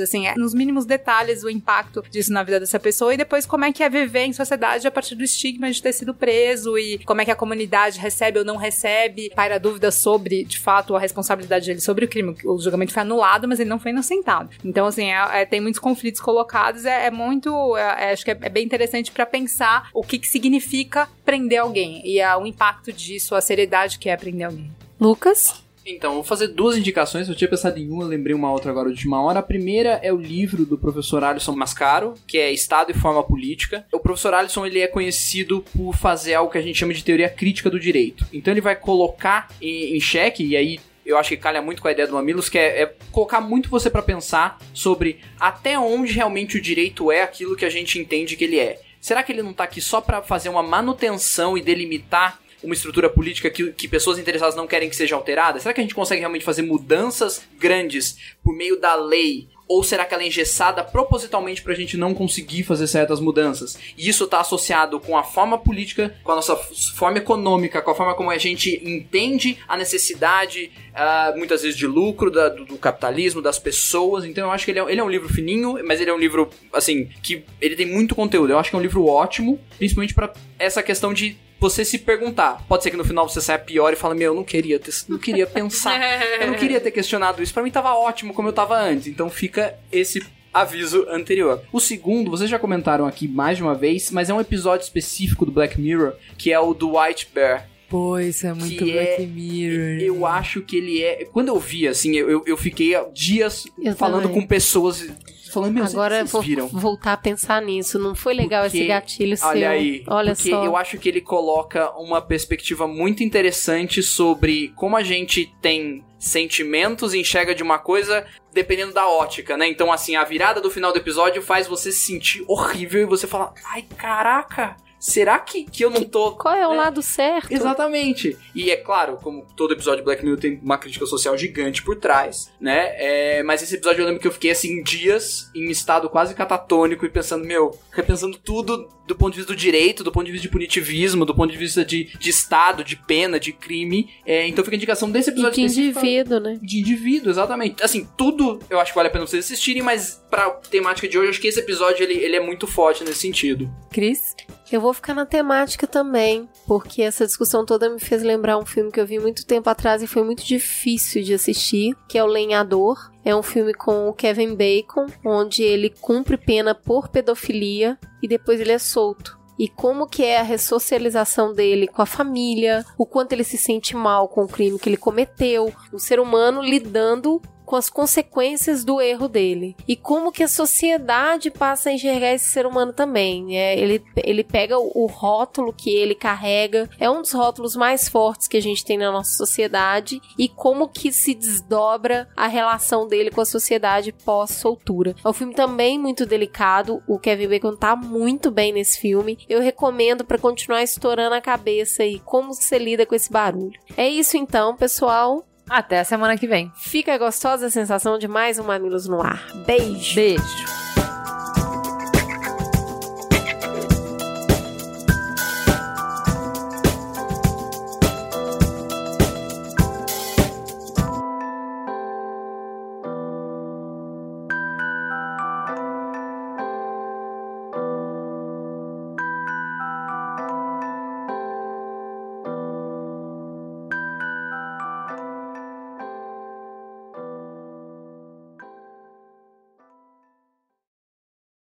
assim, é, nos mínimos detalhes o impacto disso na vida dessa pessoa e depois como é que é viver em sociedade a partir do estigma de ter sido preso e como é que a comunidade recebe ou não recebe, paira dúvida sobre, de fato, a responsabilidade dele sobre o crime. O julgamento foi anulado, mas ele não foi inocentado. Então, assim, é- é- tem muitos conflitos colocados, é, é muito, é- é- acho que é, bem interessante pra pensar o que, que significa prender alguém e a- o impacto disso, a seriedade que é prender alguém. Lucas? Então, vou fazer duas indicações. Eu tinha pensado em uma, lembrei uma outra agora de última hora. A primeira é o livro do professor Alisson Mascaro, que é Estado e Forma Política. O professor Alisson ele é conhecido por fazer algo que a gente chama de teoria crítica do direito. Então, ele vai colocar em, em xeque, e aí eu acho que calha muito com a ideia do Mamilos, que é, é colocar muito você para pensar sobre até onde realmente o direito é aquilo que a gente entende que ele é. Será que ele não tá aqui só para fazer uma manutenção e delimitar uma estrutura política que, que pessoas interessadas não querem que seja alterada? Será que a gente consegue realmente fazer mudanças grandes por meio da lei ou será que ela é engessada propositalmente pra gente não conseguir fazer certas mudanças? E isso tá associado com a forma política, com a nossa forma econômica, com a forma como a gente entende a necessidade, uh, muitas vezes, de lucro da, do, do, capitalismo, das pessoas. Então eu acho que ele é, ele é um livro fininho, mas ele é um livro, assim, que ele tem muito conteúdo. Eu acho que é um livro ótimo, principalmente para essa questão de você se perguntar. Pode ser que no final você saia pior e fala: Meu, eu não queria ter, não queria pensar. eu não queria ter questionado isso. Para mim tava ótimo como eu tava antes. Então fica esse aviso anterior. O segundo, vocês já comentaram aqui mais de uma vez, mas é um episódio específico do Black Mirror, que é o do White Bear. Pô, isso é muito Black é, Mirror. Eu acho que ele é. Quando eu vi, assim, eu, eu fiquei dias eu falando também. com pessoas falando, meu, Agora vocês vou viram? voltar a pensar nisso. Não foi legal porque, esse gatilho seu. Olha aí. Olha porque só. eu acho que ele coloca uma perspectiva muito interessante sobre como a gente tem sentimentos e enxerga de uma coisa dependendo da ótica, né? Então, assim, a virada do final do episódio faz você se sentir horrível e você fala, ai, caraca, será que, que eu não tô. Qual é o né? lado certo? Exatamente. E é claro, como todo episódio de Black Mirror tem uma crítica social gigante por trás, né? É, mas esse episódio eu lembro que eu fiquei assim dias em estado quase catatônico e pensando, meu, repensando tudo do ponto de vista do direito, do ponto de vista de punitivismo, do ponto de vista de, de Estado, de pena, de crime. É, então fica a indicação desse episódio. E de indivíduo, né? De indivíduo, exatamente. Assim, tudo eu acho que vale a pena vocês assistirem, mas pra temática de hoje, acho que esse episódio ele, ele é muito forte nesse sentido. Cris? Eu vou ficar na temática também, porque essa discussão toda me fez lembrar um filme que eu vi muito tempo atrás e foi muito difícil de assistir, que é O Lenhador. É um filme com o Kevin Bacon, onde ele cumpre pena por pedofilia e depois ele é solto e como que é a ressocialização dele com a família, o quanto ele se sente mal com o crime que ele cometeu, o ser humano lidando com as consequências do erro dele. E como que a sociedade passa a enxergar esse ser humano também. É, ele, ele pega o, o rótulo que ele carrega, é um dos rótulos mais fortes que a gente tem na nossa sociedade, e como que se desdobra a relação dele com a sociedade pós-soltura. É um filme também muito delicado, o Kevin Bacon tá muito bem nesse filme. Eu recomendo para continuar estourando a cabeça e como você lida com esse barulho. É isso então, pessoal. Até a semana que vem. Fica gostosa a sensação de mais um Mamilos no ar. Beijo! Beijo!